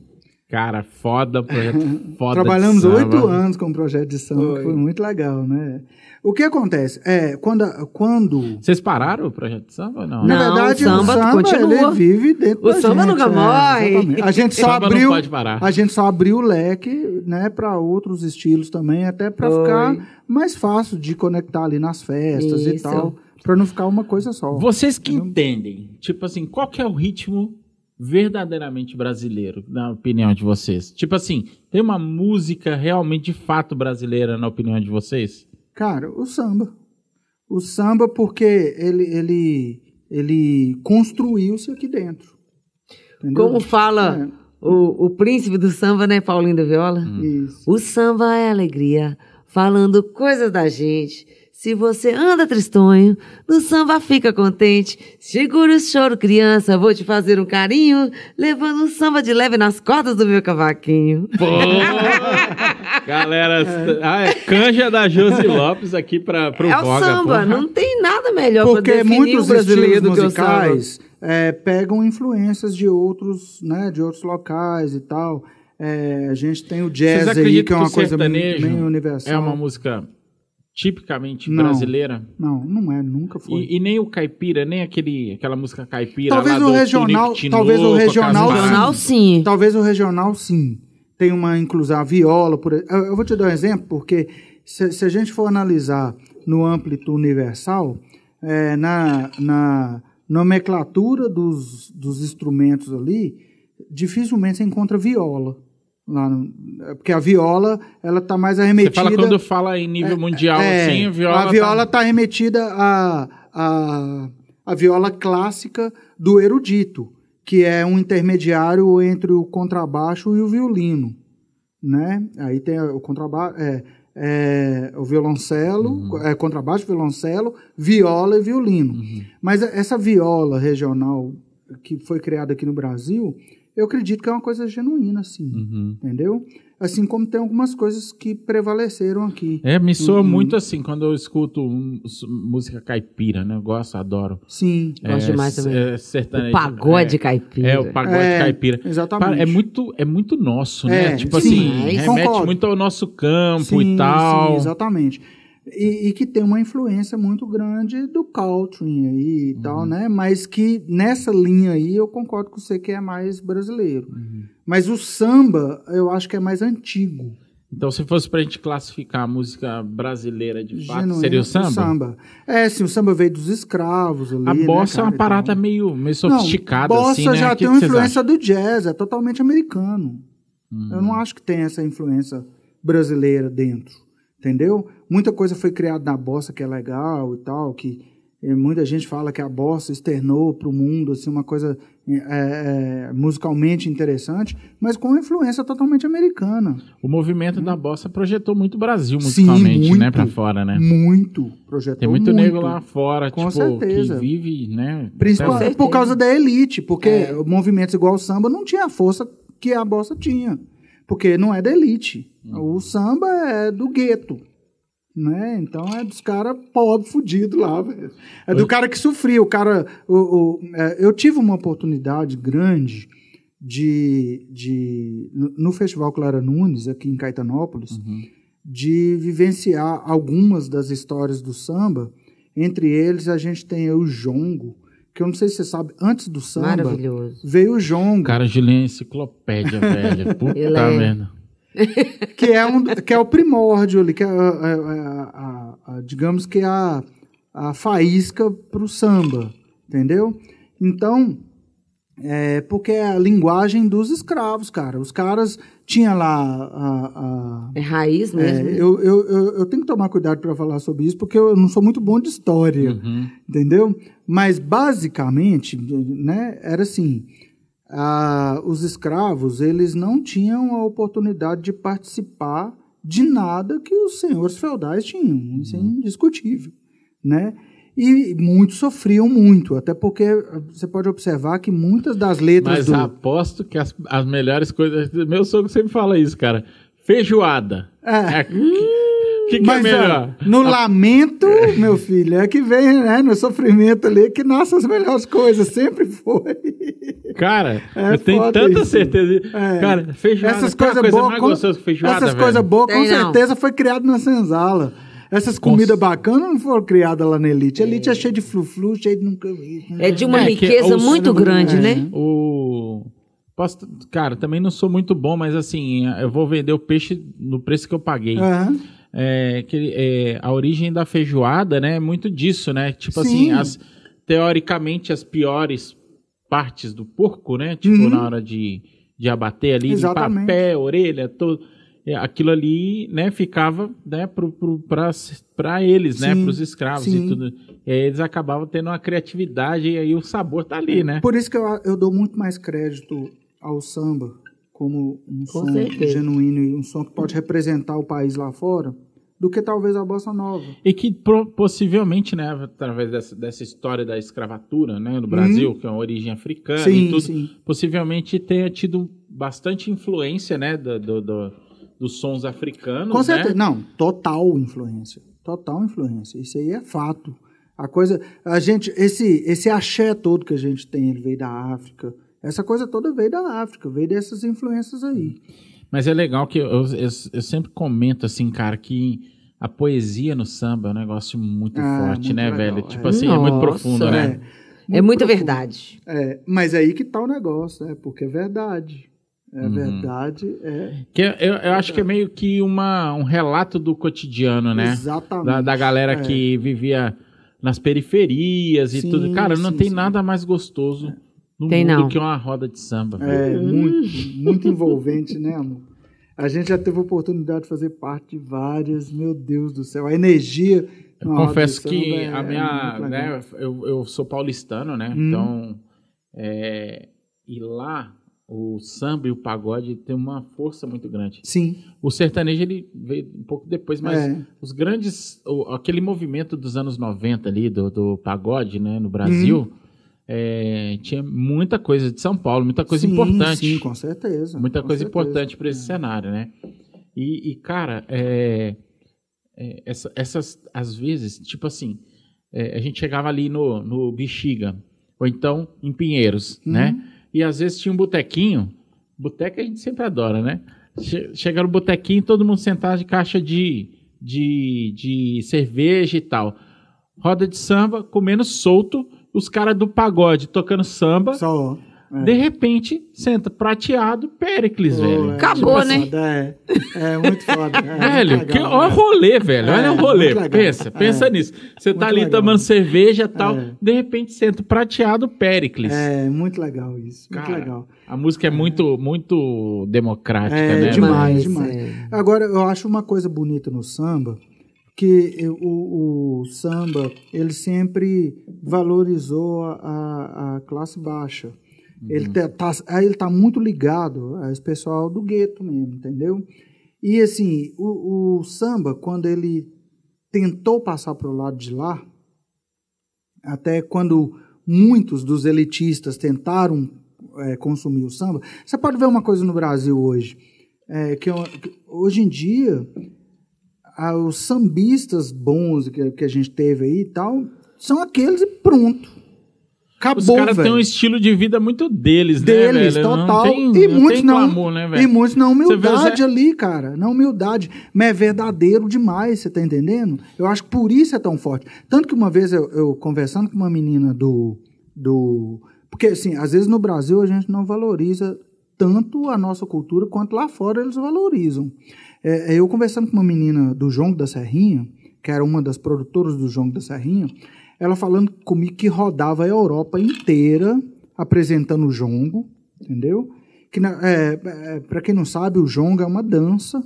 Cara, foda, projeto foda. Trabalhamos oito anos com o projeto de samba, que foi muito legal, né? O que acontece? É, quando, quando Vocês pararam o projeto de samba ou não? Não? Na verdade, o samba o samba continua. ele vive dentro O da samba gente, nunca é, morre. exatamente. A gente só Samba não abriu, pode parar. a gente só abriu o leque, né, para outros estilos também, até para ficar mais fácil de conectar ali nas festas e Isso. tal, para não ficar uma coisa só. Vocês que entendem, tipo assim, qual que é o ritmo verdadeiramente brasileiro, na opinião de vocês? Tipo assim, tem uma música realmente de fato brasileira, na opinião de vocês? Cara, o samba. O samba porque ele ele ele construiu-se aqui dentro. Entendeu? Como fala o, o príncipe do samba, né, Paulinho da Viola? É, isso. O samba é alegria, falando coisas da gente. Se você anda tristonho, no samba fica contente. Segura o choro, criança, vou te fazer um carinho, levando um samba de leve nas cordas do meu cavaquinho. Pô! Galera, ah, é canja da Josi Lopes aqui para pro é o Voga. samba, porra. não tem nada melhor Porque pra definir muitos o brasileiro do que o samba. musicais é, pegam influências de outros, né, de outros locais e tal. É, a gente tem o jazz Vocês aí, acreditam que é uma o coisa sertanejo meio universal. é uma música tipicamente Não. brasileira? Não, não é, nunca foi. E, e nem o caipira, nem aquele, aquela música caipira Talvez lá o do regional- talvez o regional-. Regional, sim. Talvez o regional, sim. Tem uma inclusão, a viola, por eu, eu vou te dar um exemplo, porque se, se a gente for analisar no âmbito universal, é, na, na nomenclatura dos, dos instrumentos ali, dificilmente você encontra viola. No- é porque a viola, ela está mais Você arremetida... fala quando fala em nível mundial, É, assim, a viola. a viola tá- está remetida à, à, à viola clássica do erudito, que é um intermediário entre o contrabaixo e o violino, né? Aí tem o contrabaixo, é, é, o violoncelo, Uhum. é, contrabaixo, violoncelo, viola e violino. Uhum. Mas essa viola regional que foi criada aqui no Brasil, eu acredito que é uma coisa genuína, assim, Uhum. entendeu? Assim como tem algumas coisas que prevaleceram aqui. É, me soa Uhum. muito assim quando eu escuto um- música caipira, né? Eu gosto, adoro. Sim. Gosto demais s- também. É, sertanejo, O pagode é, caipira. É, o pagode É, caipira. exatamente. Para- É muito, é muito nosso, né? É, tipo sim, assim, é, remete concordo. muito ao nosso campo Sim, e tal. sim, exatamente. E, e que tem uma influência muito grande do country aí e Uhum. tal, né? Mas que nessa linha aí eu concordo com você que é mais brasileiro. Uhum. Mas o samba eu acho que é mais antigo. Então, se fosse pra gente classificar a música brasileira de fato, genuíno, seria o samba? É, sim, o samba veio dos escravos ali, A né, bossa é cara, uma parada meio, meio sofisticada, não, bossa assim, né? já que tem que uma influência do jazz, é totalmente americano. Hum. Eu não acho que tem essa influência brasileira dentro, entendeu? Muita coisa foi criada na bossa que é legal e tal, que eh, muita gente fala que a bossa externou para o mundo assim uma coisa eh, eh, musicalmente interessante, mas com influência totalmente americana. O movimento da bossa projetou muito o Brasil musicalmente, muito. né, pra fora, né? Muito projetou Tem muito, nego lá fora, Com tipo, certeza. que vive, né? Principalmente por causa da elite, porque É. movimentos igual o samba não tinha a força que a bossa tinha, porque não é da elite. O samba é do gueto, né? Então é dos caras pobres, fudidos lá, velho. É do cara que sofria, o cara... O, o- é, eu tive uma oportunidade grande de... de no- no Festival Clara Nunes, aqui em Caetanópolis, Uhum. de vivenciar algumas das histórias do samba. Entre eles, a gente tem o jongo, que eu não sei se você sabe, antes do samba, Maravilhoso. veio o jongo, Cara, Juliano é enciclopédia, velho. Puta Ele é- merda. Que é, um, que é o primórdio ali, que é, a- a- a- a- digamos que é a, a faísca para o samba, entendeu? Então, é porque é a linguagem dos escravos, cara. Os caras tinham lá a- a, É raiz É, mesmo. eu, eu, eu, eu tenho que tomar cuidado para falar sobre isso, porque eu não sou muito bom de história, Uhum. entendeu? Mas, basicamente, né, era assim, ah, os escravos, eles não tinham a oportunidade de participar de nada que os senhores feudais tinham, isso é indiscutível, né? E muitos sofriam muito, até porque ah, você pode observar que muitas das letras Mas do... aposto que as, as melhores coisas. Meu sogro sempre fala isso, cara. Feijoada. É. É, O que, que é Mas melhor? ó, no lamento, meu filho, é que vem, né, no sofrimento ali, que nascem as melhores coisas, sempre foi. Cara, É eu tenho tanta isso. certeza. É. Cara, feijoada. Essas coisas coisa boas, mais com- essas coisas boas, com certeza, foi criado na senzala. Essas comidas bacanas não foram criadas lá na Elite. A Elite é cheia de flu-flu, cheia de nunca vi. É de uma É, que riqueza os- muito grande, é. né? O. Posso... Cara, também não sou muito bom, mas assim, eu vou vender o peixe no preço que eu paguei. Aham. É, que, é, a origem da feijoada, né, é muito disso, né? Tipo Sim. assim, as, teoricamente as piores partes do porco, né? Tipo, Uhum. na hora de, de abater ali, Exatamente. limpar pé, orelha, todo. é, Aquilo ali, né, ficava, né, pro, pro, pra, pra eles, né, Sim, pros escravos sim. e tudo. E aí eles acabavam tendo uma criatividade e aí o sabor tá ali, né? Por isso que eu, eu dou muito mais crédito ao samba como um Com som certeza. genuíno e um som que pode representar o país lá fora do que talvez a bossa nova. E que possivelmente, né, através dessa, dessa história da escravatura, né, no Brasil, que é uma origem africana e. Sim, tudo, sim. possivelmente tenha tido bastante influência, né, do, do- do- dos sons africanos, Com certeza. né? Não, total influência. Total influência. Isso aí é fato. A coisa, a gente, esse, esse axé todo que a gente tem, ele veio da África. Essa coisa toda veio da África, veio dessas influências aí. Mas é legal que eu, eu, eu- sempre comento, assim, cara, que a poesia no samba é um negócio muito Ah, forte, muito né, legal, velho? Tipo é. assim, é muito Nossa, profundo, né? É muita profundo. verdade. É, mas aí que tá o negócio, é porque é verdade. É Uhum. verdade, é. Que eu, eu, eu acho que é meio que uma, um relato do cotidiano, né? Exatamente. da, da galera É. que vivia nas periferias e Sim, tudo. Cara, não sim, tem sim. nada mais gostoso no Tem mundo não. que uma roda de samba. velho. É muito, muito envolvente, né, amor? A gente já teve a oportunidade de fazer parte de várias, meu Deus do céu. A energia. Eu confesso de que samba é- a é minha. né, eu, eu sou paulistano, né? Hum. Então. é, e lá o samba e o pagode tem uma força muito grande. Sim, O sertanejo ele veio um pouco depois, mas É. os grandes. o- aquele movimento dos anos 90 ali, do, do pagode, né, no Brasil, Uhum. É, tinha muita coisa de São Paulo, muita coisa Sim, importante. Sim, com certeza. Muita com coisa certeza. importante para esse cenário, né? E, e, cara, é, é, essa- essas, às vezes, tipo assim, é, a gente chegava ali no, no Bexiga, ou então em Pinheiros, Uhum. né? E às vezes tinha um botequinho, boteca a gente sempre adora, né? Che- Chega no botequinho, todo mundo sentado de caixa de, de, de cerveja e tal. Roda de samba, comendo solto, os caras do pagode tocando samba. Só. É. De repente, senta prateado, Péricles, Pô, velho. é, Acabou, né? foda, É, é muito foda. É, Velho, muito que, legal, olha o é. rolê, velho. É, olha o rolê. muito. Pensa, pensa É. nisso. Você tá Muito ali legal. tomando cerveja e tal. É. De repente, senta prateado, Péricles. É, muito legal isso. Muito Cara, legal. A música é muito, muito democrática, É, né? demais. demais. é. Agora, eu acho uma coisa bonita no samba, que o, o samba, ele sempre valorizou a, a- classe baixa. Ele, tá, tá, ele tá muito ligado a esse pessoal do gueto mesmo, entendeu? E assim, o, o samba, quando ele tentou passar para o lado de lá, até quando muitos dos elitistas tentaram é, consumir o samba, você pode ver uma coisa no Brasil hoje, é, que, hoje em dia os sambistas bons que, que a gente teve aí e tal, são aqueles e pronto. Acabou, Os caras têm um estilo de vida muito deles, Deles, né, velho? total. Não tem, e não muitos não. glamour, né, e muitos na Você vê o humildade ali, cara. Na humildade. Mas é verdadeiro demais, você tá entendendo? Eu acho que por isso é tão forte. Tanto que uma vez eu, eu conversando com uma menina do. do porque, assim, às vezes no Brasil a gente não valoriza tanto a nossa cultura quanto lá fora eles valorizam. É, eu conversando com uma menina do Jongo da Serrinha, que era uma das produtoras do Jongo da Serrinha, ela falando comigo que rodava a Europa inteira apresentando o jongo, entendeu? Que é, é, para quem não sabe, o jongo é uma dança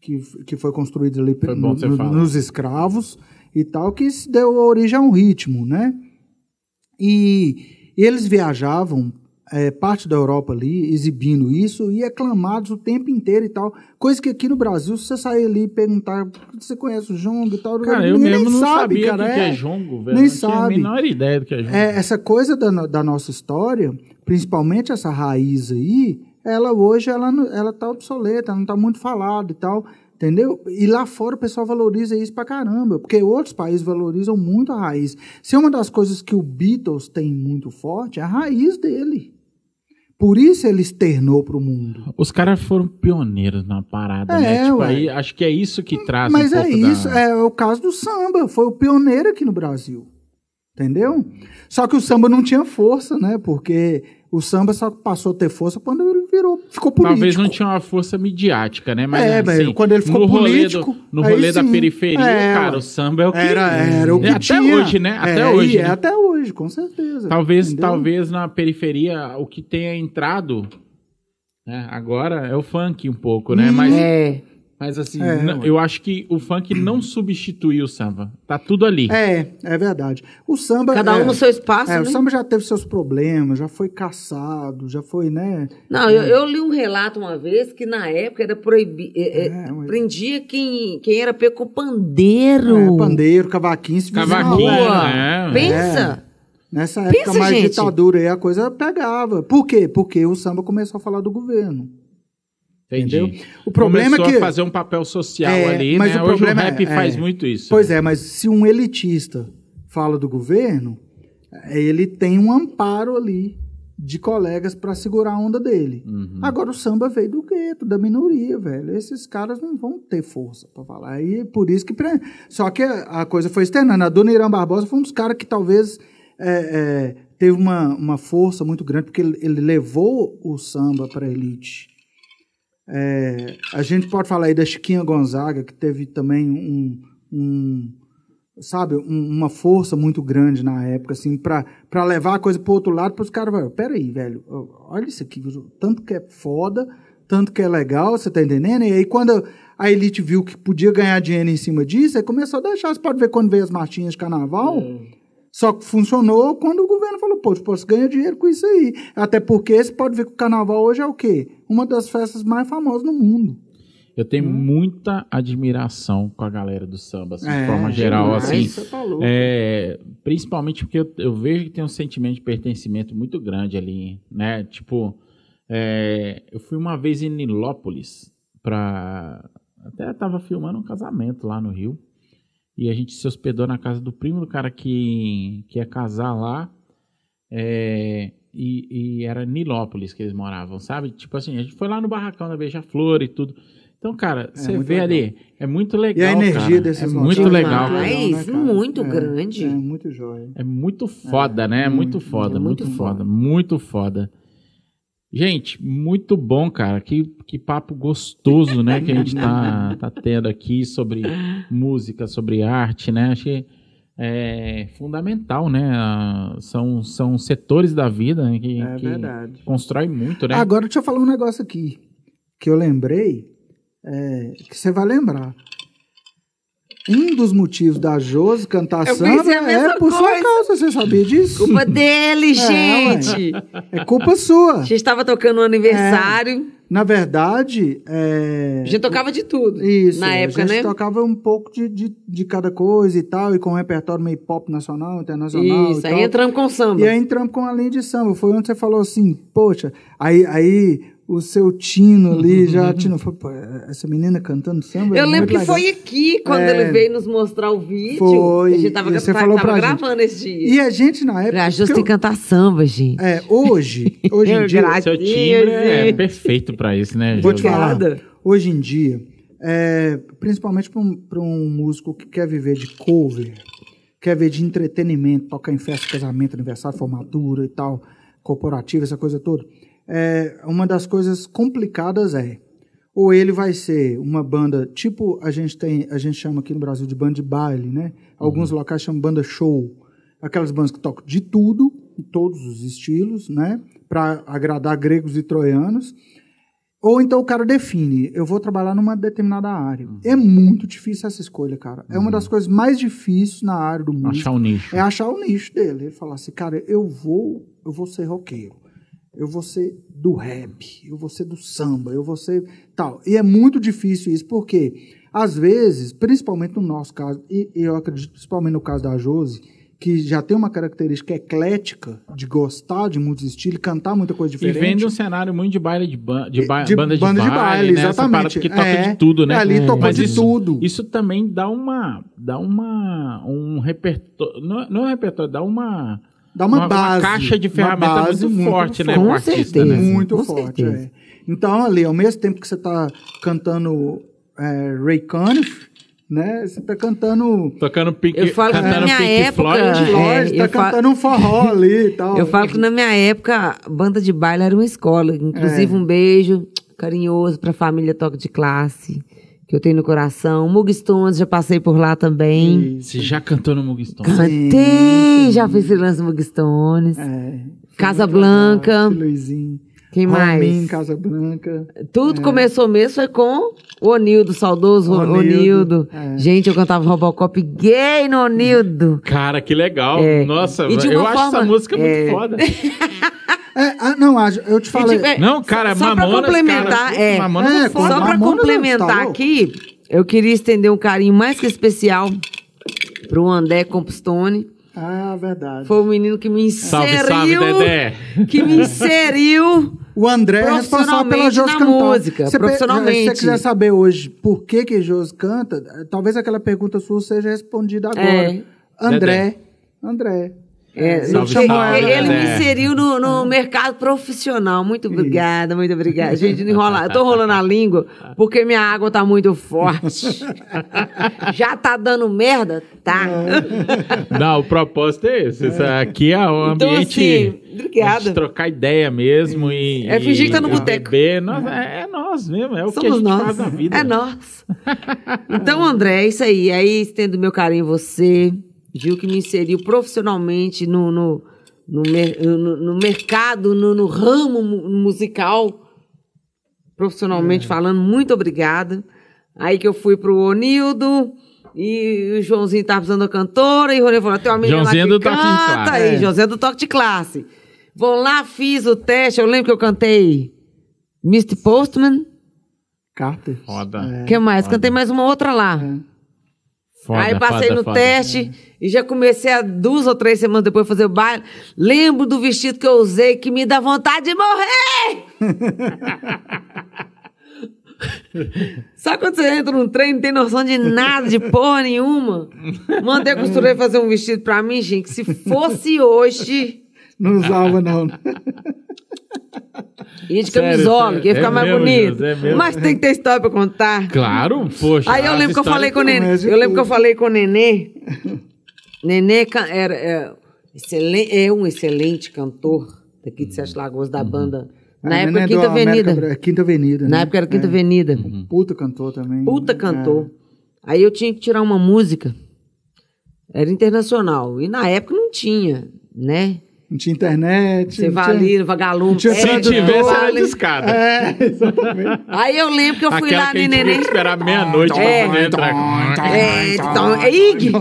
que, que foi construída ali Foi no- no- nos escravos e tal, que deu origem a um ritmo, né? E eles viajavam é, parte da Europa ali, exibindo isso e aclamados o tempo inteiro e tal. Coisa que aqui no Brasil, se você sair ali e perguntar, você conhece o jongo e tal, Cara, eu mesmo não sabe, sabia cara. o que, que é é. jongo, velho. Nem não tinha sabe. a menor ideia do que é jongo. É, essa coisa da, da nossa história, principalmente essa raiz aí, ela hoje ela, ela tá obsoleta, não tá muito falada e tal, entendeu? E lá fora o pessoal valoriza isso pra caramba, porque outros países valorizam muito a raiz. Se é uma das coisas que o Beatles tem muito forte, é a raiz dele. Por isso ele externou pro mundo. Os caras foram pioneiros na parada, É, né? Tipo, ué. aí, acho que é isso que traz Mas um é isso, da... é o caso do samba, foi o pioneiro aqui no Brasil. Entendeu? Só que o samba não tinha força, né? Porque o samba só passou a ter força quando ele virou, ficou político. Talvez não tinha uma força midiática, né? Mas É, assim, quando ele ficou no rolê político, do- no rolê da sim. periferia, É, cara, o samba é o que Era, era o que É, até tinha. hoje, né? Até É, hoje, e é né? até hoje, com certeza. Talvez, Entendeu? talvez na periferia o que tenha entrado né, agora é o funk um pouco, né? Hum. Mas, É. mas assim, É, não- eu acho que o funk não substituiu o samba. Tá tudo ali. É, é verdade. O samba. Cada um é, no seu espaço, é, né? o samba já teve seus problemas, já foi caçado, já foi, né? Não, eu, eu li um relato uma vez que na época era proibido. É, mas- prendia quem, quem era peco pandeiro. É, pandeiro, cavaquinho, se Cavaquinho, né? Pensa. Nessa época Pensa, mais gente. ditadura aí, a coisa pegava. Por quê? Porque o samba começou a falar do governo. Entendi. Entendeu? O problema Começou é que. fazer um papel social É, ali, mas né? o Hoje o problema rap é- faz é. muito isso. Pois é, mas se um elitista fala do governo, ele tem um amparo ali de colegas para segurar a onda dele. Uhum. Agora o samba veio do gueto, da minoria, velho. Esses caras não vão ter força para falar. Aí por isso que. pre- Só que a, coisa foi externando. A dona Irã Barbosa foi um dos caras que talvez é, é, teve uma, uma força muito grande, porque ele, ele levou o samba para elite. É, a gente pode falar aí da Chiquinha Gonzaga, que teve também um, um, sabe, um- uma força muito grande na época, assim, para levar a coisa pro outro lado, para os caras, velho, peraí, velho, olha isso aqui, tanto que é foda, tanto que é legal, você tá entendendo? E aí quando a elite viu que podia ganhar dinheiro em cima disso, aí começou a deixar, você pode ver quando veio as marchinhas de carnaval, só que funcionou quando o governo falou, pô, você ganha dinheiro com isso aí. Até porque você pode ver que o carnaval hoje é o quê? Uma das festas mais famosas no mundo. Eu tenho Hum. muita admiração com a galera do samba, assim, de É, forma geral, demais, assim. você tá louco. É, principalmente porque eu, eu vejo que tem um sentimento de pertencimento muito grande ali, né? Tipo, é, eu fui uma vez em Nilópolis pra. Até tava filmando um casamento lá no Rio. E a gente se hospedou na casa do primo do cara que, que ia casar lá. É, e, e era Nilópolis que eles moravam, sabe? Tipo assim, a gente foi lá no barracão da Beija-Flor e tudo. Então, cara, você muito vê legal. ali, é muito legal. E a energia cara. desses É muito é legal. né, cara? muito É, grande. É, muito jóia. É muito foda, né? É muito foda, é muito, muito foda, muito foda. Gente, muito bom, cara. Que, que papo gostoso, né? Que a gente tá, tá tendo aqui sobre música, sobre arte, né? Acho que é fundamental, né? Ah, São, são setores da vida né, que, É que verdade. constrói muito, né? Agora deixa eu falar um negócio aqui que eu lembrei, é, que você vai lembrar. Um dos motivos da Josi cantar samba é por sua coisa. causa, você sabia disso? Culpa dele, É, gente. É culpa sua. A gente tava tocando no aniversário. Na verdade, é... A gente tocava de tudo. Isso, Na época, a gente né? tocava um pouco de, de, de cada coisa e tal, e com um repertório meio pop nacional, internacional Isso, e aí tal. entramos com samba. E aí entramos com a linha de samba. Foi onde você falou assim, poxa, aí, aí o seu Tino ali já. Tino falou, pô, essa menina cantando samba. é Eu lembro muito que legal. foi aqui, quando É. ele veio nos mostrar o vídeo. Foi. A gente tava, você falou tava pra gente. gravando esse dia. E a gente na época. Já justo eu- cantar samba, gente. é, hoje, hoje em dia. Seu timbre é perfeito pra isso, né? Vou te falar. Hoje em dia, é, principalmente para um, pra um músico que quer viver de cover, quer ver de entretenimento, tocar em festa, casamento, aniversário, formatura e tal, corporativa, essa coisa toda. É, uma das coisas complicadas é ou ele vai ser uma banda tipo a gente tem a gente chama aqui no Brasil de banda de baile, né? Alguns locais chamam banda show, aquelas bandas que tocam de tudo, em todos os estilos, né? Para agradar gregos e troianos. Ou então o cara define, eu vou trabalhar numa determinada área. É muito difícil essa escolha, cara. É uma das coisas mais difíceis na área do músico. Achar um nicho. É achar o nicho dele. Ele falar assim, cara, eu vou, eu vou ser roqueiro. Eu vou ser do rap, eu vou ser do samba, eu vou ser tal. E é muito difícil isso, porque às vezes, principalmente no nosso caso, e e eu acredito principalmente no caso da Josi, que já tem uma característica eclética de gostar de muitos estilos, cantar muita coisa E diferente. vende um cenário muito de baile de, ba de, ba De banda de banda de baile, né? Exatamente. que toca É, de tudo, né? ali toca Mas de isso, tudo. Isso também dá uma, dá uma, um repertório, não, não é um repertório, dá uma, Dá uma, base. caixa de uma ferramenta base muito, forte, né, Com artista, certeza. né? Muito Com forte, certeza. é. Então, ali, ao mesmo tempo que você está cantando é, Ray Conniff, né? Você está cantando Tocando Pink, Eu falo que na cantando minha Pink época- Floyd. É, Floyd, tá eu fa- cantando um forró ali e tal. Eu falo que na minha época, a banda de baile era uma escola. É. Inclusive, um beijo carinhoso pra família Toque de Classe, que eu tenho no coração. Mugstones, já passei por lá também. Você já cantou no Mugstone? Cantei, já fiz freelance Mugstones. É, Casa Blanca. Luizinho. Quem mais? Rominho, Casa Branca. Tudo começou mesmo foi com o Onildo, saudoso Onildo, Onildo. é. Gente, eu cantava Robocop gay no Onildo. Cara, que legal. É. Nossa, eu uma acho forma- essa música é. muito foda. É, ah, não, eu te falei. tipo, é- Não, cara, Só pra Mamonas, complementar, cara, é. Mamonas É, é foda. Só pra Mamonas, complementar tá aqui, eu queria estender um carinho mais que especial pro André Compstone. Ah, verdade. Foi o menino que me inseriu. Salve, salve, Dedé. Que me inseriu. O André é responsável pela Josi na cantar. música, Você profissionalmente. Se você quiser saber hoje por que que Josi canta, talvez aquela pergunta sua seja respondida agora. É. André. André. É, Salve, ele, salve, ele me Dedé. inseriu no, no mercado profissional. Muito obrigada, muito obrigada. Gente, não enrola. Eu tô rolando a língua porque minha água tá muito forte. Já tá dando merda? Tá. Não, o propósito é esse. Aqui é o Então, ambiente assim, obrigada. de trocar ideia mesmo e. É fingir que tá no boteco. Nós- é, é nós mesmo, é o que a Somos gente nós. faz na vida. É nós. Então, André, é isso aí. Aí estendo meu carinho em você. Gil que me inseriu profissionalmente no, no, no, no- no mercado, no, no ramo mu- musical. Profissionalmente falando, muito obrigada. Aí que eu fui pro Onildo. E o Joãozinho tava precisando da cantora. E o Rony falou: tem uma menina Joãozinho lá do que Toque de canta. Classe. Aí, É. José do Toque de Classe. Vou lá, fiz o teste. Eu lembro que eu cantei Mr. Postman. Carter. Foda. O que mais? Cantei mais uma outra lá. Foda, Aí passei foda, no foda. teste e já comecei a duas ou três semanas depois fazer o baile. Lembro do vestido que eu usei que me dá vontade de morrer! Sabe quando você entra num trem e não tem noção de nada, de porra nenhuma? Mandei a costureira fazer um vestido pra mim, gente, que se fosse hoje... Não usava, não. Ia de camisola, que ia ficar É mais mesmo, bonito. É? Mas tem que ter história pra contar. Claro, poxa. Aí eu lembro que eu falei com o Nenê. Eu lembro que eu falei com o Nenê. Nenê era, é, é um excelente cantor daqui de Sete Lagoas, da banda. Na época, é do Quinta América Avenida. Bra- Quinta Avenida. Na né? época era Quinta É. Avenida. Puta cantor também. Puta É. cantor. Aí eu tinha que tirar uma música. Era internacional. E na época não tinha, né? Não tinha internet. Você ali, vagalume. tinha Se tivesse, era discada. É, exatamente. Aí eu lembro que eu fui Aquela lá no neném. que esperar meia-noite É. pra poder entrar. É, então, é Ig.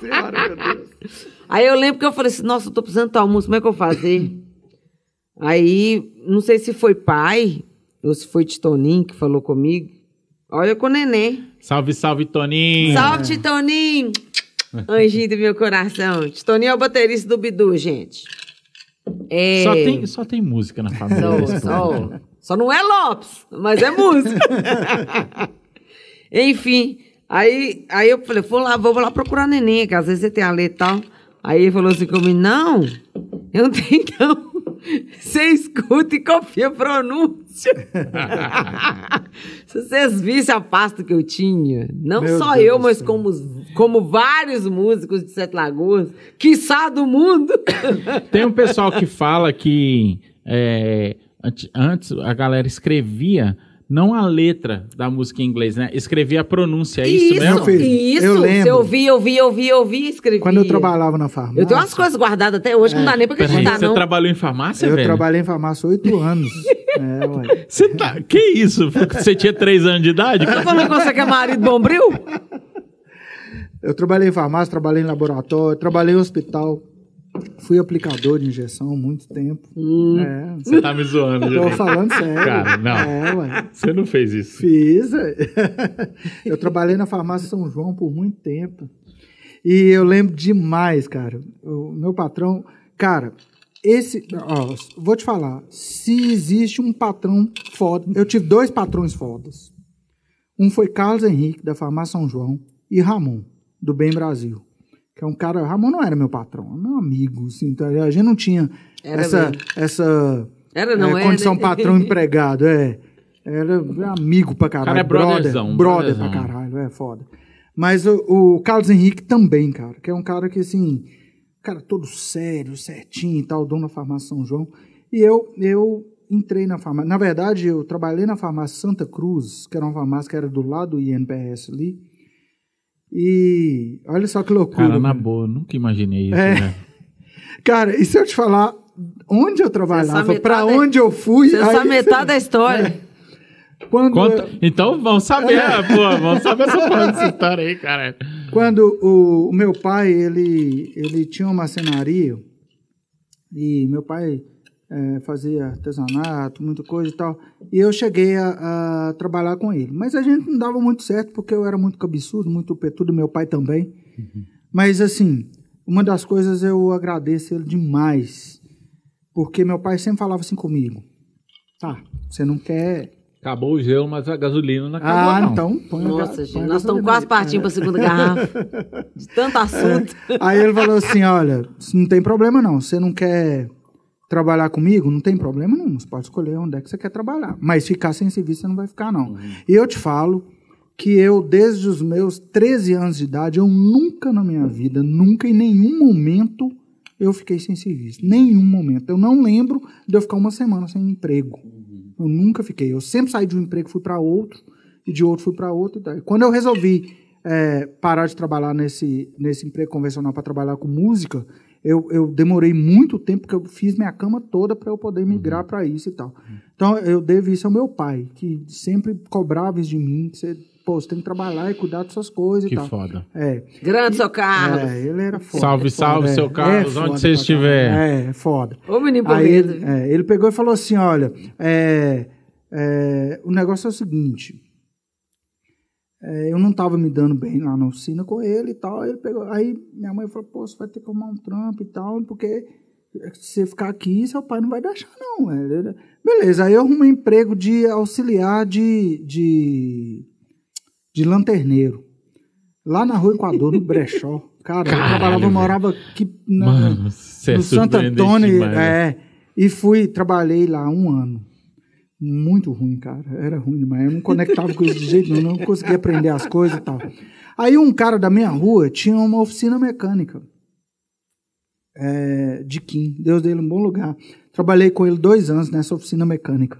Senhora, meu Deus. Aí eu lembro que eu falei assim, nossa, eu tô precisando de tal música, como é que eu vou fazer? Aí, não sei se foi pai ou se foi Titoninho que falou comigo. Olha com o neném. Salve, salve, Toninho. Salve, Titoninho! Anjinho do meu coração. Titoninho é o baterista do Bidu, gente. É... Só, tem, só tem música na família. Só, só, só não é Lopes, mas é música. Enfim, aí, aí eu falei, vou lá, vou lá procurar neném, que às vezes você tem a letra e tal. Aí ele falou assim comigo, não, eu não tenho não. Você escuta e copia a pronúncia. Se vocês vissem a pasta que eu tinha, não Meu só Deus eu, mas como, como vários músicos de Sete Lagoas, quiçá do mundo. Tem um pessoal que fala que é, ante- antes a galera escrevia não a letra da música em inglês, né? Escrevia a pronúncia, é isso, isso, mesmo? filho? Isso, Eu lembro. você ouvia, ouvia, ouvia, ouvia e escrevia. Quando eu trabalhava na farmácia. Eu tenho umas coisas guardadas até hoje que não dá nem pra acreditar, você não. trabalhou em farmácia, Eu velho? trabalhei em farmácia oito anos. é, ué. Você tá... Que isso? Você tinha três anos de idade? Tá falando que você que é marido bombril? Eu trabalhei em farmácia, trabalhei em laboratório, trabalhei em hospital. Fui aplicador de injeção há muito tempo. Hum. É, Você tá me zoando, tô falando sério. Cara, não. É, ué. Você não fez isso. Fiz. é. Eu trabalhei na farmácia São João por muito tempo. E eu lembro demais, cara. O meu patrão. Cara, esse. Ó, vou te falar. Se existe um patrão foda. Eu tive dois patrões fodas. Um foi Carlos Henrique, da farmácia São João, e Ramon, do Bem Brasil. Que é um cara. Ramon não era meu patrão, era meu amigo. Assim, ligado? a gente não tinha Era essa, mesmo. essa Era, não é, é? condição né? patrão empregado, é. Era amigo pra caralho. Cara, é brother, brotherzão, brother brotherzão. pra caralho, é foda. Mas o, o Carlos Henrique também, cara, que é um cara que, assim, cara todo sério, certinho e tal, dono da farmácia São João. E eu, eu entrei na farmácia. Na verdade, eu trabalhei na farmácia Santa Cruz, que era uma farmácia que era do lado do INPS ali. E olha só que loucura. Cara, na velho. boa, nunca imaginei isso, É. né? Cara, e se eu te falar onde eu trabalhava, pra da- onde eu fui. Você aí sabe metade da história. Quando, Conta... Então vamos saber, pô, vamos saber essa parte dessa história aí, cara. quando o, o meu pai, ele, ele tinha uma marcenaria, e meu pai eh, fazia artesanato, muita coisa e tal, e eu cheguei a, a trabalhar com ele. Mas a gente não dava muito certo, porque eu era muito cabeçudo, muito petudo, meu pai também. Mas, assim, uma das coisas eu agradeço ele demais, porque meu pai sempre falava assim comigo, tá, você não quer... Acabou o gelo, mas a gasolina não acabou, Ah, não. então põe a Nossa, põe gente, a nós estamos quase partindo para a segunda garrafa. De tanto assunto. Aí ele falou assim: olha, não tem problema não. Você não quer trabalhar comigo? Não tem problema nenhum. Você pode escolher onde é que você quer trabalhar. Mas ficar sem serviço você não vai ficar, não. E eu te falo que eu, desde os meus 13 anos de idade, eu nunca na minha vida, nunca em nenhum momento eu fiquei sem serviço. Nenhum momento. Eu não lembro de eu ficar uma semana sem emprego. Eu nunca fiquei. Eu sempre saí de um emprego, fui para outro, e de outro fui para outro. E Quando eu resolvi é, parar de trabalhar nesse, nesse emprego convencional para trabalhar com música, eu, eu demorei muito tempo, porque eu fiz minha cama toda para eu poder migrar para isso e tal. Então, eu devo isso ao meu pai, que sempre cobrava isso de mim, que você, pô, você tem que trabalhar e cuidar das suas coisas Que e tal. foda. É, Grande seu Carlos. é, ele era foda. Salve, é foda, salve, é. seu Carlos, É onde você estiver. É, é foda. Ô, menino Aí ele, é, ele pegou e falou assim: olha, é, é, o negócio é o seguinte. É, eu não estava me dando bem lá na oficina com ele e tal. Aí, ele pegou, aí minha mãe falou: pô, você vai ter que arrumar um trampo e tal, porque se você ficar aqui, seu pai não vai deixar, não. velho." Beleza, aí eu arrumei emprego de auxiliar de, de, de lanterneiro. Lá na Rua Equador, no Brechó. Cara, eu Caralho, trabalhava, eu velho. morava aqui na, Mano, é no Santo surpreendente Antônio. demais, né? é, E fui, trabalhei lá um ano. Muito ruim, cara. Era ruim demais. Eu não conectava com isso de jeito nenhum, não conseguia aprender as coisas e tal. Aí um cara da minha rua tinha uma oficina mecânica. É, de Kim. Deus dele um bom lugar. Trabalhei com ele dois anos nessa oficina mecânica.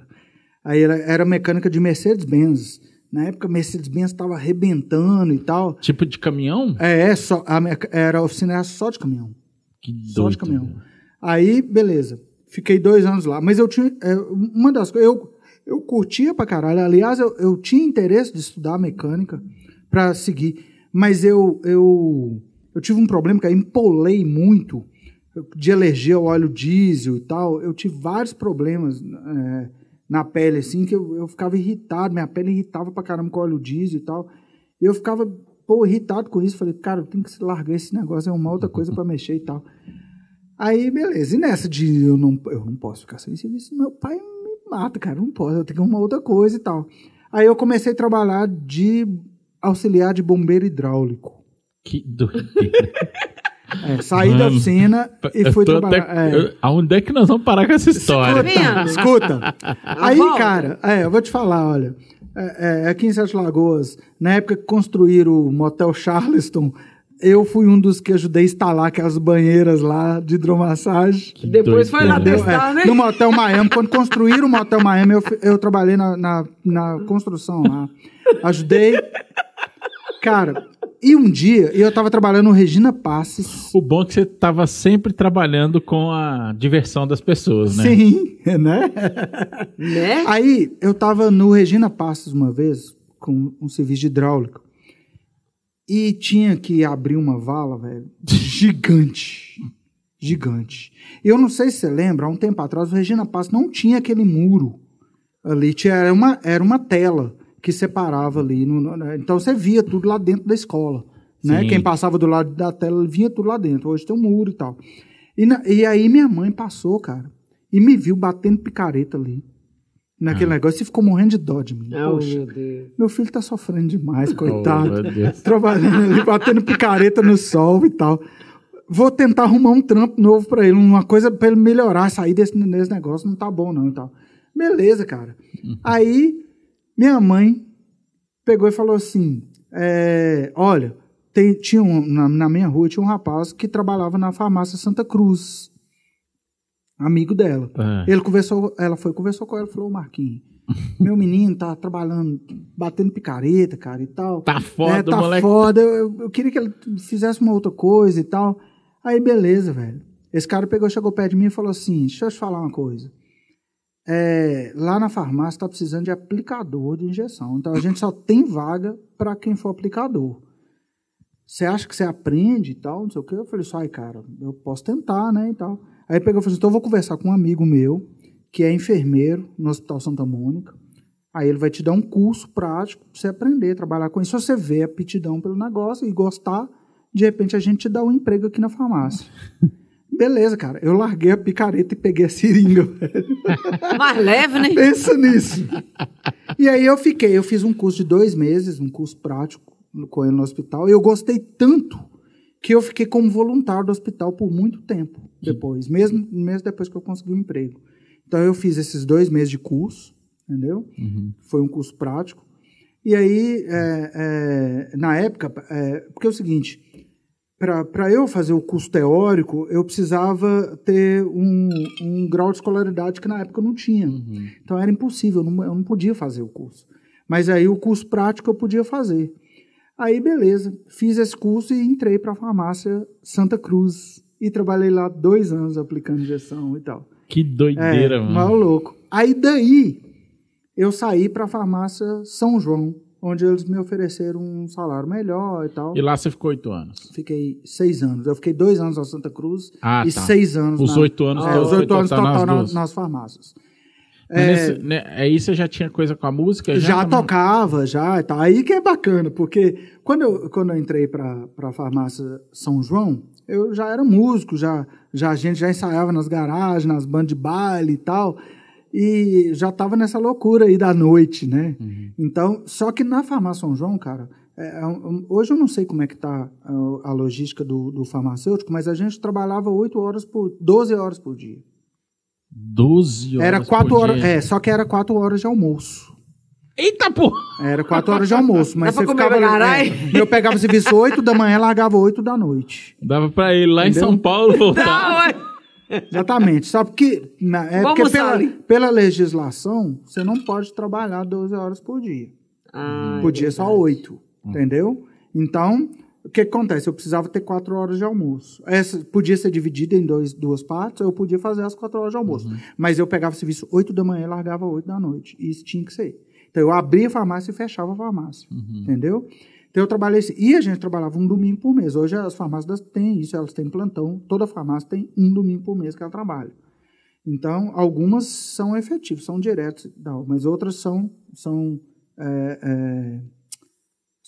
Aí era, era mecânica de Mercedes-Benz. Na época, Mercedes-Benz estava arrebentando e tal. Tipo de caminhão? É, é só, a, era, a oficina era só de caminhão. Que Só de doido, caminhão. Aí, beleza. Fiquei dois anos lá. Mas eu tinha. é, uma das coisas. Eu, eu curtia pra caralho. Aliás, eu, eu tinha interesse de estudar mecânica pra seguir. Mas eu, eu, eu tive um problema que eu empolei muito de alergia ao óleo diesel e tal. Eu tive vários problemas é, na pele, assim, que eu, eu ficava irritado. Minha pele irritava pra caramba com óleo diesel e tal. E eu ficava, pô, irritado com isso. Falei, cara, eu tenho que largar esse negócio, é uma outra coisa pra mexer e tal. Aí, beleza. E nessa de eu não, eu não posso ficar sem serviço, meu pai me mata, cara. Não posso, eu tenho que arrumar outra coisa e tal. Aí eu comecei a trabalhar de auxiliar de bombeiro hidráulico. Que doideira. É, saí da Mano, oficina e Eu fui trabalhar. até- é. Aonde é que nós vamos parar com essa história? Vendo? Escuta. Aí, volta. cara, é, eu vou te falar, olha. é, é, aqui em Sete Lagoas, na época que construíram o Motel Charleston, eu fui um dos que ajudei a instalar aquelas banheiras lá de hidromassagem. Que Depois foi lá testar, É, né? No Motel Miami, quando construíram o Motel Miami, eu, eu trabalhei na, na, na construção lá. Ajudei. Cara, e um dia, eu tava trabalhando no Regina Passes. O bom é que você estava sempre trabalhando com a diversão das pessoas, né? Sim, né? Né? Aí eu tava no Regina Passos uma vez, com um serviço de hidráulica. E tinha que abrir uma vala, velho, gigante. Gigante. Eu não sei se você lembra, há um tempo atrás, o Regina Passos não tinha aquele muro ali. Tinha, era, uma, era uma tela que separava ali. no- no- então você via tudo lá dentro da escola. Né? Sim. Quem passava do lado da tela vinha tudo lá dentro. Hoje tem um muro e tal. E, na- e aí minha mãe passou, cara, e me viu batendo picareta ali. Naquele negócio e ficou morrendo de dó de mim. Oh, Poxa, meu Deus. meu filho tá sofrendo demais, Oh, coitado. meu Deus. Trabalhando ali, batendo picareta no sol e tal. Vou tentar arrumar um trampo novo pra ele, uma coisa pra ele melhorar, sair desse, desse negócio, não tá bom não e tal. Beleza, cara. Aí, minha mãe pegou e falou assim, é, olha, tem- tinha um, na, na minha rua tinha um rapaz que trabalhava na farmácia Santa Cruz, amigo dela. Ah. Ele conversou, ela foi, conversou com ela e falou, Marquinhos, meu menino tá trabalhando, batendo picareta, cara, e tal. Tá foda, É, tá moleque. foda. Eu, eu- queria que ele fizesse uma outra coisa e tal. Aí, beleza, velho. Esse cara pegou, chegou perto de mim e falou assim: Deixa eu te falar uma coisa. É, lá na farmácia tá precisando de aplicador de injeção. Então a gente só tem vaga para quem for aplicador. Você acha que você aprende e tal, não sei o quê? Eu falei, só ai, cara, eu posso tentar, né, e tal. Aí pegou e falou assim, então eu vou conversar com um amigo meu, que é enfermeiro no Hospital Santa Mônica. Aí ele vai te dar um curso prático pra você aprender a trabalhar com isso. Se você vê aptidão pelo negócio e gostar, de repente a gente te dá um emprego aqui na farmácia. Beleza, cara. Eu larguei a picareta e peguei a seringa. velho. Mais leve, né? Pensa nisso. E aí eu fiquei, eu fiz um curso de dois meses, um curso prático com ele no hospital, e eu gostei tanto que eu fiquei como voluntário do hospital por muito tempo depois, mesmo, mesmo depois que eu consegui um emprego. Então eu fiz esses dois meses de curso, entendeu? Foi um curso prático. E aí, é, é, na época, é, porque é o seguinte, para eu fazer o curso teórico, eu precisava ter um, um grau de escolaridade que na época eu não tinha. Então era impossível, eu não, eu não podia fazer o curso. Mas aí o curso prático eu podia fazer. Aí, beleza, fiz esse curso e entrei para a farmácia Santa Cruz. E trabalhei lá dois anos aplicando injeção e tal. Que doideira, é, mano. mal louco. Aí daí, eu saí para a farmácia São João, onde eles me ofereceram um salário melhor e tal. E lá você ficou oito anos. Fiquei seis anos. Eu fiquei dois anos na Santa Cruz Ah, e tá. seis anos Os oito anos É, os oito anos total total nas, nas farmácias. Mas nesse- né, aí você já tinha coisa com a música? Já também? tocava, já e tal. Aí que é bacana, porque quando eu, quando eu entrei para a farmácia São João, eu já era músico, já, já a gente já ensaiava nas garagens, nas bandas de baile e tal, e já estava nessa loucura aí da noite, né? Então, só que na farmácia São João, cara, é, é hoje eu não sei como é que tá a, a logística do, do farmacêutico, mas a gente trabalhava 8 horas por 12 horas por dia. 12 horas. Era quatro por horas. dia. É, só que era quatro horas de almoço. Eita, pô! Era quatro horas de almoço, mas Dá você comer ficava. caralho? é, eu pegava o serviço 8 da manhã, largava 8 da noite. Dava pra ir lá Entendeu? em São Paulo voltar. Exatamente. Sabe que na- é Vamos porque pela, pela legislação, você não pode trabalhar 12 horas por dia. Ah, Podia é só verdade. 8. Entendeu? Então, o que, acontece? Eu precisava ter 4 horas de almoço. Essa podia ser dividida em dois, duas partes, eu podia fazer as 4 horas de almoço. Mas eu pegava o serviço 8 da manhã e largava 8 da noite. E isso tinha que ser. Então, eu abria a farmácia e fechava a farmácia. Entendeu? Então, eu trabalhei assim. E a gente trabalhava um domingo por mês. Hoje as farmácias têm isso, elas têm plantão. Toda farmácia tem um domingo por mês que ela trabalha. Então, algumas são efetivas, são diretas, mas outras são, são, é, é,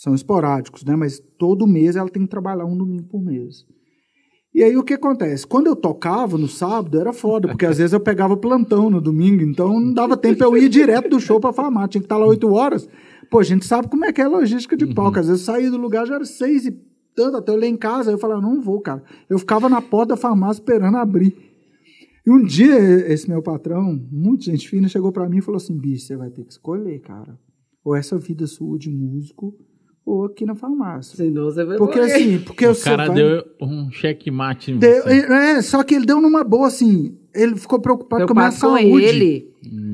são esporádicos, né? Mas todo mês ela tem que trabalhar um domingo por mês. E aí o que acontece? Quando eu tocava no sábado, era foda, porque às vezes eu pegava plantão no domingo, então não dava tempo eu ir direto do show pra farmácia, tinha que estar lá oito horas. Pô, a gente sabe como é que é a logística de palco. Às vezes saía do lugar já era seis e tanto, até eu ler em casa, eu falava, não vou, cara. Eu ficava na porta da farmácia esperando abrir. E um dia, esse meu patrão, muito gente fina, chegou pra mim e falou assim: bicho, você vai ter que escolher, cara. Ou essa vida sua de músico, ou aqui na farmácia. Senão você vai Porque morrer. assim, porque O cara vai- deu um checkmate Deu- você. é, só que ele deu numa boa, assim. Ele ficou preocupado com a minha saúde. ele.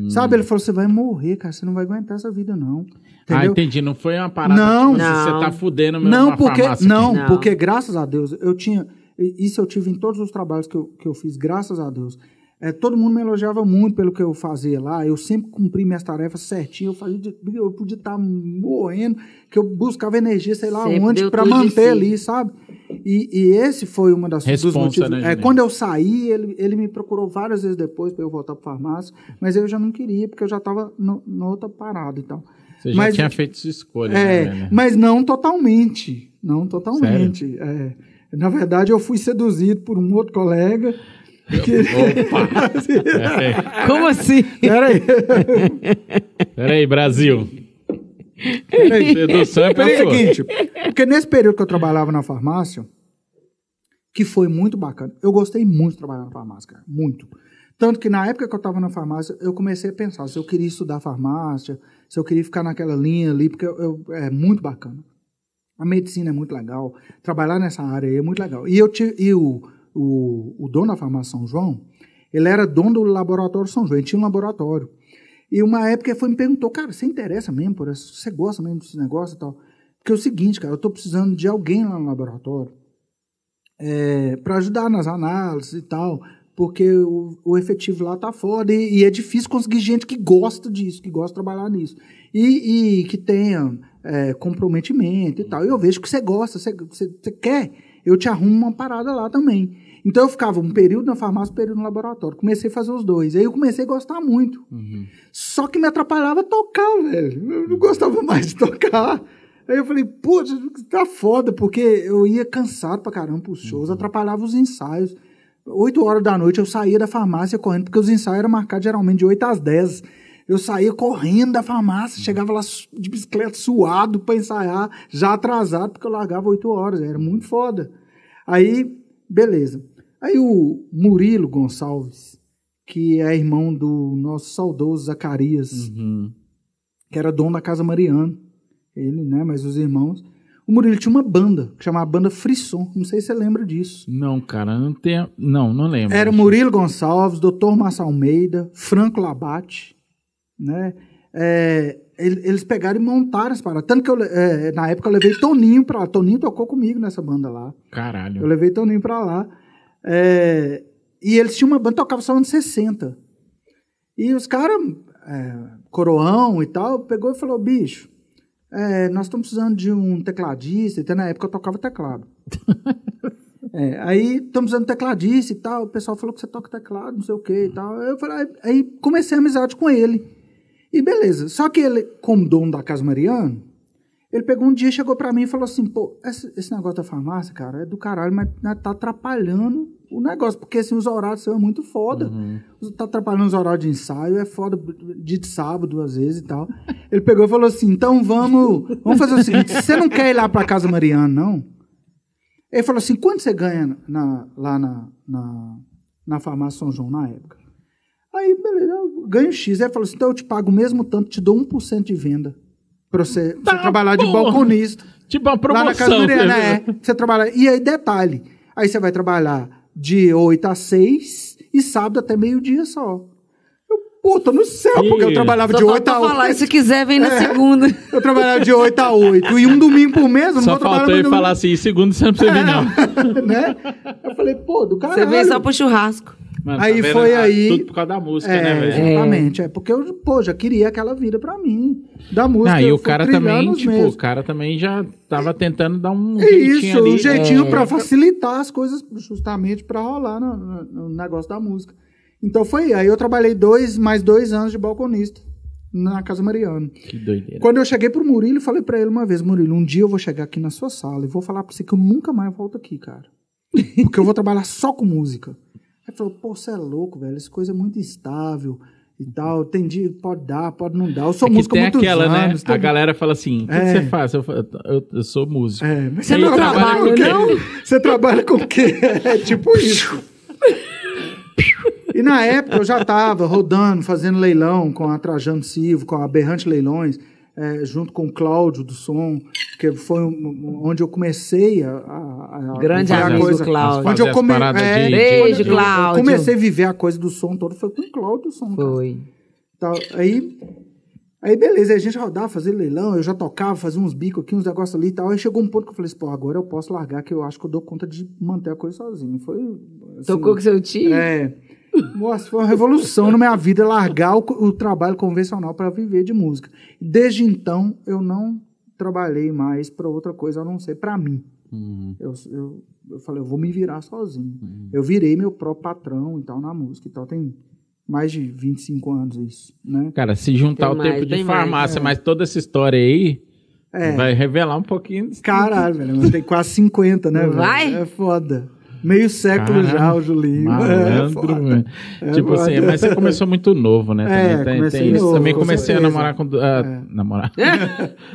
Sabe? Ele falou: você vai morrer, cara. Você não vai aguentar essa vida, não. Ah, Entendeu? entendi. Não foi uma parada Não. tipo, Não. você tá fudendo mesmo Não, porque, farmácia não. Não. porque graças a Deus, eu tinha. Isso eu tive em todos os trabalhos que eu, que eu fiz, graças a Deus. É, todo mundo me elogiava muito pelo que eu fazia lá. Eu sempre cumpri minhas tarefas certinho. Eu, fazia de- eu podia estar morrendo, que eu buscava energia, sei lá Sempre onde, para manter ali, sabe? E, e esse foi uma das dos Responsa, motivos. né, é, quando eu saí, ele, ele me procurou várias vezes depois para eu voltar para farmácia, mas eu já não queria, porque eu já estava na outra parada e tal. Você já Mas- tinha feito sua escolha, É, né, mas não totalmente. Não totalmente. É. Na verdade, eu fui seduzido por um outro colega. Que... Opa! Peraí, Como assim? Peraí. peraí, Brasil. Peraí. Sedução é É o perigoso. seguinte, porque nesse período que eu trabalhava na farmácia, que foi muito bacana, eu gostei muito de trabalhar na farmácia, cara, muito. Tanto que na época que eu estava na farmácia, eu comecei a pensar se eu queria estudar farmácia, se eu queria ficar naquela linha ali, porque eu- eu- é muito bacana. A medicina é muito legal, trabalhar nessa área aí é muito legal. E, eu ti- e o, o, dono da farmácia São João, ele era dono do laboratório São João, ele tinha um laboratório. E uma época ele foi me perguntou, cara, você interessa mesmo por isso? Você gosta mesmo desse negócio e tal? Porque é o seguinte, cara, eu estou precisando de alguém lá no laboratório para ajudar nas análises e tal, porque o, o efetivo lá tá foda e, e é difícil conseguir gente que gosta disso, que gosta de trabalhar nisso. E, e que tenha é, comprometimento e tal. E eu vejo que você gosta, você quer, eu te arrumo uma parada lá também. Então eu ficava um período na farmácia, um período no laboratório. Comecei a fazer os dois. Aí eu comecei a gostar muito. Só que me atrapalhava tocar, velho. Eu não gostava mais de tocar. Aí eu falei, putz, tá foda, porque eu ia cansado pra caramba pros shows, atrapalhava os ensaios. Oito horas da noite eu saía da farmácia correndo, porque os ensaios eram marcados geralmente de 8 às 10. Eu saía correndo da farmácia, chegava lá de bicicleta suado pra ensaiar, já atrasado, porque eu largava 8 horas, era muito foda. Aí, beleza. Aí o Murilo Gonçalves, que é irmão do nosso saudoso Zacarias, Uhum. que era dono da Casa Mariano. Ele, né? Mas os irmãos. O Murilo tinha uma banda, que chamava Banda Frisson. Não sei se você lembra disso. Não, cara, não tem. Não, não lembro. Era o Murilo Gonçalves, Dr. Massa Almeida, Franco Labate, né? É, ele- eles pegaram e montaram as paradas. Tanto que eu, é, na época eu levei Toninho pra lá. Toninho tocou comigo nessa banda lá. Caralho. Eu levei Toninho pra lá. É, e eles tinham uma banda, tocava só anos 60. E os caras, é, coroão e tal, pegou e falou, bicho, é, nós estamos precisando de um tecladista. Até na época eu tocava teclado. É, aí estamos de tecladista e tal. O pessoal falou que você toca teclado, não sei o que e tal. Eu falei, aí, comecei a amizade com ele. E beleza. Só que ele, como dono da Casa Mariano, ele pegou um dia, chegou pra mim e falou assim: pô, esse, esse negócio da farmácia, cara, é do caralho, mas tá atrapalhando o negócio, porque assim, os horários são muito foda. Tá atrapalhando os horários de ensaio, é foda dia de sábado, às vezes e tal. Ele pegou e falou assim: então vamos, vamos fazer o seguinte: você não quer ir lá pra Casa Mariano, não? Ele falou assim: quanto você ganha na- lá na, na, na farmácia São João na época? Aí, beleza, eu ganho X. Aí ele falou assim: então eu te pago o mesmo tanto, te dou 1% de venda. Pra você, pra você Tá, trabalhar de porra. balconista. Tipo uma Lá na Casa promoção. Mariana, né? é. Você trabalha. E aí, detalhe: aí você vai trabalhar de 8 a 6 e sábado até meio-dia só. Eu, pô, tô no céu, porque eu Ih. trabalhava Só de 8 falta a 8. falar, e se quiser, vem na É. segunda. Eu trabalhava de 8 a 8. E um domingo por mês, eu não Só vou trabalhar faltou ele falar assim, segundo você não precisa vir, não. né? Eu falei, pô, do caralho. Você vem só pro churrasco. Mano, Aí vendo? foi Ah, aí- Tudo por causa da música, É, né, velho? exatamente. É. porque eu, pô, já queria aquela vida pra mim. Da música. Ah, e o cara também, tipo, meses. o cara também já tava tentando dar um É jeitinho isso, ali. um jeitinho É. pra facilitar as coisas, justamente pra rolar no, no- no negócio da música. Então foi aí. Eu trabalhei dois, mais dois anos de balconista na Casa Mariana. Que doideira. Quando eu cheguei pro Murilo, falei pra ele uma vez, Murilo, um dia eu vou chegar aqui na sua sala e vou falar pra você que eu nunca mais volto aqui, cara. Porque eu vou trabalhar só com música. Aí ele falou, pô, você é louco, velho, essa coisa é muito instável e tal. Tem dia, pode dar, pode não dar. Eu sou É músico tem muitos aquela, né? anos. A tem- galera fala assim, o que, É. que você faz? Eu, falo, eu, eu sou músico. É, mas Você não trabalha com o quê? Você trabalha com o quê? É tipo isso. E na época eu já estava rodando, fazendo leilão com a Trajano Silva, com a Berrante Leilões, é, junto com o Cláudio do Som, que foi um- onde eu comecei a, a, a Grande amigo, coisa. Cláudio. Onde eu come... é, de- Beijo, eu- eu Cláudio. comecei a viver a coisa do som todo, foi com o Cláudio do Som. Foi. Tal. Aí, aí, beleza, aí a gente rodava, fazia leilão, eu já tocava, fazia uns bicos aqui, uns negócios ali e tal. Aí chegou um ponto que eu falei assim, pô, agora eu posso largar, que eu acho que eu dou conta de manter a coisa sozinho. Foi. assim, Tocou com seu tio? É. Nossa, foi uma revolução na minha vida largar o, o trabalho convencional para viver de música. Desde então, eu não trabalhei mais para outra coisa a não ser para mim. Uhum. Eu, eu, eu falei, eu vou me virar sozinho. Eu virei meu próprio patrão e tal na música e tal. Tem mais de 25 anos isso, né? Cara, se juntar Tem o mais, tempo de tem mais. farmácia, mas toda essa história aí É. vai revelar um pouquinho. Caralho, velho. mas Tem quase 50, né, velho? Vai? É foda. Meio século já, o Julinho. é, Malandro, velho. É tipo assim, foda. mas você começou muito novo, né? É, Também tem, comecei tem isso. novo, Também com comecei a namorar com. ah, Namorar.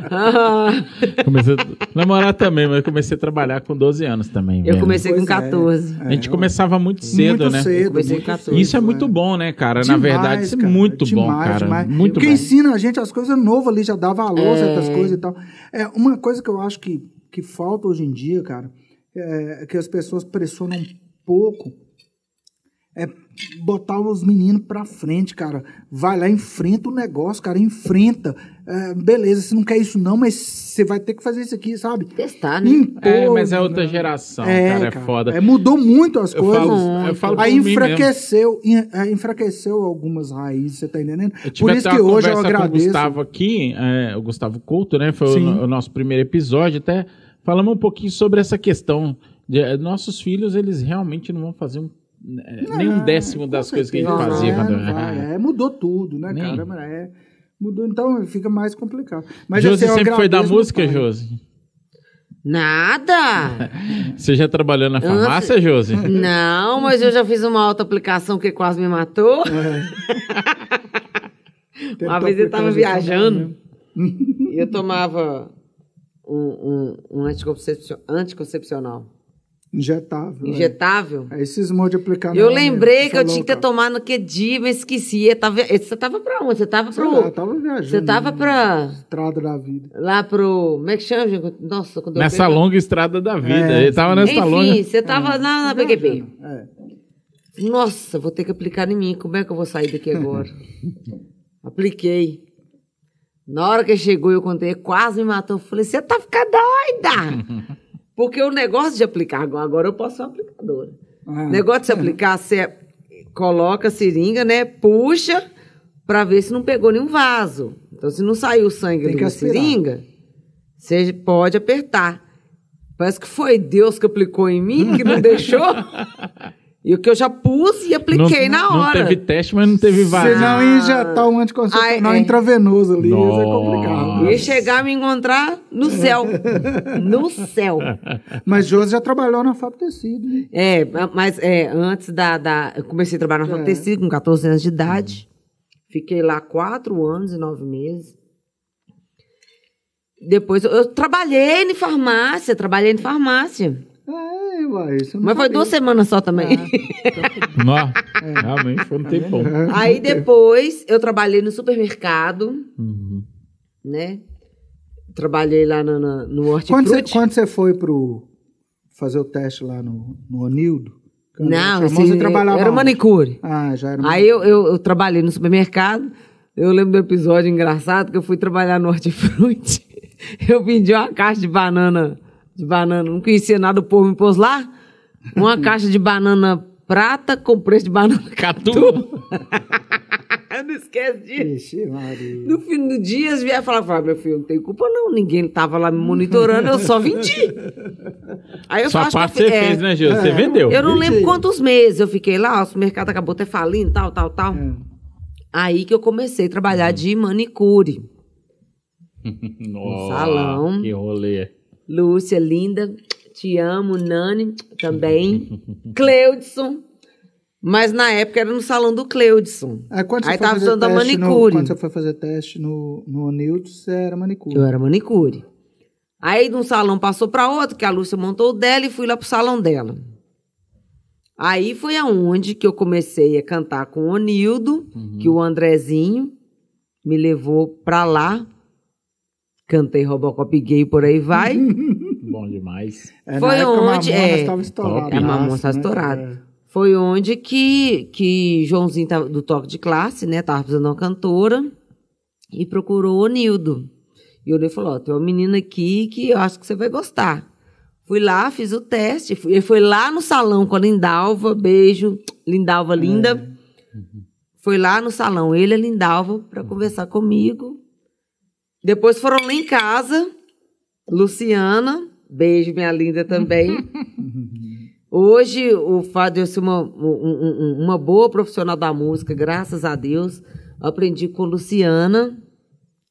Ah, comecei a namorar também, mas comecei a trabalhar com 12 anos também. eu velho. comecei Pois com é. 14. A gente começava muito cedo, muito né? cedo. Comecei com 14. cedo, Isso é muito bom, né, cara? Na Demais, verdade, isso é muito bom, demais, cara. demais. Muito Porque bom. ensina a gente as coisas novas ali, já dá valor, É. certas coisas e tal. É, uma coisa que eu acho que, que falta hoje em dia, cara, é que as pessoas pressionam um pouco é botar os meninos pra frente, cara. Vai lá, enfrenta o negócio, cara, enfrenta. É, beleza, você não quer isso não, mas você vai ter que fazer isso aqui, sabe? Testar, né? Impor, É, mas é outra né? geração, cara, é foda. É, mudou muito as Eu coisas. falo, eu falo Aí mim mesmo. enfraqueceu, en- é, enfraqueceu algumas raízes, você tá entendendo? Por isso que hoje eu conversa com o agradeço. Gustavo aqui, é, o Gustavo Couto, né? Foi o, o nosso primeiro episódio, até falamos um pouquinho sobre essa questão. De, eh, nossos filhos, eles realmente não vão fazer um, eh, nem um décimo das coisas que a gente certeza, fazia. é, quando... não vai, é, mudou tudo, né, Nem. cara? É, mudou, então fica mais complicado. Mas Josi assim, eu sempre foi da música, pai. Josi? Nada! Você já trabalhou na farmácia, Josi? Não, mas eu já fiz uma auto-aplicação que quase me matou. Tentou Uma vez eu aplicar tava as viajando e eu tomava um, um, um anticoncepcio- anticoncepcional Injetável. é. injetável. É, esses modos de aplicar. Eu lembrei que eu tinha que ter tomado naquele dia, mas esqueci. Eu tava- Você tava pra onde? Você tava Sei lá, eu pro. tava viajando. Você tava né? pra. Estrada da vida. Lá pro. Como é que chama? gente? Nossa, quando eu Nessa pego- longa estrada da vida. É, Ele tava nessa Enfim, longa. você tava na, na PQP. É. Nossa, vou ter que aplicar em mim. Como é que eu vou sair daqui agora? Apliquei. Na hora que chegou, eu contei, quase me matou. Eu falei, você tá ficando doida! Porque o negócio de aplicar, agora eu posso ser uma aplicadora. Ah, O negócio de se aplicar, você coloca a seringa, né? Puxa pra ver se não pegou nenhum vaso. Então, se não saiu sangue Tem aspirar. seringa, você pode apertar. Parece que foi Deus que aplicou em mim, que não deixou. E o que eu já pus e apliquei não, na hora. Não teve teste, mas não teve Se vaso. não injetar um anticoncepcional Ai, é. intravenoso ali, isso é Nossa. complicado. Ia chegar a me encontrar no céu. no céu. Mas Josi já trabalhou na Fábio Tecido. né? É, mas é, antes da, da. Eu comecei a trabalhar na É. Fábio Tecido com 14 anos de idade. Fiquei lá quatro anos e nove meses. Depois eu, eu trabalhei em farmácia, trabalhei em farmácia. É, uai, isso eu não Mas foi sabia. duas semanas só também. Nó. Realmente foi um tempão. Aí depois eu trabalhei no supermercado, Uhum. né? Trabalhei lá no, no, no Quando você, Hortifruti. quando você foi pro fazer o teste lá no, no Onildo? Não, chamou, esse, você trabalhava era onde? manicure. Ah, já era Aí eu, eu, eu trabalhei no supermercado. Eu lembro do episódio engraçado que eu fui trabalhar no Hortifruti. Eu vendi uma caixa de banana, de banana, não conhecia nada, o povo me pôs lá. Uma caixa de banana prata com preço de banana Catu. Eu não esquece disso. Ixi, Maria. No fim do dia, eles vieram falar, falar, meu filho, não tem culpa não, ninguém tava lá me monitorando, eu só vendi. Aí eu Sua eu parte você é, fez, né, Gil? Você É. vendeu. Eu não lembro Vendi. quantos meses eu fiquei lá, o mercado acabou até falindo, tal, tal, tal. É. Aí que eu comecei a trabalhar de manicure. Nossa, salão. Que rolê. Lúcia, linda, te amo, Nani também. Cleudson. Mas na época era no salão do Cleudson. Aí, quando você Aí tava usando a teste no- manicure. quando você foi fazer teste no, no Onildo, você era manicure. Eu era manicure. Aí de um salão passou para outro, que a Lúcia montou o dela e fui lá pro salão dela. Aí foi aonde que eu comecei a cantar com o Onildo, que o Andrezinho me levou pra lá. Cantei Robocop gay por aí vai. Demais. É, Foi na época, onde- a Mamonas é. estava estourada. Top. A Mamonas estava estourada. Foi onde que, que Joãozinho tava, do toque de classe, né? Tava precisando de uma cantora e procurou o Nildo. E o Nildo falou: Ó, tem uma menina aqui que eu acho que você vai gostar. Fui lá, fiz o teste. Fui, ele foi lá no salão com a Lindalva. Beijo, Lindalva linda. Foi lá no salão, ele e a Lindalva, para conversar comigo. Depois foram lá em casa. Luciana, beijo, minha linda também. Hoje, o fato de eu ser uma, um- um- uma boa profissional da música, graças a Deus, aprendi com Luciana,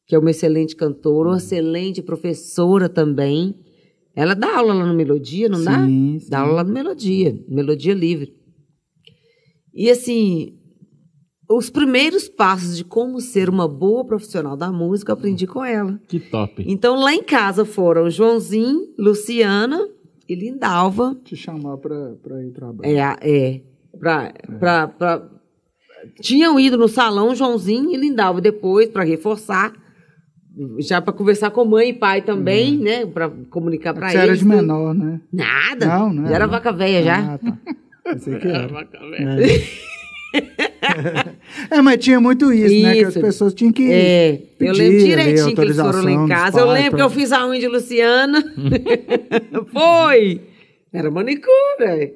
que é uma excelente cantora, uma excelente professora também. Ela dá aula lá no Melodia, não dá? Sim, sim. Dá aula lá no Melodia, Melodia Livre. E assim, os primeiros passos de como ser uma boa profissional da música, eu aprendi com ela. Que top. Então, lá em casa foram Joãozinho, Luciana e Lindalva. Te chamar pra, pra ir trabalhar. É, é. Pra, pra, pra- Tinham ido no salão Joãozinho e Lindalva depois para reforçar, já para conversar com mãe e pai também, né? Para comunicar para Você eles. era de menor, né? Nada. Não, não Já era não. vaca velha já. Ah, tá. Pensei que era. Vaca velha. É, mas tinha muito isso, né? Que as Isso. pessoas tinham que. É, eu pedir lembro ali direitinho que eles foram lá em casa. Eu lembro pra- que eu fiz a unha de Luciana. Foi! Era manicure.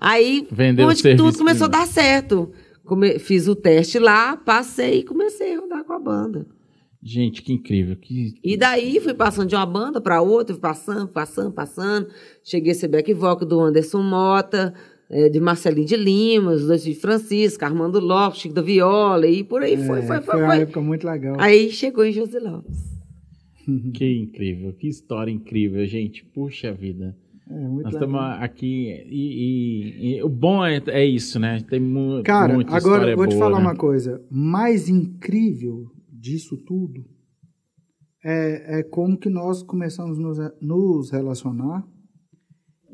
Aí, Vendeu onde que tudo serviço começou a dar certo. Come- fiz o teste lá, passei e comecei a rodar com a banda. Gente, que incrível. Que... E daí fui passando de uma banda para outra, fui passando, passando, passando. Cheguei a ser back vocal do Anderson Mota, eh, de Marcelinho de Lima, os dois de Francisco, Armando Lopes, Chico da Viola, e por aí foi, É, foi, foi, foi uma foi. época muito legal. Aí chegou em José Lopes. que incrível. Que história incrível, gente. Puxa vida. É, muito Nós legal. estamos aqui e, e- e o bom é, é isso, né? Tem mu Cara, muita agora história vou te boa, falar né? uma coisa. Mais incrível disso tudo é, é como que nós começamos a nos, nos relacionar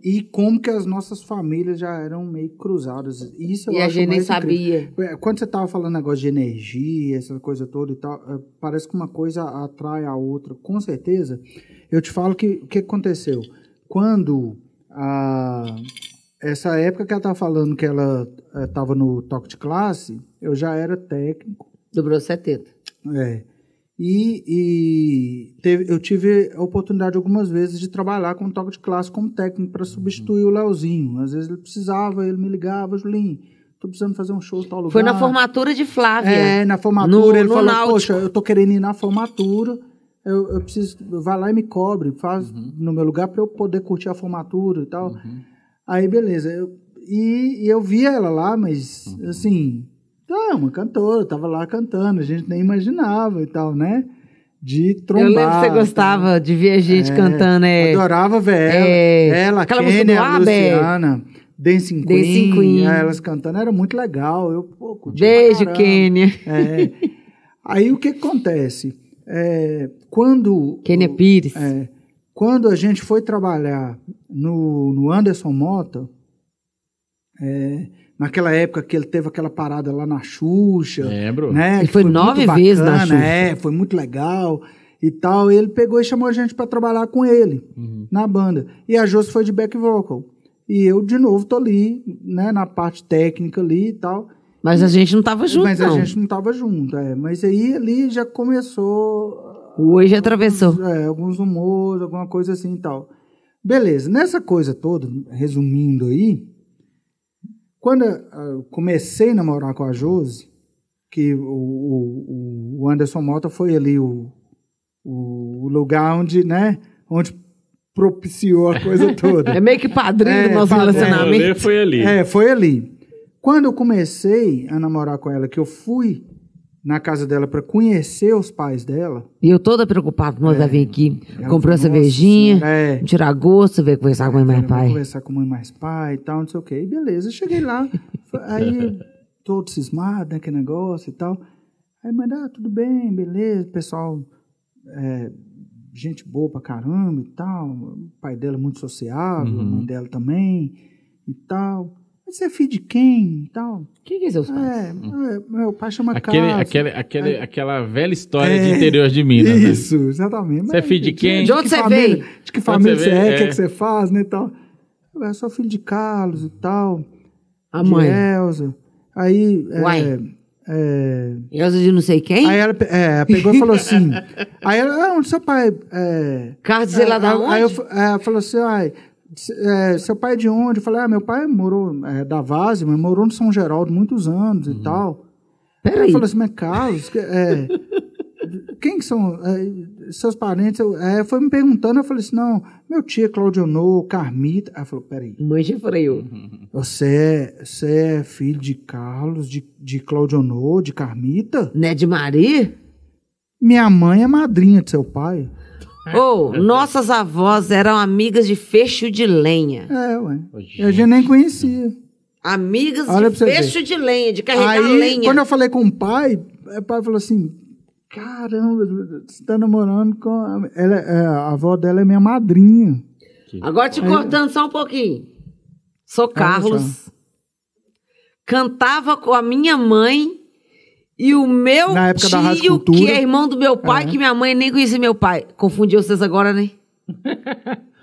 e como que as nossas famílias já eram meio cruzadas. Isso eu E a gente nem incrível. sabia. É, Quando você estava falando negócio de energia, essa coisa toda e tal, é, parece que uma coisa atrai a outra, com certeza. Eu te falo que o que aconteceu? Quando a, essa época que ela estava falando que ela estava no toque de classe, eu já era técnico. Dobrou 70. É. E, e teve- eu tive a oportunidade algumas vezes de trabalhar com toque de classe como técnico para substituir o Leozinho. Às vezes ele precisava, ele me ligava, Julinho, tô precisando fazer um show em tal lugar. Foi na formatura de Flávia. É, na formatura No- ele no falou, Náutico. poxa, eu tô querendo ir na formatura, eu, eu preciso, vai lá e me cobre, faz Uhum. no meu lugar para eu poder curtir a formatura e tal. Aí, beleza, eu, e, e eu via ela lá, mas, Uhum. assim, tá, uma cantora, tava lá cantando, a gente nem imaginava e tal, né? De trombar. Eu lembro que você gostava de ver a gente É, cantando. É, Adorava ver ela. É, Ela, aquela Kênia, do Abel. Luciana, Dancing Queen, Dancing Queen. é, elas cantando, era muito legal. Eu, pô, curtia Beijo. Kênia. É. Aí o que acontece? É, quando, Kênia Pires. é, quando a gente foi trabalhar no, no Anderson Mota, é, naquela época que ele teve aquela parada lá na Xuxa. Lembro. Né? Ele que foi muito nove vezes na Xuxa. É, foi muito legal e tal. Ele pegou e chamou a gente para trabalhar com ele Uhum. na banda. E a Josi foi de back vocal. E eu, de novo, tô ali, né, na parte técnica ali e tal. Mas a gente não tava junto, Mas não. a gente não tava junto, é. Mas aí ali já começou O hoje atravessou. é, alguns rumores, alguma coisa assim e tal. Beleza, nessa coisa toda, resumindo aí, quando eu comecei a namorar com a Josi, que o, o, o Anderson Mota foi ali o, o lugar onde, né, onde propiciou a coisa toda. É meio que padrinho É, do nosso padrinho. Relacionamento. foi ali. É, foi ali. Quando eu comecei a namorar com ela, que eu fui na casa dela para conhecer os pais dela, E eu toda preocupada, nós vai vir aqui, comprou a falou, cervejinha, "Nossa, é, tirar gosto, ver conversar com a mãe e Vou pai. conversar com mãe mais pai e tal, não sei o quê. E beleza, cheguei lá, aí todo cismado, né, que negócio e tal. Aí, mãe, ah, tudo bem, beleza, pessoal, é, gente boa pra caramba e tal. O pai dela muito sociável, a mãe dela também e tal. Você é filho de quem e tal? Quem que é seus pais? É, é, meu pai chama Aquele, Cássio. aquele, aquele, aquela velha história de É, interior de Minas. né? Isso, exatamente. Você é filho de quem? De onde que você família- veio? De que Onde família você você é, o que, É. que você faz, né, e tal. Eu sou filho de Carlos e tal. A de mãe. Elza. Aí. é, Uai. é, Elza de não sei quem? aí ela é, pegou e falou assim. aí ela, ah, onde seu pai. É, Carlos, sei lá da aí, aí eu onde? é, ela falou assim, ai, é, seu pai é de onde? Eu falei, ah, meu pai morou é, da Vase, mas morou no São Geraldo muitos anos e tal. Peraí. falou assim, mas Carlos, é, quem que são é, seus parentes? Eu, é, foi me perguntando, eu falei assim, não, meu tio é Claudionô, Carmita. Ela falou, peraí, Mãe de freio. você é, você é filho de Carlos, de, de Claudionô, de Carmita? Né de Maria? Minha mãe é madrinha de seu pai. Ô, nossas avós eram amigas de fecho de lenha. É, ué. E a gente nem conhecia. Amigas Olha de fecho de lenha, de carregar Aí, lenha. quando eu falei com o pai, o pai falou assim, caramba, você tá namorando com... A, ela, é, a avó dela é minha madrinha. Agora te cortando só um pouquinho. Sou Carlos. Cantava com a minha mãe e o meu Na época da Rádio tio, Cultura. que é irmão do meu pai, É. que minha mãe nem conhecia meu pai. Confundiu vocês agora, né?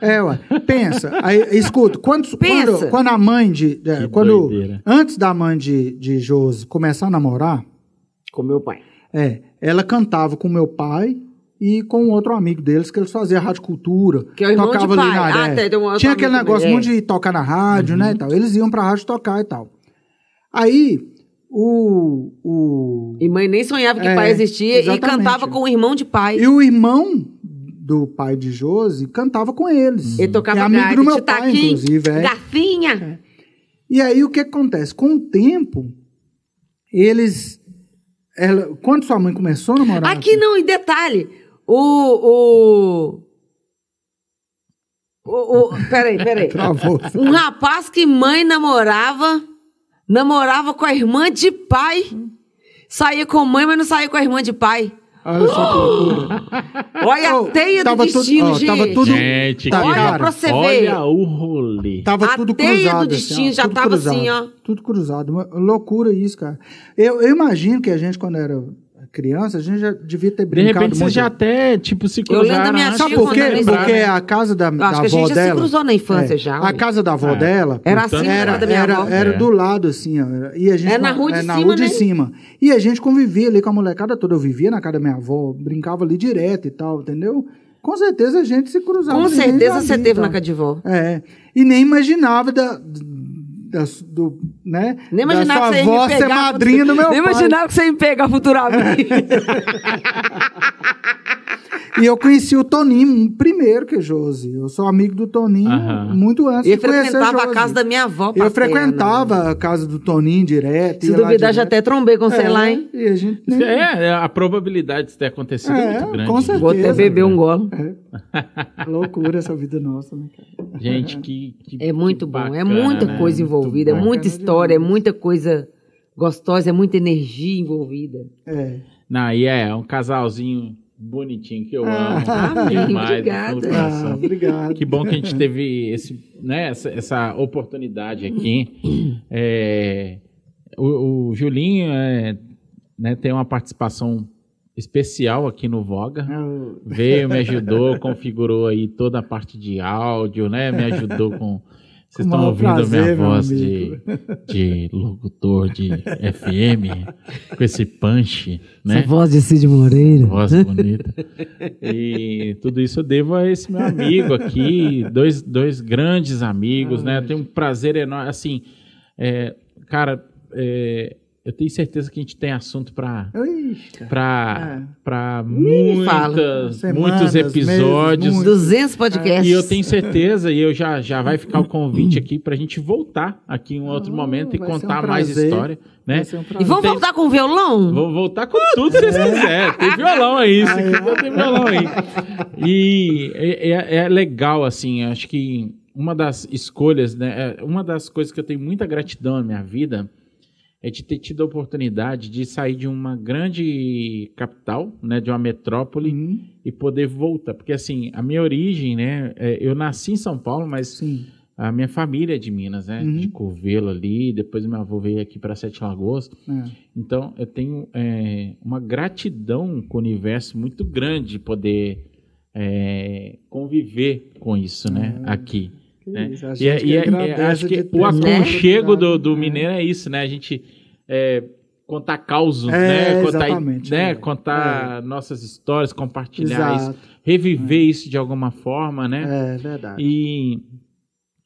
É, ué. Pensa. Aí, escuta, quando, Pensa. quando, quando a mãe de. é, Que quando, doideira. antes da mãe de, de Josi começar a namorar, Com meu pai. é, ela cantava com meu pai e com outro amigo deles, que eles faziam rádio cultura. Que é o irmão de tocava ali pai. na Ah, é. tem- tem um outro Tinha aquele negócio também, muito é. de tocar na rádio, né? E tal. Eles iam pra rádio tocar e tal. Aí, o. o E mãe nem sonhava que É, pai existia e exatamente. cantava com o irmão de pai. e o irmão do pai de Josi cantava com eles. Ele tocava é amigo do meu pai, titaquim, inclusive. É. garfinha. E aí o que acontece? Com o tempo, eles. Ela, quando sua mãe começou a namorar. Aqui não, e detalhe, o... o... O, o, peraí, peraí. Travou. Um rapaz que mãe namorava, namorava com a irmã de pai. Saía com mãe, mas não saía com a irmã de pai. Olha só que loucura. Olha a teia do tudo- destino, gente. tava tudo- Gente, Tá, cara, pra você ver. olha o rolê. Tava A tudo teia do cruzado. destino assim, ó, já tudo tava cruzado, assim, ó. Tudo cruzado. Uma loucura isso, cara. Eu, eu imagino que a gente, quando era criança, a gente já devia ter De brincado repente vocês já até, tipo, se Eu lembro da cruzaram. minha acho Sabe tia por quê? Porque menor. a casa da, da acho que a avó gente já se dela. cruzou na infância é, já, A casa da avó É. dela. Era assim, Era, casa da minha era, avó. era É. do lado, assim, ó. E a gente, É na rua de é, na cima, rua de né? cima. E a gente convivia ali com a molecada toda. Eu vivia na casa da minha avó, brincava ali direto e tal, entendeu? Com certeza a gente se cruzava. Com certeza você via e teve na Cadivó. É. E nem imaginava da. Da do, né? Nem imaginava da que você sua avó ser madrinha do meu Nem pai. imaginava que você ia me pegar futuramente. E eu conheci o Toninho primeiro que Josi. Eu sou amigo do Toninho Aham. muito antes E de conhecer frequentava a Josi. casa da minha avó Eu frequentava a casa do Toninho direto. Se duvidar, já até trombei com você É, lá, hein? E a gente nem... É, é, a probabilidade de ter acontecido é, É, muito grande. com certeza. Vou até beber um golo. Loucura essa vida nossa, né, cara? Gente, que, que É muito que bom. é bacana, muita né? coisa envolvida, é bacana muita história, é demais. muita coisa gostosa, é muita energia envolvida. É. Não, e é, um casalzinho bonitinho que eu Ah, amo. amém, demais, obrigada. do coração. Ah, obrigado. Que bom que a gente teve esse, né, essa, essa oportunidade aqui. É, o, o Julinho é, né, tem uma participação especial aqui no Voga. Eu- Veio, me ajudou, configurou aí toda a parte de áudio, né? Me ajudou com. Vocês estão ouvindo a minha prazer, voz de, de locutor de FM, com esse punch, né? Essa voz de Cid Moreira. Voz bonita. E tudo isso eu devo a esse meu amigo aqui, dois, dois grandes amigos, né? Eu tenho um prazer enorme. Assim, é, cara, é, eu tenho certeza que a gente tem assunto para para É. para muitas Semanas, muitos episódios meses, 200 podcasts. e eu tenho certeza e eu já já vai ficar o convite aqui para a gente voltar aqui em um outro momento e ser um contar mais história né Vai ser um E prazer. vamos Tem- voltar com o violão? Vou voltar com tudo se vocês quiserem. Tem violão aí, se quiser tem violão aí. E é, é- é legal, assim, acho que uma das escolhas, né, é- uma das coisas que eu tenho muita gratidão na minha vida é de ter tido a oportunidade de sair de uma grande capital, né, de uma metrópole Uhum, e poder voltar. Porque, assim, a minha origem, né, é- eu nasci em São Paulo, mas Sim. a minha família é de Minas, né, Uhum. de Curvelo ali, depois meu avô veio aqui para Sete Lagoas. É. Então, eu tenho é, uma gratidão com o universo muito grande de poder é, conviver com isso, né? Ah, Aqui. Né? isso, E, é- e é- é- acho que o aconchego do, do É. mineiro é isso, né? A gente é, contar causos, É, né? Contar, exatamente, né? é. contar nossas histórias, compartilhar isso, Exato. reviver isso de alguma forma, né? É verdade. E,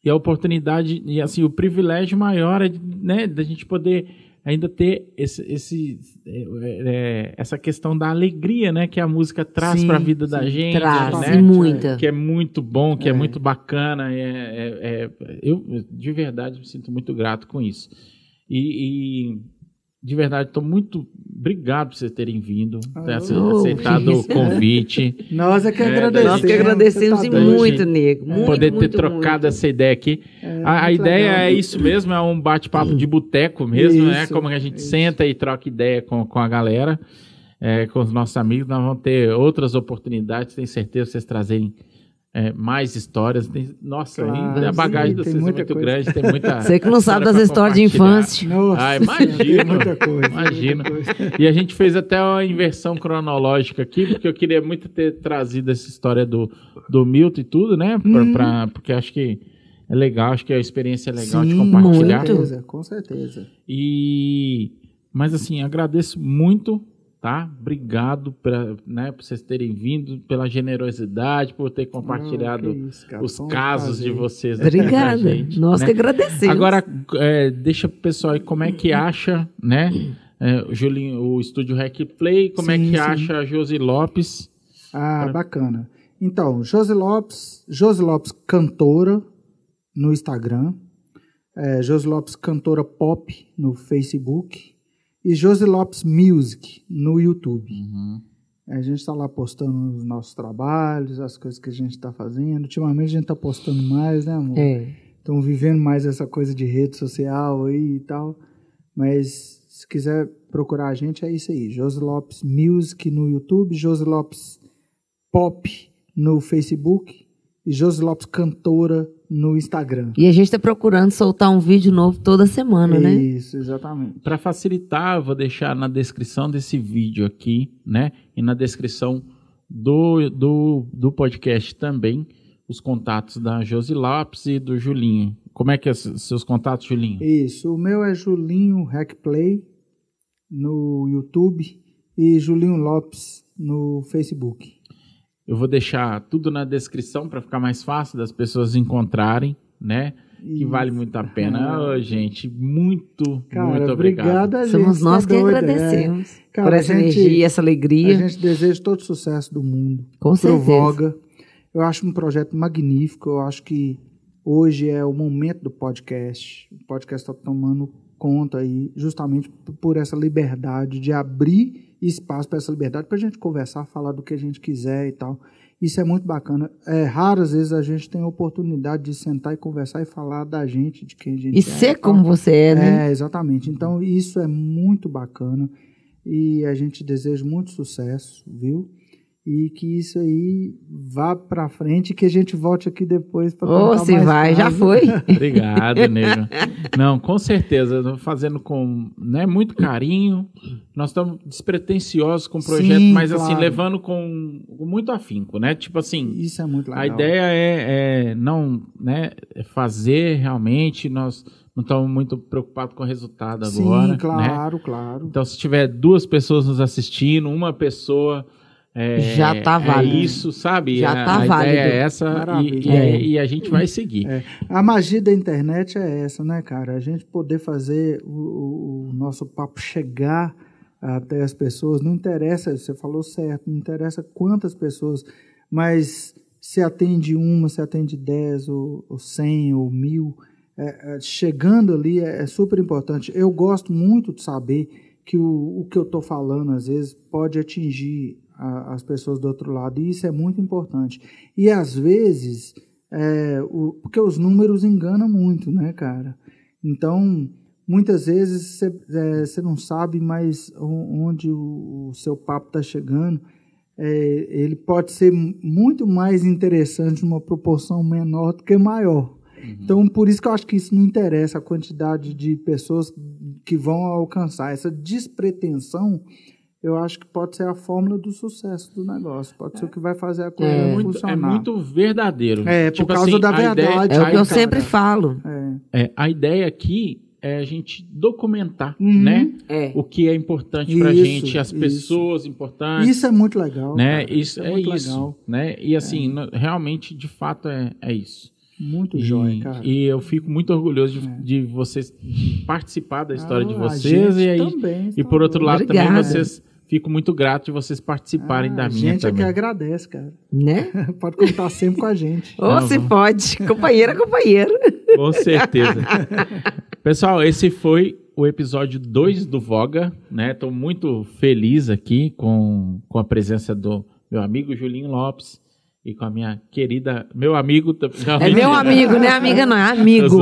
e a oportunidade, e assim, o privilégio maior é né, da gente poder ainda ter esse, esse, é, é, essa questão da alegria, né, que a música traz para a vida da sim. gente, Traz, né? e muita. Que é muito bom, que é, É. muito bacana. É, é- é- eu, de verdade, me sinto muito grato com isso. E, e, de verdade, estou muito obrigado por vocês terem vindo, ter ace- Oh, aceitado que o convite. Nós é que É, agradecemos. Nós que agradecemos e tá doido. muito, nego. Muito, poder ter muito, trocado muito. essa ideia aqui. É, a a ideia legal. é isso mesmo, é um bate-papo de boteco mesmo, né? Isso, Como a gente isso. senta e troca ideia com, com a galera, é, com os nossos amigos. Nós vamos ter outras oportunidades, tenho certeza que vocês trazerem é, mais histórias. Tem- nossa, Claro, ainda a bagagem sim, de tem vocês é muito coisa. grande, tem muita. Você que não sabe das histórias de infância. Nossa, Ah, Senhora, tem imagino, muita coisa. imagino. muita coisa. E a gente fez até uma inversão cronológica aqui, porque eu queria muito ter trazido essa história do, do Milton e tudo, né? Pra, Uhum. pra- porque acho que é legal, acho que a experiência é legal de Sim, compartilhar. Com certeza, com certeza. E mas assim, agradeço muito, tá? Obrigado pra, né, por vocês terem vindo, pela generosidade, por ter compartilhado Ah, isso, cara, os casos prazer. de vocês. Obrigada. gente, Nós né? que agradecemos. Agora, é, deixa pro pessoal aí como é que acha, né? é, o Julinho, o estúdio Rec Play, como é Sim, que sim. acha a Josi Lopes? Ah, bacana. Então, Josi Lopes, Josi Lopes Cantora no Instagram, é, Josi Lopes Cantora Pop no Facebook e Josi Lopes Music no YouTube. A gente está lá postando os nossos trabalhos, as coisas que a gente está fazendo. Ultimamente a gente está postando mais, né, amor? É. Estão vivendo mais essa coisa de rede social aí e tal. Mas se quiser procurar a gente, é isso aí. Josi Lopes Music no YouTube, Josi Lopes Pop no Facebook e Josi Lopes Cantora no Instagram. E a gente tá procurando soltar um vídeo novo toda semana, né? Isso, exatamente. Para facilitar, eu vou deixar na descrição desse vídeo aqui, né? E na descrição do, do, do podcast também, os contatos da Josi Lopes e do Julinho. Como é que é os seus contatos, Julinho? Isso. O meu é Julinho Hackplay no YouTube e Julinho Lopes no Facebook. Eu vou deixar tudo na descrição para ficar mais fácil das pessoas encontrarem, né? Que Isso. vale muito a pena. Ô, gente, muito, Cara, muito obrigado. obrigado a gente. Somos nós tá que doido, é. agradecemos Cara, por essa a gente- energia, essa A alegria. gente deseja todo o sucesso do mundo. Com certeza. Voga. Eu acho um projeto magnífico. Eu acho que hoje é o momento do podcast. O podcast está tomando conta aí, justamente por essa liberdade de abrir espaço para essa liberdade, para a gente conversar, falar do que a gente quiser e tal. Isso é muito bacana. É raro, às vezes, a gente tem a oportunidade de sentar e conversar e falar da gente, de quem a gente E é. ser tal. como você é, né? É, exatamente. Então, isso é muito bacana e a gente deseja muito sucesso, viu? E que isso aí vá para frente e que a gente volte aqui depois para Ô, se vai, já foi. Obrigado, nego. Não, com certeza, fazendo com né, muito carinho. Nós estamos despretensiosos com o projeto, Sim, mas assim, claro. levando com, com muito afinco, né? Tipo assim, Isso é muito legal. a ideia é, é não né, é fazer realmente, nós não estamos muito preocupados com o resultado Sim, agora. né? claro, claro. Então, se tiver duas pessoas nos assistindo, uma pessoa. É, Já tá válido. É isso, sabe? Já a, tá a válido. ideia é essa e, e- É. e a gente vai seguir. É. A magia da internet é essa, né, cara? A gente poder fazer o, o- o nosso papo chegar até as pessoas. Não interessa, você falou certo, não interessa quantas pessoas, mas se atende uma, se atende dez, ou, ou cem, ou mil, é, é, chegando ali é, é super importante. Eu gosto muito de saber que o, o que eu estou falando, às vezes, pode atingir a- as pessoas do outro lado, e isso é muito importante. E às vezes, é, o- porque os números enganam muito, né, cara? Então, muitas vezes você é, não sabe mais onde o, o seu papo está chegando. É, ele pode ser muito mais interessante numa proporção menor do que maior. Então, por isso que eu acho que isso não interessa a quantidade de pessoas que vão alcançar. Essa despretensão, eu acho que pode ser a fórmula do sucesso do negócio. Pode ser o que vai fazer a coisa É. Muito- é funcionar. muito verdadeiro. É, por Tipo causa assim, da a verdade. ideia- É o que eu cara, sempre falo. É. É, a ideia aqui é a gente documentar, Uhum. né? É. O que é importante pra Isso, gente, as isso. pessoas importantes. Isso é muito legal. né? cara. Isso é, muito isso, legal. né? E assim, no- realmente, de fato, é, é isso. Muito E, jóia, cara. e eu fico muito orgulhoso de, É. de vocês participar da história de Ah, a vocês gente e aí também, e por outro lado Obrigada. também vocês fico muito grato de vocês participarem Ah, da a minha gente é que também. agradece, cara. Né? Pode contar sempre com a gente. Ou Não, se vamos. pode. Companheira, companheiro. Com certeza. Pessoal, esse foi o episódio 2 do Voga, né? Tô muito feliz aqui com, com a presença do meu amigo Julinho Lopes e com a minha querida, meu amigo, É meu amigo, não é amiga, não, é amigo.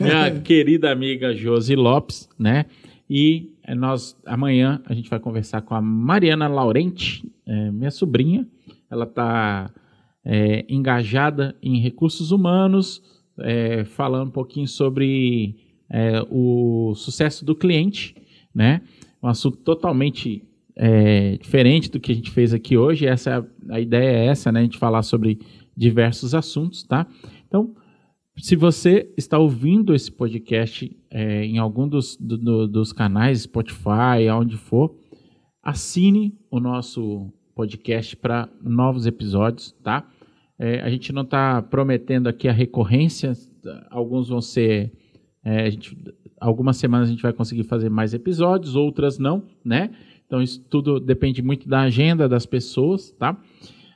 Minha querida amiga Josi Lopes, né? E nós amanhã a gente vai conversar com a Mariana Laurente, eh, minha sobrinha. Ela está engajada em recursos humanos, eh, falando um pouquinho sobre eh, o sucesso do cliente, né? Um assunto totalmente eh, diferente do que a gente fez aqui hoje. Essa é a ideia é essa, né? A gente falar sobre diversos assuntos, tá? Então se você está ouvindo esse podcast é, em algum dos, do- do- dos canais, Spotify, aonde for, assine o nosso podcast para novos episódios, tá? É, a gente não está prometendo aqui a recorrência, alguns vão ser. é, gente- algumas semanas a gente vai conseguir fazer mais episódios, outras não, né? Então isso tudo depende muito da agenda das pessoas, tá?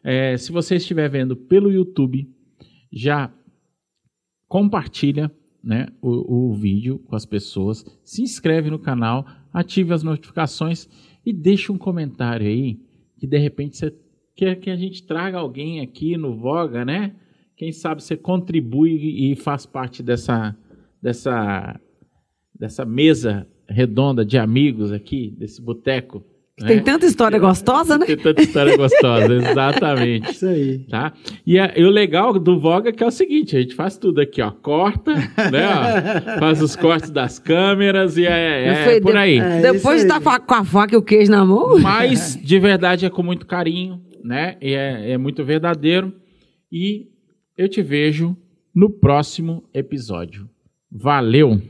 É, se você estiver vendo pelo YouTube, já compartilha né, o, o vídeo com as pessoas, se inscreve no canal, ative as notificações e deixa um comentário aí que de repente você quer que a gente traga alguém aqui no Voga, né? Quem sabe você contribui e faz parte dessa dessa dessa mesa redonda de amigos aqui, desse boteco. Tem né? tanta história gostosa, né? Tem tanta história gostosa, exatamente Isso aí. tá? E, a- e o legal do Voga é que é o seguinte, a gente faz tudo aqui, ó, corta, né, ó, faz os cortes das câmeras e é, é Foi por aí. É Depois de estar com a faca e o queijo na mão. Mas, de verdade, é com muito carinho, né, e é, é muito verdadeiro e eu te vejo no próximo episódio. Valeu!